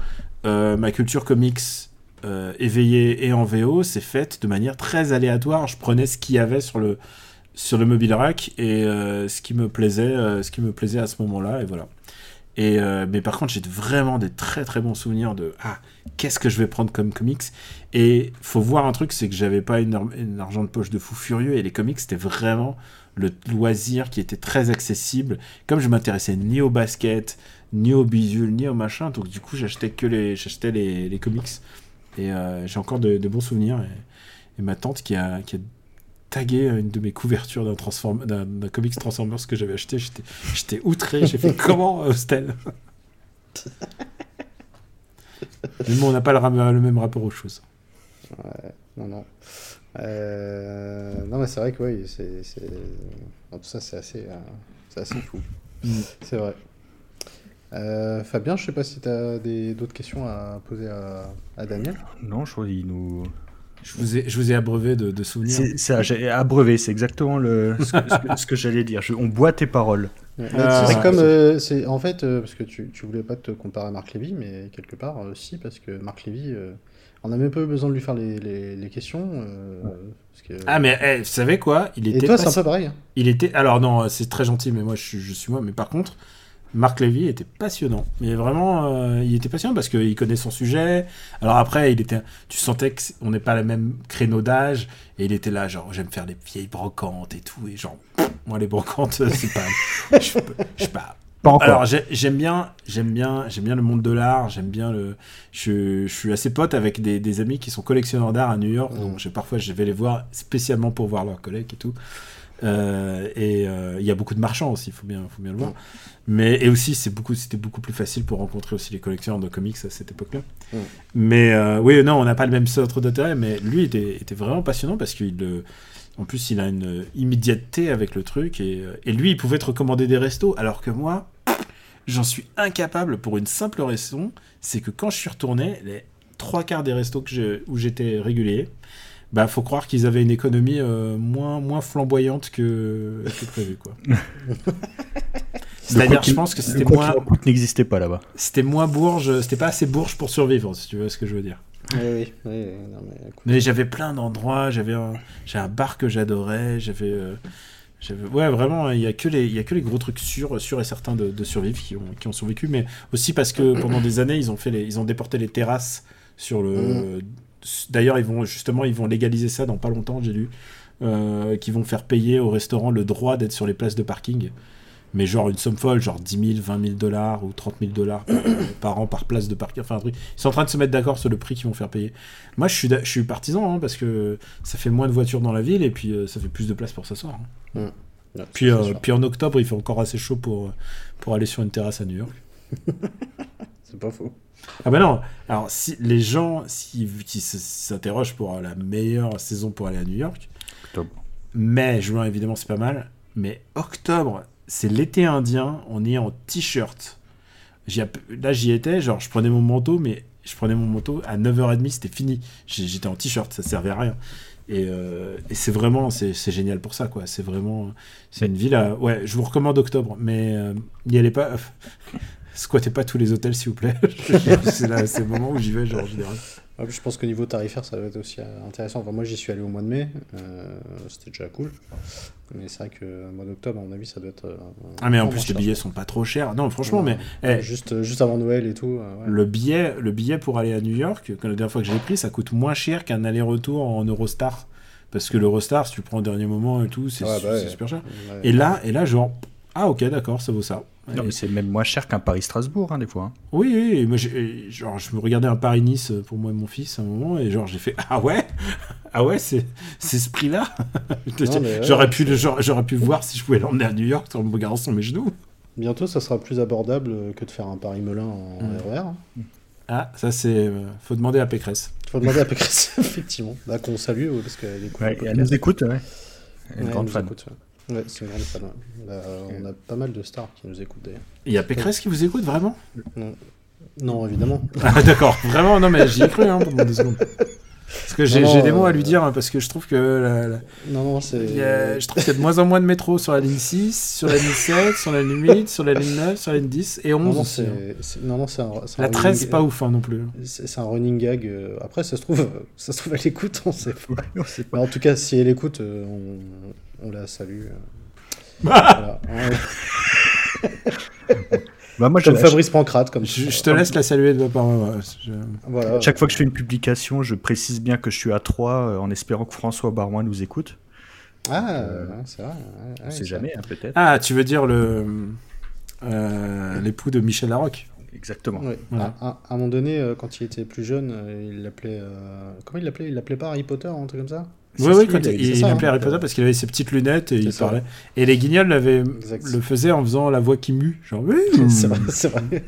euh, ma culture comics euh, éveillée et en VO s'est faite de manière très aléatoire. Je prenais ce qu'il y avait sur le, sur le mobile rack et euh, ce qui me plaisait euh, ce qui me plaisait à ce moment-là et voilà. Et euh, mais par contre j'ai vraiment des très très bons souvenirs de ah qu'est-ce que je vais prendre comme comics. Et faut voir un truc c'est que j'avais pas une, argent de poche de fou furieux et les comics c'était vraiment le loisir qui était très accessible. Comme je m'intéressais ni au basket ni au bidule ni au machin donc du coup j'achetais que les j'achetais les, les, comics. Et j'ai encore de, bons souvenirs et, et, ma tante qui a, qui a tagué une de mes couvertures d'un transform... d'un comics Transformers que j'avais acheté. J'étais outré. J'ai fait comment, Hostel? Mais bon, on n'a pas le, le, même rapport aux choses. Ouais, non, non. Euh... Non, mais c'est vrai que oui, c'est. Tout ça, c'est assez, euh... assez fou. Mm. C'est vrai. Euh, Fabien, je sais pas si tu as d'autres questions à poser à, à Daniel? Non, je crois qu'il nous, je vous ai, je vous ai abreuvé de, de souvenirs. C'est ça, j'ai abreuvé, c'est exactement le, ce que, j'allais dire. on boit tes paroles. Ah, c'est comme, euh, c'est en fait, euh, parce que tu, tu voulais pas te comparer à Marc Lévy, mais quelque part, euh, si, parce que Marc Lévy, on a même pas eu besoin de lui faire les, les, les questions. Ah, mais eh, vous savez quoi? Il était. Et toi, c'est un peu pareil. Hein. Il était. Alors, non, c'est très gentil, mais moi, je, je suis moi. Mais par contre, Marc Lévy était passionnant. Mais vraiment, euh, il était passionnant parce qu'il connaît son sujet. Alors après, il était, tu sentais qu'on n'est pas le même créneau d'âge. Et il était là, genre, j'aime faire des vieilles brocantes et tout. Et genre, moi, les brocantes, c'est pas. je, je pas. Alors j'aime bien, j'aime bien, j'aime bien le monde de l'art. J'aime bien le. Je, je, suis assez pote avec des, des amis qui sont collectionneurs d'art à New York. Mmh. Donc parfois je vais les voir spécialement pour voir leurs collègues et tout. Euh, et euh, il y a beaucoup de marchands aussi, il faut bien, faut bien le voir. Mais, et aussi, c'était beaucoup, beaucoup plus facile pour rencontrer aussi les collectionneurs de comics à cette époque-là. Mais euh, oui, non, on n'a pas le même centre d'intérêt, mais lui était, était, vraiment passionnant parce qu'il. En plus, il a une immédiateté avec le truc et, et lui, il pouvait te recommander des restos, alors que moi, j'en suis incapable pour une simple raison, c'est que quand je suis retourné, les trois quarts des restos que je, où j'étais régulier, bah faut croire qu'ils avaient une économie euh, moins, moins flamboyante que, que prévu quoi. C'est-à-dire, je pense que c'était moins. n'existait pas là-bas. C'était moins bourge, c'était pas assez bourge pour survivre, si tu vois ce que je veux dire. Oui, oui, mais, j'avais plein d'endroits, j'avais un, un bar que j'adorais, j'avais. Euh, ouais, vraiment, il n'y a, que les, y a que les gros trucs sûrs, sûrs et certains de, de survivre qui ont, qui ont survécu, mais aussi parce que pendant des années, ils ont, fait les, ils ont déporté les terrasses sur le, mm. D'ailleurs, ils vont justement, ils vont légaliser ça dans pas longtemps, j'ai lu. qui vont faire payer au restaurant le droit d'être sur les places de parking mais genre une somme folle, genre 10 000, 20 000 dollars ou 30 000 dollars par, an par place de parking. Enfin, un truc. Ils sont en train de se mettre d'accord sur le prix qu'ils vont faire payer. Moi, je suis, je suis partisan hein, parce que ça fait moins de voitures dans la ville et puis euh, ça fait plus de place pour s'asseoir. Hein. Mmh. puis, euh, puis en octobre, il fait encore assez chaud pour, pour aller sur une terrasse à New York. C'est pas faux. Ah bah non, alors si les gens si, qui s'interrogent pour la meilleure saison pour aller à New York, octobre. mai, juin évidemment c'est pas mal, mais octobre, c'est l'été indien, on est en t-shirt. Là, j'y étais, genre, je prenais mon manteau, mais je prenais mon manteau, à 9h30, c'était fini. J'étais en t-shirt, ça servait à rien. Et, euh, c'est vraiment, c'est génial pour ça, quoi. C'est vraiment, c'est une ville Ouais, je vous recommande octobre, mais euh, n'y allez pas. Squattez pas tous les hôtels, s'il vous plaît. c'est le moment où j'y vais, genre, en général je pense que niveau tarifaire, ça va être aussi euh, intéressant. moi, j'y suis allé au mois de mai, euh, c'était déjà cool. Mais c'est vrai que le mois d'octobre, à mon avis, ça doit être. Euh, ah, mais en plus, les billets sont pas trop chers. Non, franchement, mais. Eh, juste, juste avant Noël et tout. le, billet, le billet pour aller à New York, la dernière fois que j'ai pris, ça coûte moins cher qu'un aller-retour en Eurostar. Parce que l'Eurostar, si tu prends au dernier moment et tout, c'est bah super cher. Et là, et là, genre, ah ok, d'accord, ça vaut ça. Non, mais c'est même moins cher qu'un Paris-Strasbourg, hein, des fois. Hein. Oui, oui, moi, genre, je me regardais un Paris-Nice pour moi et mon fils à un moment, et genre, j'ai fait Ah ouais? Ah ouais, c'est ce prix-là? J'aurais pu, j'aurais pu voir si je pouvais l'emmener à New York en me regardant sur mes genoux. Bientôt, ça sera plus abordable que de faire un Paris-Melun en RER. Hein. Ah, ça, c'est. Euh, faut demander à Pécresse. Faut demander à Pécresse, effectivement. Bah, qu'on salue, parce qu'elle Elle nous écoute, ouais. Elle, grande fan. Ouais, c'est une grande fan. on a pas mal de stars qui nous écoutent d'ailleurs. Il y a Pécresse qui vous écoute vraiment? Non. non. évidemment. Ah, d'accord, vraiment, non, mais j'y ai cru hein, pendant deux secondes. Parce que j'ai des mots à lui euh, dire, hein, parce que je trouve que. Non, non, c'est. Je trouve qu'il y a de moins en moins de métro sur la ligne 6, sur la ligne 7, sur la ligne 8, sur la ligne 9, sur la ligne 10 et 11. Non, non, c'est non, non, un, La 13, c'est pas ouf hein, non plus. C'est un running gag. Euh, après, ça se trouve, ça se trouve elle écoute, on sait pas. en tout cas, si elle écoute, euh, on, on la salue. voilà. Bah moi, comme Fabrice Pancrate. Comme je, te laisse la saluer de par voilà. Chaque fois que je fais une publication, je précise bien que je suis à 3 euh, en espérant que François Barouin nous écoute. Ah, euh, c'est vrai. on sait jamais, hein, peut-être. Ah, tu veux dire le euh, l'époux de Michel Larocque? Exactement. À, à, un moment donné, quand il était plus jeune, il l'appelait. comment il l'appelait? Il l'appelait pas Harry Potter, un truc comme ça? Oui, oui, quand il, appelait Harry Potter parce qu'il avait ses petites lunettes et il parlait. Et les guignols le faisaient en faisant la voix qui mue. Genre, oui. C'est vrai. C'est vrai.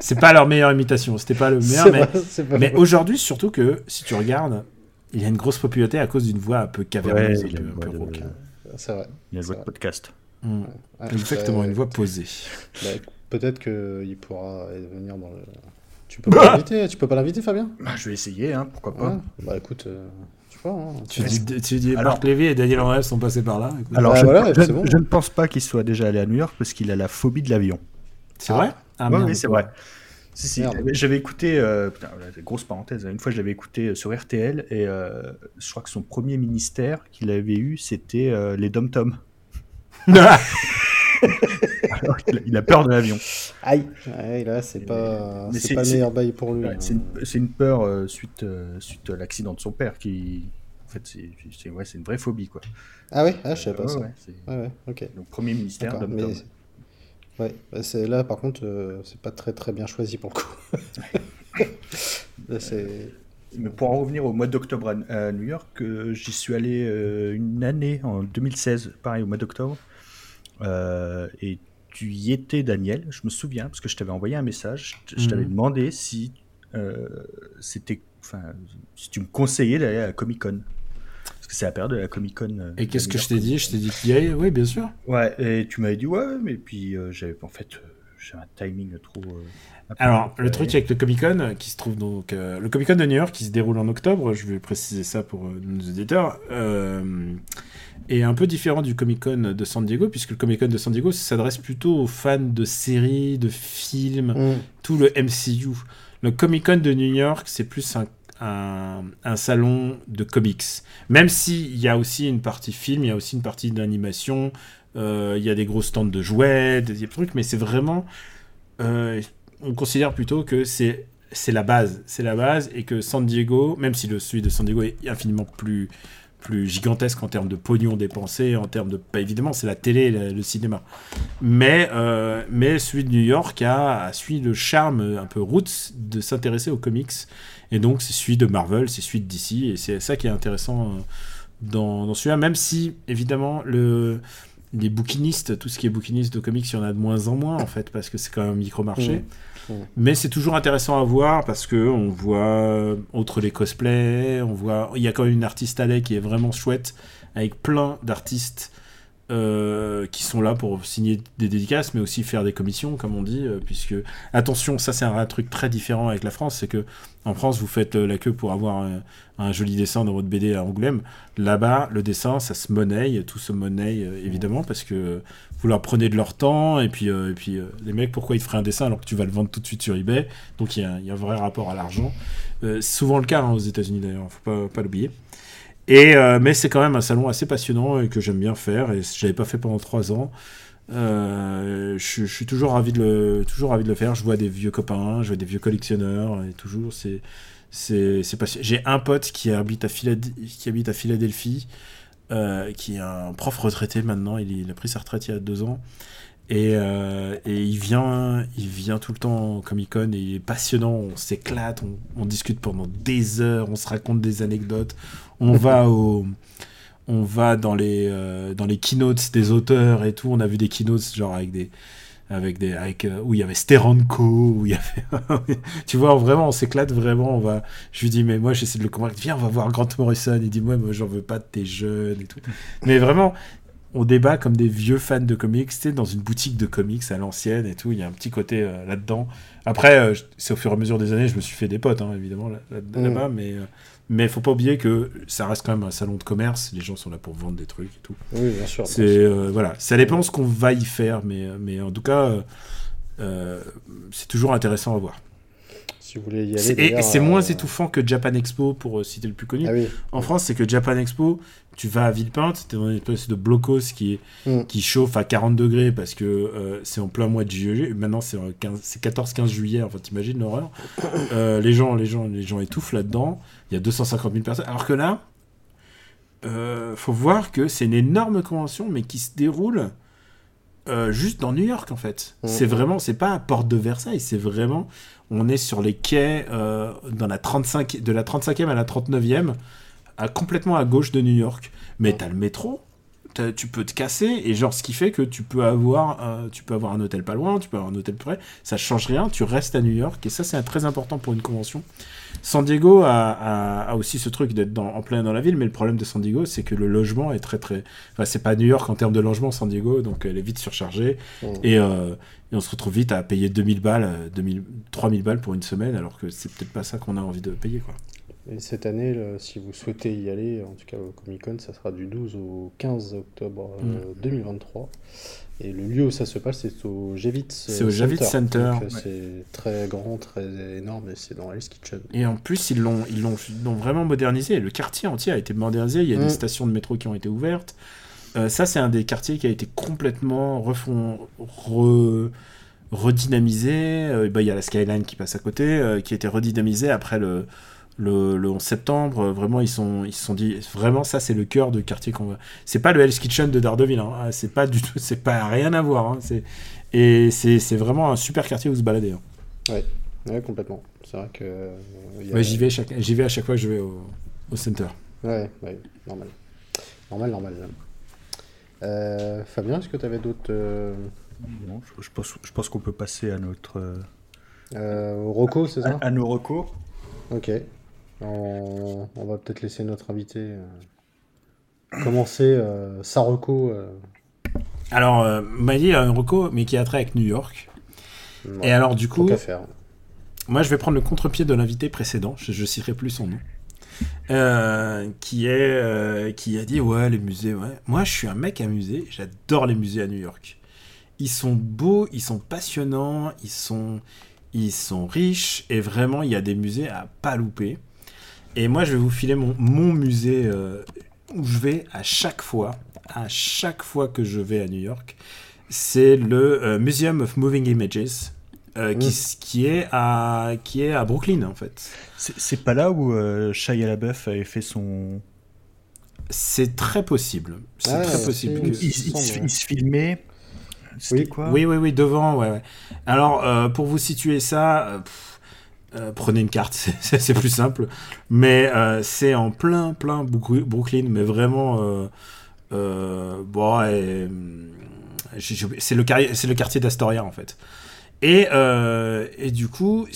c'est pas leur meilleure imitation. C'était pas le meilleur. Mais, mais aujourd'hui, surtout que si tu regardes, il y a une grosse popularité à cause d'une voix un peu caverneuse. C'est vrai. Il y a une voix de podcast. Mmh. Exactement, une voix posée. Bah, peut-être qu'il pourra venir dans le. Tu peux pas l'inviter, tu peux pas l'inviter, Fabien? Bah, Je vais essayer, hein, pourquoi pas. Bah écoute, euh, Hein. Tu, dis, tu dis Marc Lévy et Daniel Andrés sont passés par là. Alors, je, ne pense pas qu'il soit déjà allé à New York parce qu'il a la phobie de l'avion. C'est vrai? Ah, Oui, c'est vrai. Si, J'avais écouté, euh, putain, grosse parenthèse, une fois je l'avais écouté euh, sur RTL et euh, je crois que son premier ministère qu'il avait eu c'était les Dom-Tom. il, a, peur de l'avion. Aïe, là c'est pas, c'est pas le meilleur bail pour lui. Hein. c'est une, peur euh, suite, euh, suite à l'accident de son père qui. En fait, c'est ouais, une vraie phobie quoi. Ah oui, ah, je sais pas ça. Ouais, ok. Donc premier ministère mais... Ouais, bah, c'est là par contre, euh, c'est pas très très bien choisi pour le coup. Mais pour en revenir au mois d'octobre à, New York, j'y suis allé une année en 2016, pareil au mois d'octobre. Euh, et tu y étais, Daniel, je me souviens, parce que je t'avais envoyé un message, je, t'avais mhm. demandé si euh, c'était, enfin, si tu me conseillais d'aller à la Comic Con. Parce que c'est la période de la Comic Con. Euh, et qu'est-ce que je t'ai dit? Je t'ai dit qu'il y allait Oui, bien sûr. Ouais, et tu m'avais dit ouais, mais puis j'avais en fait j'ai un timing trop. Alors, le truc avec le Comic Con, qui se trouve donc. le Comic Con de New York, qui se déroule en octobre, je vais préciser ça pour nos éditeurs est un peu différent du Comic Con de San Diego, puisque le Comic Con de San Diego s'adresse plutôt aux fans de séries, de films, mm. tout le MCU. Le Comic Con de New York, c'est plus un, un, salon de comics. Même s'il y a aussi une partie film, il y a aussi une partie d'animation, euh, il y a des gros stands de jouets, des, trucs, mais c'est vraiment. Euh, on considère plutôt que c'est c'est la base, c'est la base, et que San Diego, même si le celui de San Diego est infiniment plus plus gigantesque en termes de pognon dépensé, en termes de. Pas évidemment, c'est la télé, le, cinéma. Mais, euh, mais celui de New York a, a le charme un peu roots de s'intéresser aux comics. Et donc, c'est celui de Marvel, c'est celui de DC. Et c'est ça qui est intéressant euh, dans, dans celui-là, même si, évidemment, le les bouquinistes, tout ce qui est bouquiniste de comics, il y en a de moins en moins en fait, parce que c'est quand même un micro-marché. Mmh. Mmh. Mais c'est toujours intéressant à voir parce que on voit, outre les cosplays, on voit, il y a quand même une artiste Alley qui est vraiment chouette, avec plein d'artistes euh, qui sont là pour signer des dédicaces, mais aussi faire des commissions, comme on dit, euh, puisque attention, ça c'est un, truc très différent avec la France, c'est que en France vous faites euh, la queue pour avoir un, joli dessin dans votre BD à Angoulême. Là-bas, le dessin, ça se monnaie, tout se monnaie évidemment parce que vous leur prenez de leur temps et puis et puis les mecs, pourquoi ils te feraient un dessin alors que tu vas le vendre tout de suite sur eBay? Donc il y, a un vrai rapport à l'argent. c'est souvent le cas hein, aux États-Unis d'ailleurs, faut pas l'oublier. Et, euh, mais c'est quand même un salon assez passionnant et que j'aime bien faire. Et je n'avais pas fait pendant trois ans. Euh, je, suis toujours ravi, de le, toujours ravi de le faire. Je vois des vieux copains, je vois des vieux collectionneurs. Et toujours, c'est. C'est, J'ai un pote qui habite à, qui habite à Philadelphie, euh, qui est un prof retraité maintenant. Il, a pris sa retraite il y a deux ans. Et, et, il, vient, il vient tout le temps Comic Con et il est passionnant. On s'éclate, on, on, discute pendant des heures, on se raconte des anecdotes, on va au on va dans les euh, dans les keynotes des auteurs et tout on a vu des keynotes genre avec des avec des avec euh, où il y avait Steranko où il y avait tu vois vraiment on s'éclate vraiment on va je lui dis mais moi j'essaie de le convaincre viens on va voir Grant Morrison il dit moi moi j'en veux pas de tes jeunes et tout mais vraiment on débat comme des vieux fans de comics, tu dans une boutique de comics à l'ancienne et tout. Il y a un petit côté euh, là-dedans. Après, c'est au fur et à mesure des années, je me suis fait des potes, hein, évidemment, mm. là-bas, mais mais il faut pas oublier que ça reste quand même un salon de commerce. Les gens sont là pour vendre des trucs et tout. Oui, bien sûr. C'est euh, voilà, ça dépend ce qu'on va y faire, mais mais en tout cas, euh, euh, c'est toujours intéressant à voir. Si vous voulez y aller. Et, c'est moins étouffant que Japan Expo pour citer le plus connu. Ah en France, c'est que Japan Expo, tu vas à Villepinte, tu es dans une espèce de blocos qui, est, mm. qui chauffe à 40 degrés parce que c'est en plein mois de juillet. Maintenant, c'est 14-15 juillet, enfin, t'imagines l'horreur. les, gens, les, gens, les gens étouffent là-dedans il y a 250 000 personnes. Alors que là, euh, faut voir que c'est une énorme convention, mais qui se déroule euh, juste dans New York en fait. Mmh. C'est vraiment, c'est pas à Porte de Versailles, c'est vraiment, on est sur les quais euh, dans la 35, de la 35e à la 39e, à, complètement à gauche de New York. Mais tu as le métro, tu peux te casser et genre ce qui fait que tu peux avoir euh, tu peux avoir un hôtel pas loin tu peux avoir un hôtel près ça change rien tu restes à New York et ça c'est très important pour une convention San Diego a, aussi ce truc d'être en plein dans la ville mais le problème de San Diego c'est que le logement est très très enfin c'est pas New York en termes de logement San Diego donc elle est vite surchargée mmh. et, euh, et, on se retrouve vite à payer 2000 balles 2000 3000 balles pour une semaine alors que c'est peut-être pas ça qu'on a envie de payer quoi et cette année, si vous souhaitez y aller, en tout cas au Comic Con, ça sera du 12 au 15 octobre 2023. Euh, mm. Et le lieu où ça se passe, c'est au Javits C'est au Javits Center. Euh, c'est très grand, très énorme, et c'est dans Hell's Kitchen. Et en plus, ils l'ont, ils l'ont, vraiment modernisé. Le quartier entier a été modernisé. Il y a des mm. stations de métro qui ont été ouvertes. Euh, ça, c'est un des quartiers qui a été complètement refond, redynamisé. Bah, il y a la Skyline qui passe à côté, qui a été redynamisé après le le, 11 septembre. Euh, vraiment, ils sont, ils se sont dit, vraiment, ça, c'est le cœur du quartier qu'on va. C'est pas le Hell's Kitchen de Daredevil, hein. ah, c'est pas du tout, c'est pas rien à voir. Hein. C'est, et c'est, vraiment un super quartier où se balader. Hein. Ouais. ouais, complètement. C'est vrai que. Euh, j'y vais, chaque... j'y vais à chaque fois que je vais au, au center. Ouais, ouais, normal. Normal, normal. Euh, Fabien, est-ce que tu avais d'autres. Non, je, pense, je pense qu'on peut passer à notre. au Rocco, c'est ça? à, à, nos Rocco. Ok. On, va peut-être laisser notre invité euh, commencer euh, sa reco. Euh. Alors, euh, Mali a un reco, mais qui a trait avec New York. Et alors, du coup, moi, je vais prendre le contre-pied de l'invité précédent. Je, ne citerai plus son nom. qui est qui a dit ouais les musées ouais moi je suis un mec à musée j'adore les musées à New York ils sont beaux ils sont passionnants ils sont ils sont riches et vraiment il y a des musées à pas louper et moi, je vais vous filer mon, mon musée euh, où je vais à chaque fois, à chaque fois que je vais à New York. C'est le euh, Museum of Moving Images. Euh, qui, mmh. qui, est à, qui est à Brooklyn en fait. C'est pas là où Shia LaBeouf avait fait son. c'est très possible. C'est Ah, très si, possible. il que- me Il, il semble, se- ouais. il se filmait. C'était Oui. quoi? Oui, oui, oui, devant, ouais. ouais. Alors, euh, pour vous situer ça, euh, pff, euh, prenez une carte, c'est- plus simple. Mais euh, c'est en plein, plein Brooklyn, mais vraiment. euh, bon, c'est le, le quartier d'Astoria, en fait. Et, et du coup.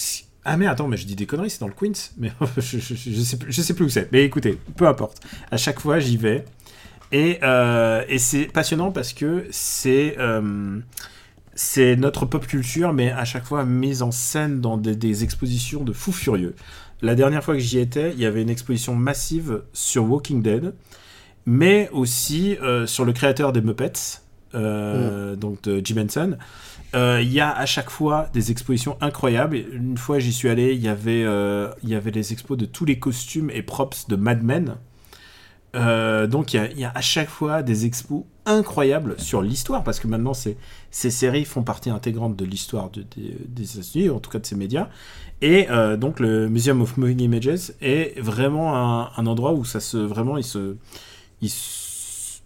Ah mais attends, mais je dis des conneries, c'est dans le Queens, mais je, je, je, sais, je sais plus où c'est. Mais écoutez, peu importe. À chaque fois, j'y vais. Et, et c'est passionnant parce que c'est c'est notre pop culture, mais à chaque fois mise en scène dans des, des expositions de fous furieux. La dernière fois que j'y étais, il y avait une exposition massive sur Walking Dead, mais aussi euh, sur le créateur des Muppets, euh, donc de Jim Henson. Euh, Il y a à chaque fois des expositions incroyables. Une fois j'y suis allé, il y avait il y avait les expos de tous les costumes et props de Mad Men. Euh, donc il y, a, à chaque fois des expos incroyables sur l'histoire parce que maintenant ces séries font partie intégrante de l'histoire de- des- États-Unis, en tout cas de ces médias. Et euh, donc le Museum of Moving Images est vraiment un, endroit où ça se vraiment il se il, se-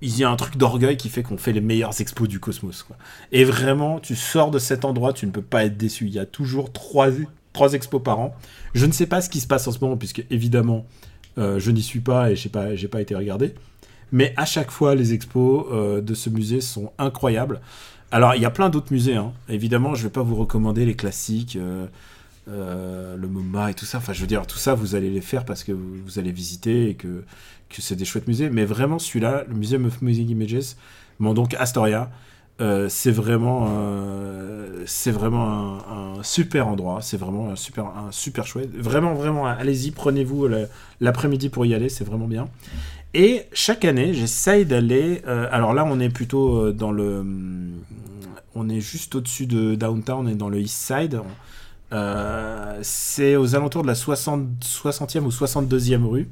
il y a un truc d'orgueil qui fait qu'on fait les meilleures expos du cosmos. Quoi. Et vraiment, tu sors de cet endroit, tu ne peux pas être déçu. Il y a toujours trois, trois expos par an. Je ne sais pas ce qui se passe en ce moment, puisque évidemment, euh, je n'y suis pas et je n'ai pas, été regardé. Mais à chaque fois, les expos euh, de ce musée sont incroyables. Alors, il y a plein d'autres musées. hein. Évidemment, je ne vais pas vous recommander les classiques, euh, le MoMA et tout ça. Enfin, je veux dire, tout ça, vous allez les faire parce que vous, allez visiter et que, c'est des chouettes musées. Mais vraiment, celui-là, le Museum of Music Images, bon, donc Astoria, euh, c'est vraiment, euh, vraiment un, super endroit. C'est vraiment un super, un super chouette. Vraiment, vraiment, allez-y, prenez-vous l'après-midi pour y aller. C'est vraiment bien. Et chaque année, j'essaye d'aller. euh, alors là, on est plutôt dans le. hum, On est juste au-dessus de downtown et dans le East Side. C'est aux alentours de la 60, 60e ou 62e rue.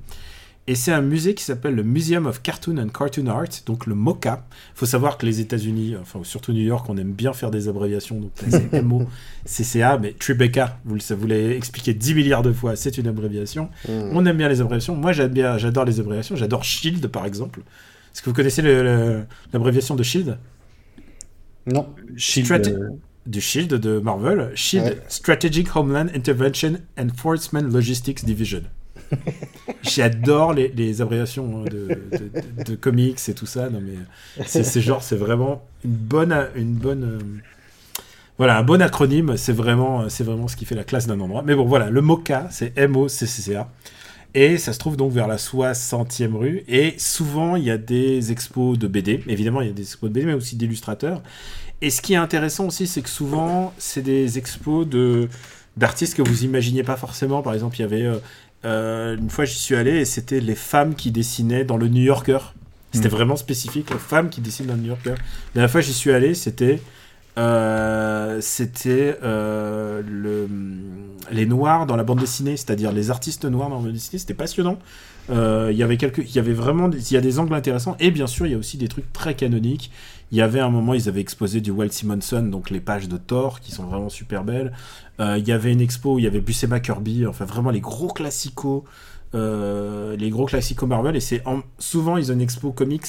Et c'est un musée qui s'appelle le Museum of Cartoon and Cartoon Art, donc le MoCA. Il faut savoir que les États-Unis, enfin surtout New York, on aime bien faire des abréviations. Donc là, c'est MO, CCA, mais Tribeca, vous, le- ça vous l'avez expliqué 10 milliards de fois, c'est une abréviation. Hmm. On aime bien les abréviations. Moi, j'aime bien, j'adore les abréviations. J'adore Shield, par exemple. Est-ce que vous connaissez l'abréviation de Shield? Non. Shield, Strate- euh, Du Shield de Marvel. Shield, Ouais. Strategic Homeland Intervention Enforcement Logistics Division. J'adore les, abréviations de, de- comics et tout ça. Non, mais c'est c'est genre, c'est vraiment une bonne, une bonne, euh, voilà, un bon acronyme. C'est vraiment, c'est vraiment ce qui fait la classe d'un endroit. Mais bon, voilà, le MOCA, c'est M-O-C-C-A. Et ça se trouve donc vers la 60e rue. Et souvent, il y a des expos de BD. Évidemment, il y a des expos de BD, mais aussi d'illustrateurs. Et ce qui est intéressant aussi, c'est que souvent, c'est des expos de d'artistes que vous imaginiez pas forcément. Par exemple, il y avait euh, euh, une fois j'y suis allé et c'était les femmes qui dessinaient dans le New Yorker. C'était Mm. vraiment spécifique, les femmes qui dessinent dans le New Yorker. La dernière fois j'y suis allé, c'était euh, c'était euh, le, les noirs dans la bande dessinée, c'est-à-dire les artistes noirs dans la bande dessinée. C'était passionnant. Il y avait quelques, il y avait vraiment, des- il y a des angles intéressants et bien sûr il y a aussi des trucs très canoniques. Il y avait un moment, ils avaient exposé du Walt Simonson, donc les pages de Thor, qui sont vraiment super belles. Euh, il y avait une expo où il y avait Buscema Kirby, enfin vraiment les gros classicos, euh, les gros classicos Marvel. Et c'est en- souvent ils ont une expo comics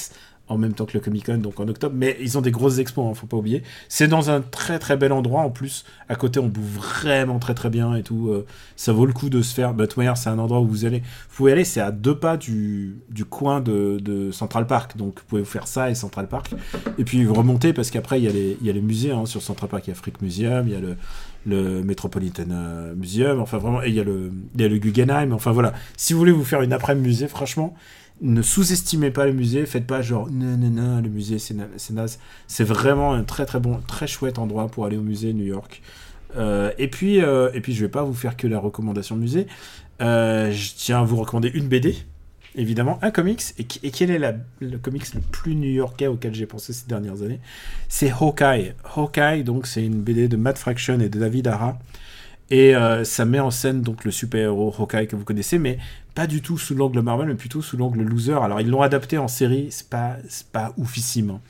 en même temps que le Comic Con, donc en octobre. Mais ils ont des grosses expos, hein, faut pas oublier. C'est dans un très très bel endroit en plus. À côté, on bouffe vraiment très très bien et tout. euh, ça vaut le coup de se faire. But c'est un endroit où vous allez. Vous pouvez aller, c'est à deux pas du, coin de, Central Park. Donc vous pouvez faire ça et Central Park. Et puis vous remontez parce qu'après, il y, a les- musées hein, sur Central Park. Il y Museum, il y a le, le Metropolitan euh, Museum. Enfin vraiment, et il y, a le, y a le Guggenheim. Enfin voilà. Si vous voulez vous faire une après-midi musée, franchement ne sous-estimez pas le musée, faites pas genre non non non le musée c'est na- c'est naze. C'est vraiment un très très bon, très chouette endroit pour aller au musée New York. Euh, et puis euh, et puis je vais pas vous faire que la recommandation de musée. Je tiens à vous recommander une BD, évidemment, un comics. Et, quel est le comics le plus new-yorkais auquel j'ai pensé ces dernières années? C'est Hawkeye. Hawkeye, donc c'est une BD de Matt Fraction et de David Ara. Et euh, ça met en scène donc le super-héros Hawkeye que vous connaissez, mais pas du tout sous l'angle Marvel, mais plutôt sous l'angle loser. Alors ils l'ont adapté en série, c'est pas, pas oufissime. hein.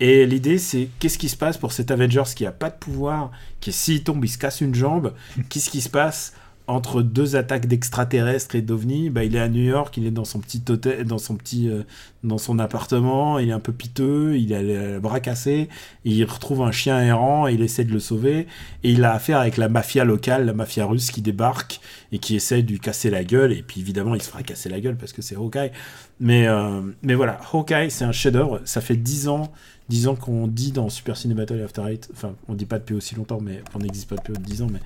Et l'idée c'est qu'est-ce qui se passe pour cet Avengers qui a pas de pouvoir, qui s'il tombe il se casse une jambe, qu'est-ce qui se passe entre deux attaques d'extraterrestres et d'ovnis, bah, il est à New York, il est dans son petit hôtel, dans son petit, euh, dans son appartement, il est un peu piteux, il a le bras cassé, il retrouve un chien errant et il essaie de le sauver, et il a affaire avec la mafia locale, la mafia russe qui débarque et qui essaie de lui casser la gueule, et puis évidemment il se fera casser la gueule parce que c'est Hawkeye. Mais, euh, mais voilà, Hawkeye c'est un chef-d'œuvre, ça fait 10 ans, 10 ans qu'on dit dans Super Ciné Battle After Eight, enfin on dit pas depuis aussi longtemps, mais on n'existe pas depuis 10 ans, mais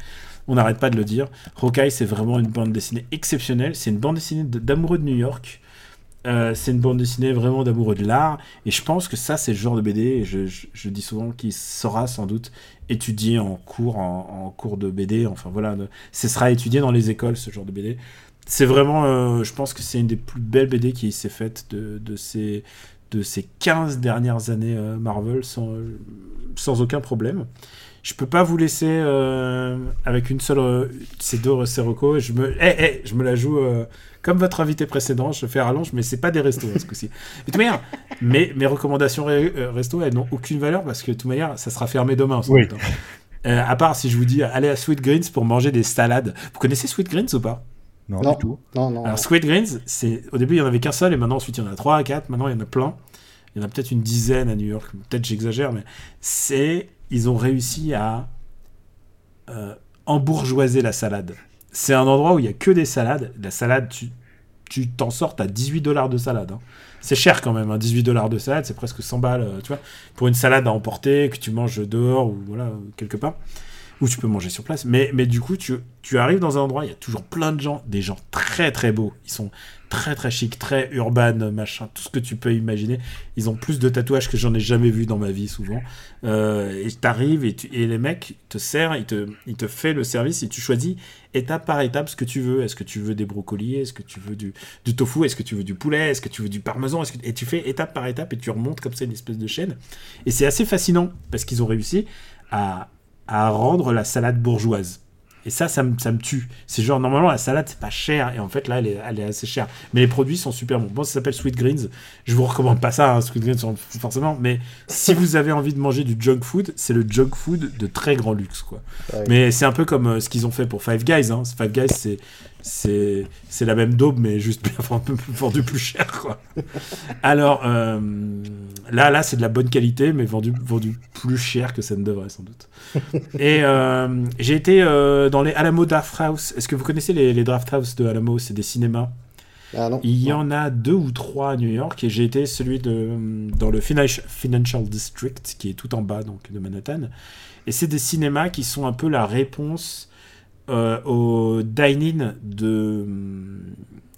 on n'arrête pas de le dire. Hawkeye, c'est vraiment une bande dessinée exceptionnelle. C'est une bande dessinée d'amoureux de New York. Euh, c'est une bande dessinée vraiment d'amoureux de l'art. Et je pense que ça, c'est le genre de BD, et je, dis souvent qu'il sera sans doute étudié en cours, en, cours de BD. Enfin voilà, ce sera étudié dans les écoles, ce genre de BD. C'est vraiment, euh, je pense que c'est une des plus belles BD qui s'est faite de, ces, de ces 15 dernières années euh, Marvel sans aucun problème. Je peux pas vous laisser euh, avec une seule euh, ces deux ces Je me, eh, eh, je me la joue euh, comme votre invité précédent. Je fais rallonge, mais c'est pas des restos hein, ce coup-ci. De toute manière, mes, mes recommandations resto, elles n'ont aucune valeur parce que de toute manière, ça sera fermé demain. Oui. À part si je vous dis allez à Sweet Greens pour manger des salades. Vous connaissez Sweet Greens ou pas? Non, non, du tout. Non, non. Alors Sweet Greens, c'est au début il y en avait qu'un seul et maintenant ensuite il y en a trois, quatre. Maintenant il y en a plein. Il y en a peut-être une dizaine à New York. Peut-être j'exagère, mais c'est ils ont réussi à euh, embourgeoiser la salade. C'est un endroit où il y a que des salades. La salade, tu t'en sortes à 18 dollars de salade. Hein. C'est cher quand même, hein, 18 dollars de salade, c'est presque 100 balles, euh, tu vois, pour une salade à emporter que tu manges dehors ou voilà quelque part, ou tu peux manger sur place. Mais, du coup, tu, arrives dans un endroit, il y a toujours plein de gens, des gens très très beaux. Ils sont très très chic, très urban, machin, tout ce que tu peux imaginer. Ils ont plus de tatouages que j'en ai jamais vu dans ma vie souvent. Euh, et t'arrives et, et les mecs te servent, ils te, ils te fait le service et tu choisis étape par étape ce que tu veux. Est-ce que tu veux des brocolis? Est-ce que tu veux du, du tofu? Est-ce que tu veux du poulet? Est-ce que tu veux du parmesan? Que... Et tu fais étape par étape et tu remontes comme ça une espèce de chaîne. Et c'est assez fascinant parce qu'ils ont réussi à, à rendre la salade bourgeoise. Et ça, ça me, ça me tue. C'est genre, normalement, la salade, c'est pas cher. Et en fait, là, elle est, elle est, assez chère. Mais les produits sont super bons. Bon, ça s'appelle Sweet Greens. Je vous recommande pas ça, hein, Sweet Greens, forcément. Mais si vous avez envie de manger du junk food, c'est le junk food de très grand luxe, quoi. Mais c'est un peu comme euh, ce qu'ils ont fait pour Five Guys. Hein. Five Guys, c'est c'est la même daube mais juste vendu plus cher quoi. Alors euh, là là c'est de la bonne qualité mais vendu vendu plus cher que ça ne devrait sans doute. Et euh, j'ai été euh, dans les Alamo Draft House. Est-ce que vous connaissez les, les Draft House de Alamo? C'est des cinémas. Ah non, Il y en a deux ou trois à New York et j'ai été celui de dans le Financial District qui est tout en bas donc de Manhattan. Et c'est des cinémas qui sont un peu la réponse euh, au dining de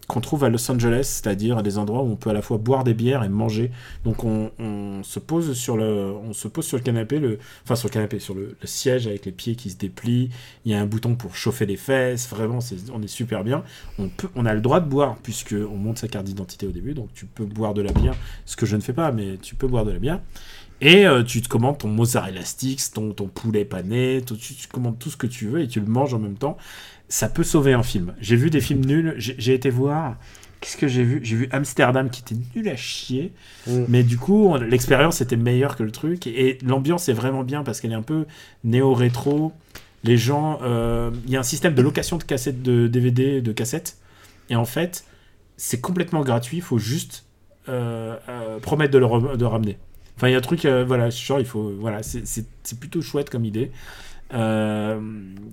qu'on trouve à Los Angeles, c'est-à-dire des endroits où on peut à la fois boire des bières et manger. Donc on, se pose sur le, on se pose sur le canapé, le, enfin sur le canapé, sur le, siège avec les pieds qui se déplient. Il y a un bouton pour chauffer les fesses. Vraiment, on est super bien. On peut, on a le droit de boire puisque on monte sa carte d'identité au début, donc tu peux boire de la bière, ce que je ne fais pas, mais tu peux boire de la bière. Et euh, tu te commandes ton mozzarella sticks, ton, ton poulet pané, tu, tu, commandes tout ce que tu veux et tu le manges en même temps. Ça peut sauver un film. J'ai vu des films nuls. J'ai été voir. Qu'est-ce que j'ai vu? J'ai vu Amsterdam qui était nul à chier. Mm. Mais du coup, l'expérience était meilleure que le truc. Et, l'ambiance est vraiment bien parce qu'elle est un peu néo-rétro. Les gens. Euh, il y a un système de location de cassettes, de DVD, de cassettes. Et en fait, c'est complètement gratuit. Il faut juste euh, promettre de le de ramener. Enfin, il y a un truc, euh, voilà, genre, il faut. Voilà, c'est plutôt chouette comme idée. Euh,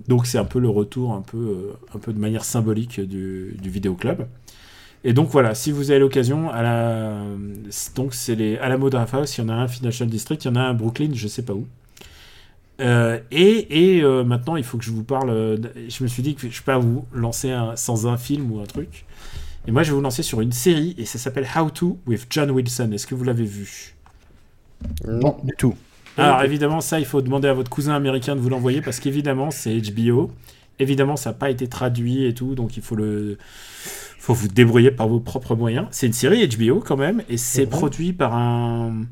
donc, c'est un peu le retour, un peu, euh, un peu de manière symbolique du, du vidéoclub. Et donc, voilà, si vous avez l'occasion, à la. Donc, c'est les Alamo Draft House, il y en a un Financial District, il y en a un Brooklyn, je sais pas où. et, et maintenant, il faut que je vous parle. Je me suis dit que je peux pas vous lancer sans un film ou un truc. Et moi, je vais vous lancer sur une série et ça s'appelle How to with John Wilson. Est-ce que vous l'avez vu? Non, du tout. Alors évidemment, ça, il faut demander à votre cousin américain de vous l'envoyer parce qu'évidemment, c'est HBO. Évidemment, ça n'a pas été traduit et tout, donc il faut le, faut vous débrouiller par vos propres moyens. C'est une série HBO quand même, et c'est mhm. produit par un.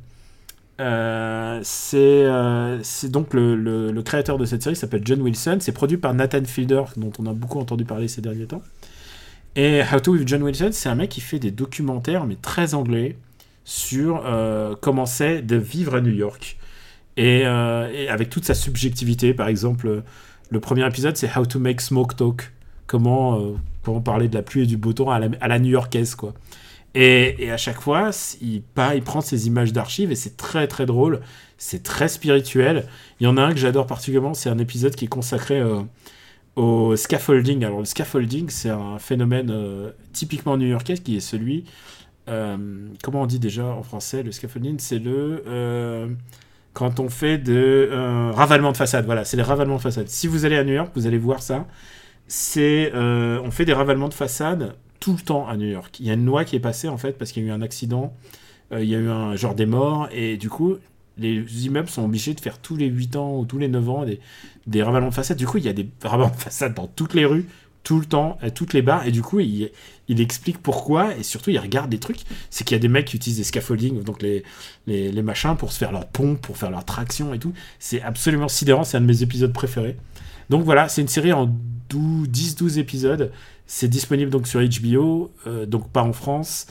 Euh, euh, c'est donc le, le, créateur de cette série s'appelle John Wilson. C'est produit par Nathan Fielder, dont on a beaucoup entendu parler ces derniers temps. Et How to with John Wilson, c'est un mec qui fait des documentaires, mais très anglais sur euh, comment c'est de vivre à New York. Euh, et, avec toute sa subjectivité, par exemple, le premier épisode, c'est How to make smoke talk. comment, comment parler de la pluie et du beau temps à la, new-yorkaise, quoi. Et, et, à chaque fois, il, il prend ces images d'archives et c'est très très drôle, c'est très spirituel. Il y en a un que j'adore particulièrement, c'est un épisode qui est consacré au scaffolding. Alors le scaffolding, c'est un phénomène typiquement new-yorkais qui est celui euh, comment on dit déjà en français le scaffolding C'est le euh, quand on fait de euh, ravalement de façade. Voilà, c'est les ravalements de façade. Si vous allez à New York, vous allez voir ça. C'est on fait des ravalements de façade tout le temps à New York. Il y a une loi qui est passée en fait parce qu'il y a eu un accident, il y a eu un genre des morts et du coup les immeubles sont obligés de faire tous les 8 ans ou tous les 9 ans des, des ravalements de façade. Du coup, il y a des ravalements de façade dans toutes les rues, tout le temps, à toutes les barres, et du coup, il, il explique pourquoi, et surtout, il regarde des trucs. C'est qu'il y a des mecs qui utilisent des scaffolding, donc les, les, les, machins, pour se faire leur pompe, pour faire leur traction et tout. C'est absolument sidérant, c'est un de mes épisodes préférés. Donc voilà, c'est une série en 10-12 épisodes. C'est disponible donc sur HBO, euh, donc pas en France.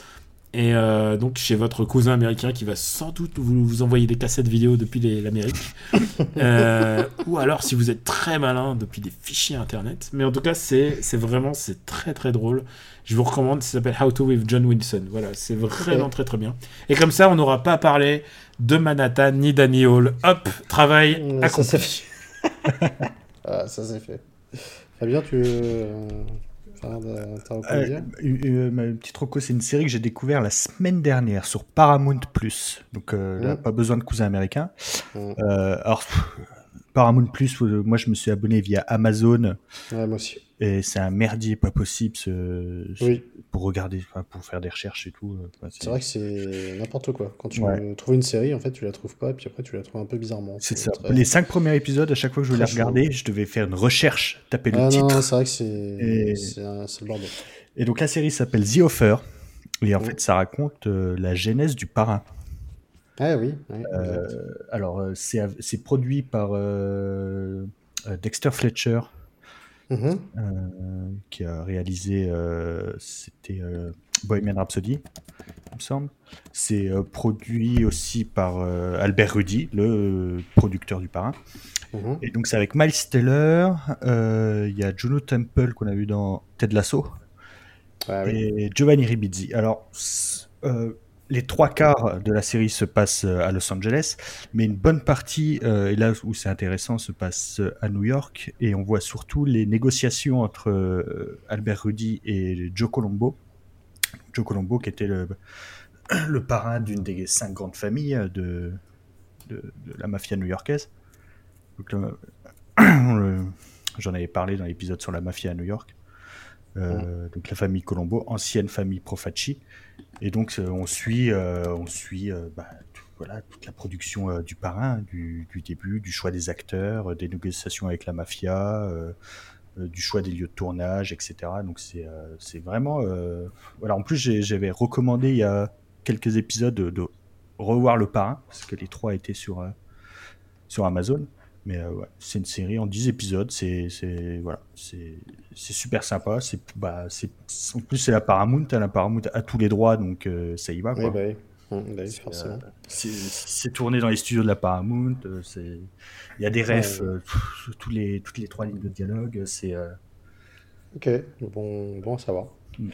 Et euh, donc chez votre cousin américain qui va sans doute vous, vous envoyer des cassettes vidéo depuis l'Amérique. euh, ou alors si vous êtes très malin depuis des fichiers internet. Mais en tout cas c'est vraiment c'est très très drôle. Je vous recommande, ça s'appelle How to with John Wilson. Voilà, c'est vraiment très très bien. Et comme ça on n'aura pas parlé de Manhattan ni d'Annie Hall. Hop, travail mmh, accompli. ah, ça c'est fait. Fabien, tu... Euh, euh, ma petite roco, c'est une série que j'ai découvert la semaine dernière sur Paramount Plus. Donc, euh, mmh. pas besoin de cousin américain. Mmh. alors, Paramount Plus, moi, je me suis abonné via Amazon. Ouais, moi aussi. Et c'est un merdier pas possible pour regarder, pour faire des recherches et tout. c'est vrai que c'est n'importe quoi. Quand tu trouves une série, en fait, tu la trouves pas, et puis après, tu la trouves un peu bizarrement. C'est ça. Les cinq premiers épisodes, à chaque fois que je voulais regarder, je devais faire une recherche, taper le ah, titre. C'est vrai que c'est et... le bordel. Et donc, la série s'appelle The Offer. Et en fait, ça raconte euh, la genèse du parrain. Ah oui. euh, alors, euh, c'est produit par euh, Dexter Fletcher. Mm-hmm. Euh, qui a réalisé, euh, c'était euh, Bohemian Rhapsody, il me semble. C'est produit aussi par Albert Rudy, le producteur du parrain. Mm-hmm. Et donc c'est avec Miles Teller, il y a Juno Temple qu'on a vu dans Ted Lasso, ah et Giovanni Ribizzi. Alors, les trois quarts de la série se passent euh, à Los Angeles, mais une bonne partie, euh, et là où c'est intéressant, se passe euh, à New York, et on voit surtout les négociations entre Albert Rudy et Joe Colombo. Joe Colombo qui était le, le parrain d'une des cinq grandes familles de, de, la mafia new-yorkaise. J'en avais parlé dans l'épisode sur la mafia à New York. Donc la famille Colombo, ancienne famille Profaci. Et donc, euh, on suit, euh, on suit euh, bah, voilà, toute la production du parrain, du, du, début, du choix des acteurs, des négociations avec la mafia, du choix des lieux de tournage, etc. Donc, c'est vraiment. voilà. En plus, j'avais recommandé il y a quelques épisodes de, de, revoir le parrain, parce que les trois étaient sur, sur Amazon. Mais euh, ouais, c'est une série en 10 épisodes, c'est voilà, c'est super sympa. C'est bah, en plus c'est la Paramount, hein, la Paramount a tous les droits donc euh, ça y va quoi. Oui, bah, bah forcément. Euh, c'est tourné dans les studios de la Paramount, c'est il y a des refs tous les toutes les trois lignes de dialogue, c'est OK, bon bon à savoir. Mm.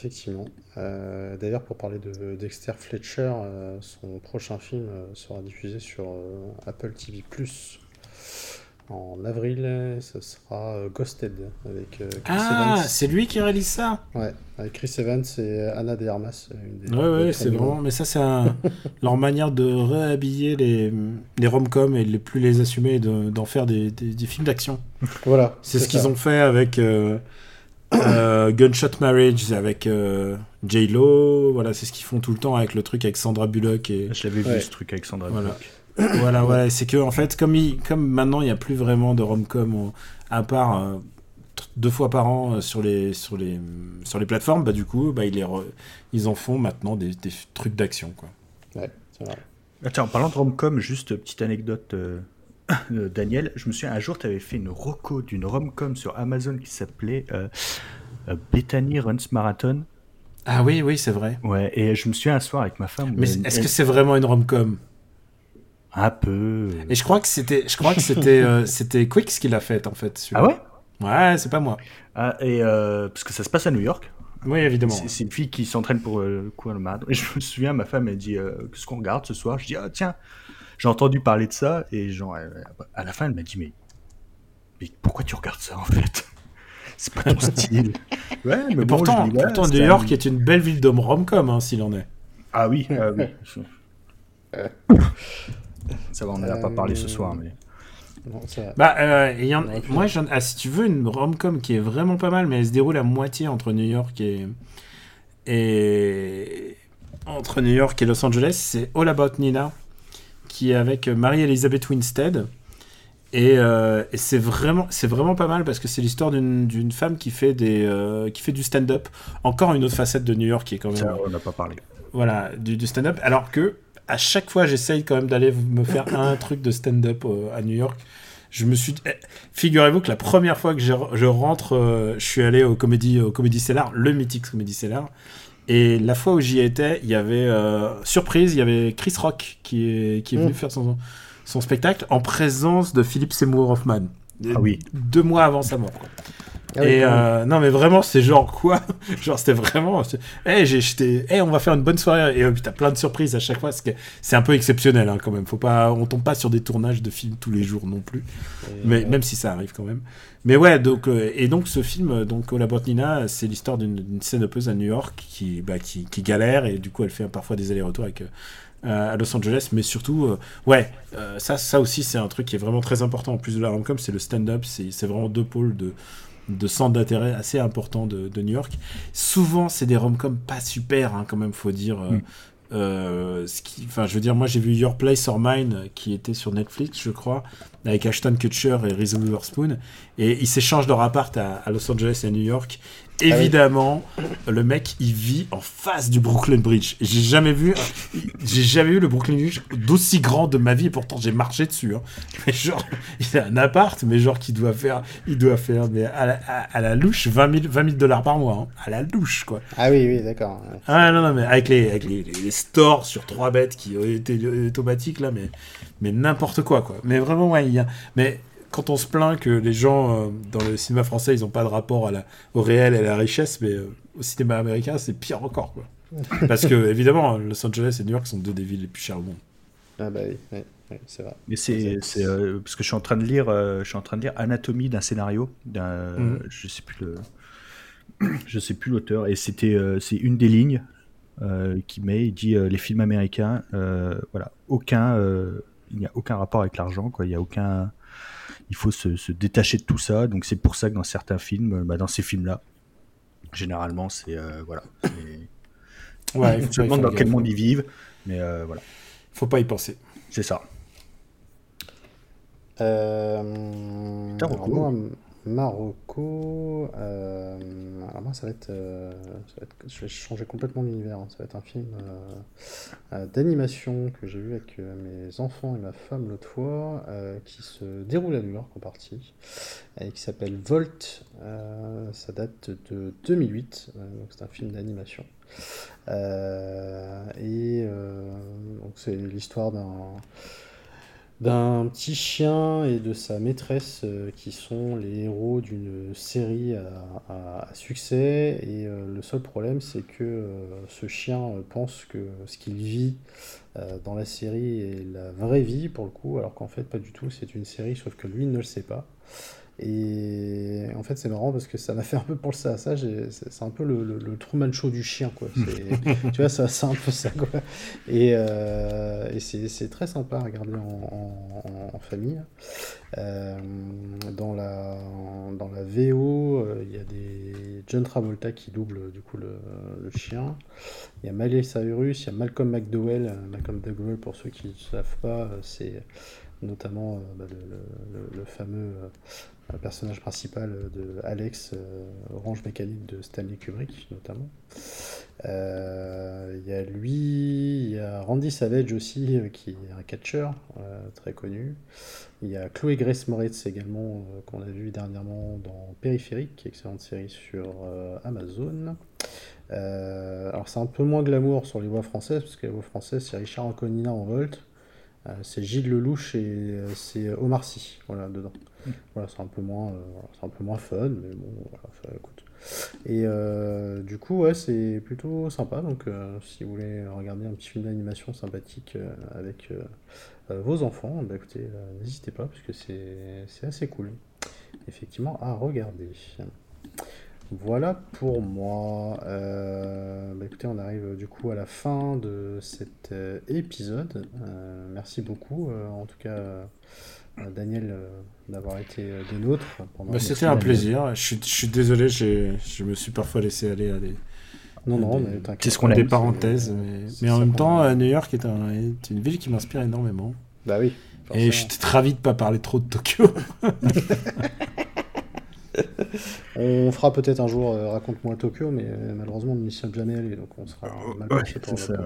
Effectivement. D'ailleurs, pour parler de Dexter Fletcher, son prochain film sera diffusé sur Apple TV en avril, ce sera euh, Ghosted avec euh, Chris Ah, c'est lui qui réalise ça? Ouais, avec Chris Evans et Anna de Armas. Une ouais, ouais, c'est vraiment. Mais ça, c'est leur manière de réhabiller les, les rom-coms et de plus les assumer et d'en faire des, des, films d'action. Voilà. C'est ce qu'ils ont fait avec euh, Gunshot Marriage, avec J-Lo. Voilà, c'est ce qu'ils font tout le temps avec le truc avec Sandra Bullock. Et... Je l'avais vu ce truc avec Sandra voilà. Bullock voilà, voilà. C'est que en fait, comme, comme maintenant il n'y a plus vraiment de rom-com à part euh, deux fois par an euh, sur les sur les sur les plateformes, bah du coup, bah ils, ils en font maintenant des, des trucs d'action, quoi. Ouais, c'est vrai. Attends, en parlant de rom-com, juste petite anecdote. Euh, Daniel, je me souviens un jour, tu avais fait une roco d'une rom-com sur Amazon qui s'appelait Bethany Runs Marathon. Ah oui, oui, c'est vrai. Ouais, et je me souviens un soir avec ma femme. Mais est-ce que c'est vraiment une rom-com? Un peu. Et je crois que c'était, je crois que c'était, euh, c'était Quicks qui l'a fait en fait. Ah ouais? Ouais, c'est pas moi. Ah, et parce que ça se passe à New York. Oui, évidemment. C'est une fille qui s'entraîne pour euh, courir le marathon. Et je me souviens, ma femme, elle dit Qu'est-ce qu'on regarde ce soir? Je dis Ah, tiens, j'ai entendu parler de ça. Et genre, à la fin, elle m'a dit Mais, mais pourquoi tu regardes ça en fait? C'est pas ton style. Ouais, mais, pourtant, pourtant New York est une belle ville d'hommes rom-com, hein, s'il en est. Ah oui, ah oui. ça va, on n'a pas parlé ce soir, mais. Bah, euh, y en... moi, ah, si tu veux une rom-com qui est vraiment pas mal, mais elle se déroule à moitié entre New York et, et entre New York et Los Angeles, c'est All About Nina, qui est avec Marie-Elizabeth Winstead. Et, euh, et c'est vraiment, c'est vraiment pas mal parce que c'est l'histoire d'une femme qui fait, des, euh, qui fait du stand-up. Encore une autre facette de New York qui est quand même. Ça, on n'a pas parlé. Voilà, du, du stand-up. Alors que à chaque fois, j'essaye quand même d'aller me faire un truc de stand-up euh, à New York. Je me suis. Eh, figurez-vous que la première fois que je, rentre, euh, je suis allé au Comedy, au Comedy Cellar, le mythique Comedy Cellar. Et la fois où j'y étais, il y avait euh, surprise, il y avait Chris Rock qui est, qui est venu mm. faire son, son spectacle en présence de Philippe Seymour Hoffman. Ah oui. Deux mois avant sa mort. Ah et euh, non, mais vraiment, c'est genre quoi? Genre, c'était vraiment. Eh, j'ai eh, on va faire une bonne soirée. Et euh, t'as plein de surprises à chaque fois. C'est un peu exceptionnel hein, quand même. Faut pas, on tombe pas sur des tournages de films tous les jours non plus. mais même si ça arrive quand même. Mais ouais, donc euh, et donc ce film, donc La Nina, c'est l'histoire d'une scène à New York qui, bah, qui, qui, galère et du coup elle fait parfois des allers-retours avec à Los Angeles, mais surtout, ouais, ça, ça aussi c'est un truc qui est vraiment très important en plus de la rom-com, c'est le stand-up, c'est vraiment deux pôles de de centre d'intérêt assez important de, New York. Souvent, c'est des rom-coms pas super, hein, quand même, faut dire. Euh, mm. euh, ce qui, enfin, je veux dire, moi j'ai vu Your Place or Mine qui était sur Netflix, je crois, avec Ashton Kutcher et Reese Witherspoon, et ils s'échangent leur appart à, Los Angeles et à New York, ah évidemment, le mec, il vit en face du Brooklyn Bridge. J'ai jamais vu, j'ai jamais vu le Brooklyn Bridge d'aussi grand de ma vie, et pourtant j'ai marché dessus. Hein. Mais genre, il a un appart, mais genre qui doit faire, il doit faire, mais à la, louche, 20 000, dollars par mois, hein. à la louche, quoi. Ah oui, oui, d'accord. Ah non, non, mais avec les, avec les, stores sur trois bêtes qui étaient automatiques là, mais, mais n'importe quoi, quoi. Mais vraiment, ouais, il y a, mais quand on se plaint que les gens euh, dans le cinéma français, ils n'ont pas de rapport à la, au réel et à la richesse, mais euh, au cinéma américain, c'est pire encore. Quoi. Parce que, évidemment, Los Angeles et New York sont deux des villes les plus chères au monde. Ah bah oui, c'est vrai. Mais c'est, euh, parce que je suis en train de lire, je suis en train de lire Anatomie d'un scénario, d'un, mhm. je sais plus le, je sais plus l'auteur, et c'était, c'est une des lignes qui met, il dit les films américains, voilà, aucun, il n'y a aucun rapport avec l'argent, quoi, il n'y a aucun il faut se, détacher de tout ça. Donc c'est pour ça que dans certains films, bah, dans ces films-là, généralement, c'est euh, voilà. Ouais, il se demande dans quel monde ils vivent, mais euh, voilà. Faut pas y penser. C'est ça. Euh, Marocco. Euh, alors moi, ça va, être, euh, Je vais changer complètement l'univers. Hein. Ça va être un film euh, d'animation que j'ai vu avec mes enfants et ma femme l'autre fois, qui se déroule à New York en partie, et qui s'appelle Volt. ça date de 2008. donc c'est un film d'animation. et donc c'est l'histoire d'un d'un petit chien et de sa maîtresse euh, qui sont les héros d'une série à, succès. Et euh, le seul problème, c'est que euh, ce chien pense que ce qu'il vit dans la série est la vraie vie pour le coup, alors qu'en fait, pas du tout. C'est une série, sauf que lui ne le sait pas. Et en fait, c'est marrant parce que ça m'a fait un peu penser à ça. C'est un peu le, le, Truman Show du chien, quoi. tu vois, c'est un peu ça, quoi. Et, euh, et c'est très sympa à regarder en, en, famille. Euh, dans, la, dans la VO, euh, il y a des John Travolta qui double du coup le, le chien. Il y a Miley Cyrus, il y a Malcolm McDowell. Malcolm McDowell, pour ceux qui ne savent pas, c'est notamment bah, le, le, fameux le personnage principal de Alex, euh, Orange Mécanique de Stanley Kubrick notamment. Euh, il y a lui, il y a Randy Savage aussi, euh, qui est un catcheur très connu. Il y a Chloé Grace Moritz également, qu'on a vu dernièrement dans Périphérique, excellente série sur Amazon. alors c'est un peu moins glamour sur les voix françaises, parce que les voix françaises, c'est Richard Anconina en Volt. c'est Gilles Lelouch et c'est Omar Sy, voilà, dedans. Voilà, c'est un peu moins, c'est un peu moins fun, mais bon, voilà, écoute. Et du coup, ouais, c'est plutôt sympa. Donc, si vous voulez regarder un petit film d'animation sympathique avec vos enfants, bah, écoutez, n'hésitez pas, parce que c'est assez cool, effectivement, à regarder. Voilà pour moi. Euh, bah, écoutez, on arrive du coup à la fin de cet euh, épisode. Euh, merci beaucoup, en tout cas, Daniel, d'avoir été des nôtres. Bah, c'était un plaisir. Je suis, désolé, je me suis parfois laissé aller à des. Non, non, mais C'est ce qu'on Des parenthèses, mais, en même temps, New York est, est une ville qui m'inspire énormément. Bah oui. Et je suis ravi de pas parler trop de Tokyo. on fera peut-être un jour euh, Raconte-moi Tokyo, mais euh, malheureusement on n'y sommes jamais allé, donc on sera mal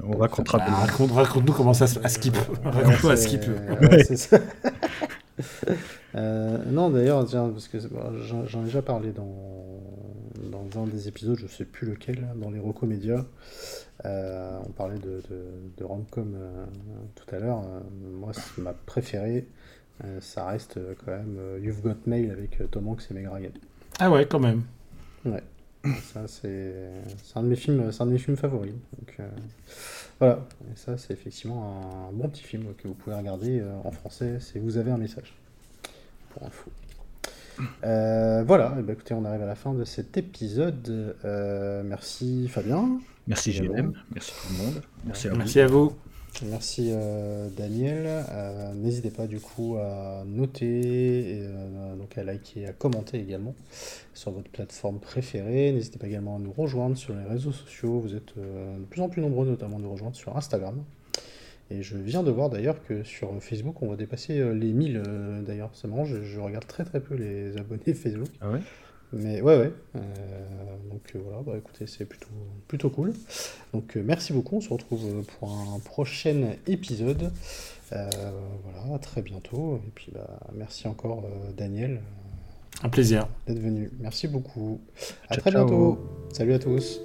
On racontera. Raconte, raconte-nous comment ça se skip. Raconte-nous à skip. Euh, non, d'ailleurs, parce que j'en ai déjà parlé dans, dans un des épisodes, je sais plus lequel, dans les Rocco Média. on parlait de, de, de Romcom tout à l'heure. moi, ma préférée, euh, ça reste euh, quand même euh, You've Got Mail avec Tom Hanks et Meg Ryan. Ah ouais, quand même. Ouais. ça, c'est un, de mes films, un de mes films favoris. Donc, voilà. Et ça, c'est effectivement un bon petit film que vous pouvez regarder en français si vous avez un message. Pour info. voilà, et ben, écoutez, on arrive à la fin de cet épisode. merci Fabien. Merci JM. Merci tout le monde. Merci à vous. Merci à vous. Merci euh, Daniel. Euh, n'hésitez pas du coup à noter, et, euh, donc à liker, à commenter également sur votre plateforme préférée. N'hésitez pas également à nous rejoindre sur les réseaux sociaux. Vous êtes de plus en plus nombreux notamment à nous rejoindre sur Instagram. Et je viens de voir d'ailleurs que sur Facebook on va dépasser les 1000 d'ailleurs. C'est marrant, je, regarde très très peu les abonnés Facebook. Ah mais ouais, ouais. Euh, donc euh, voilà, bah, écoutez, c'est plutôt, plutôt cool. Donc euh, merci beaucoup, on se retrouve pour un prochain épisode. voilà, à très bientôt. Et puis bah, merci encore Daniel. Un plaisir. D'être venu. Merci beaucoup. À très bientôt. Salut à tous.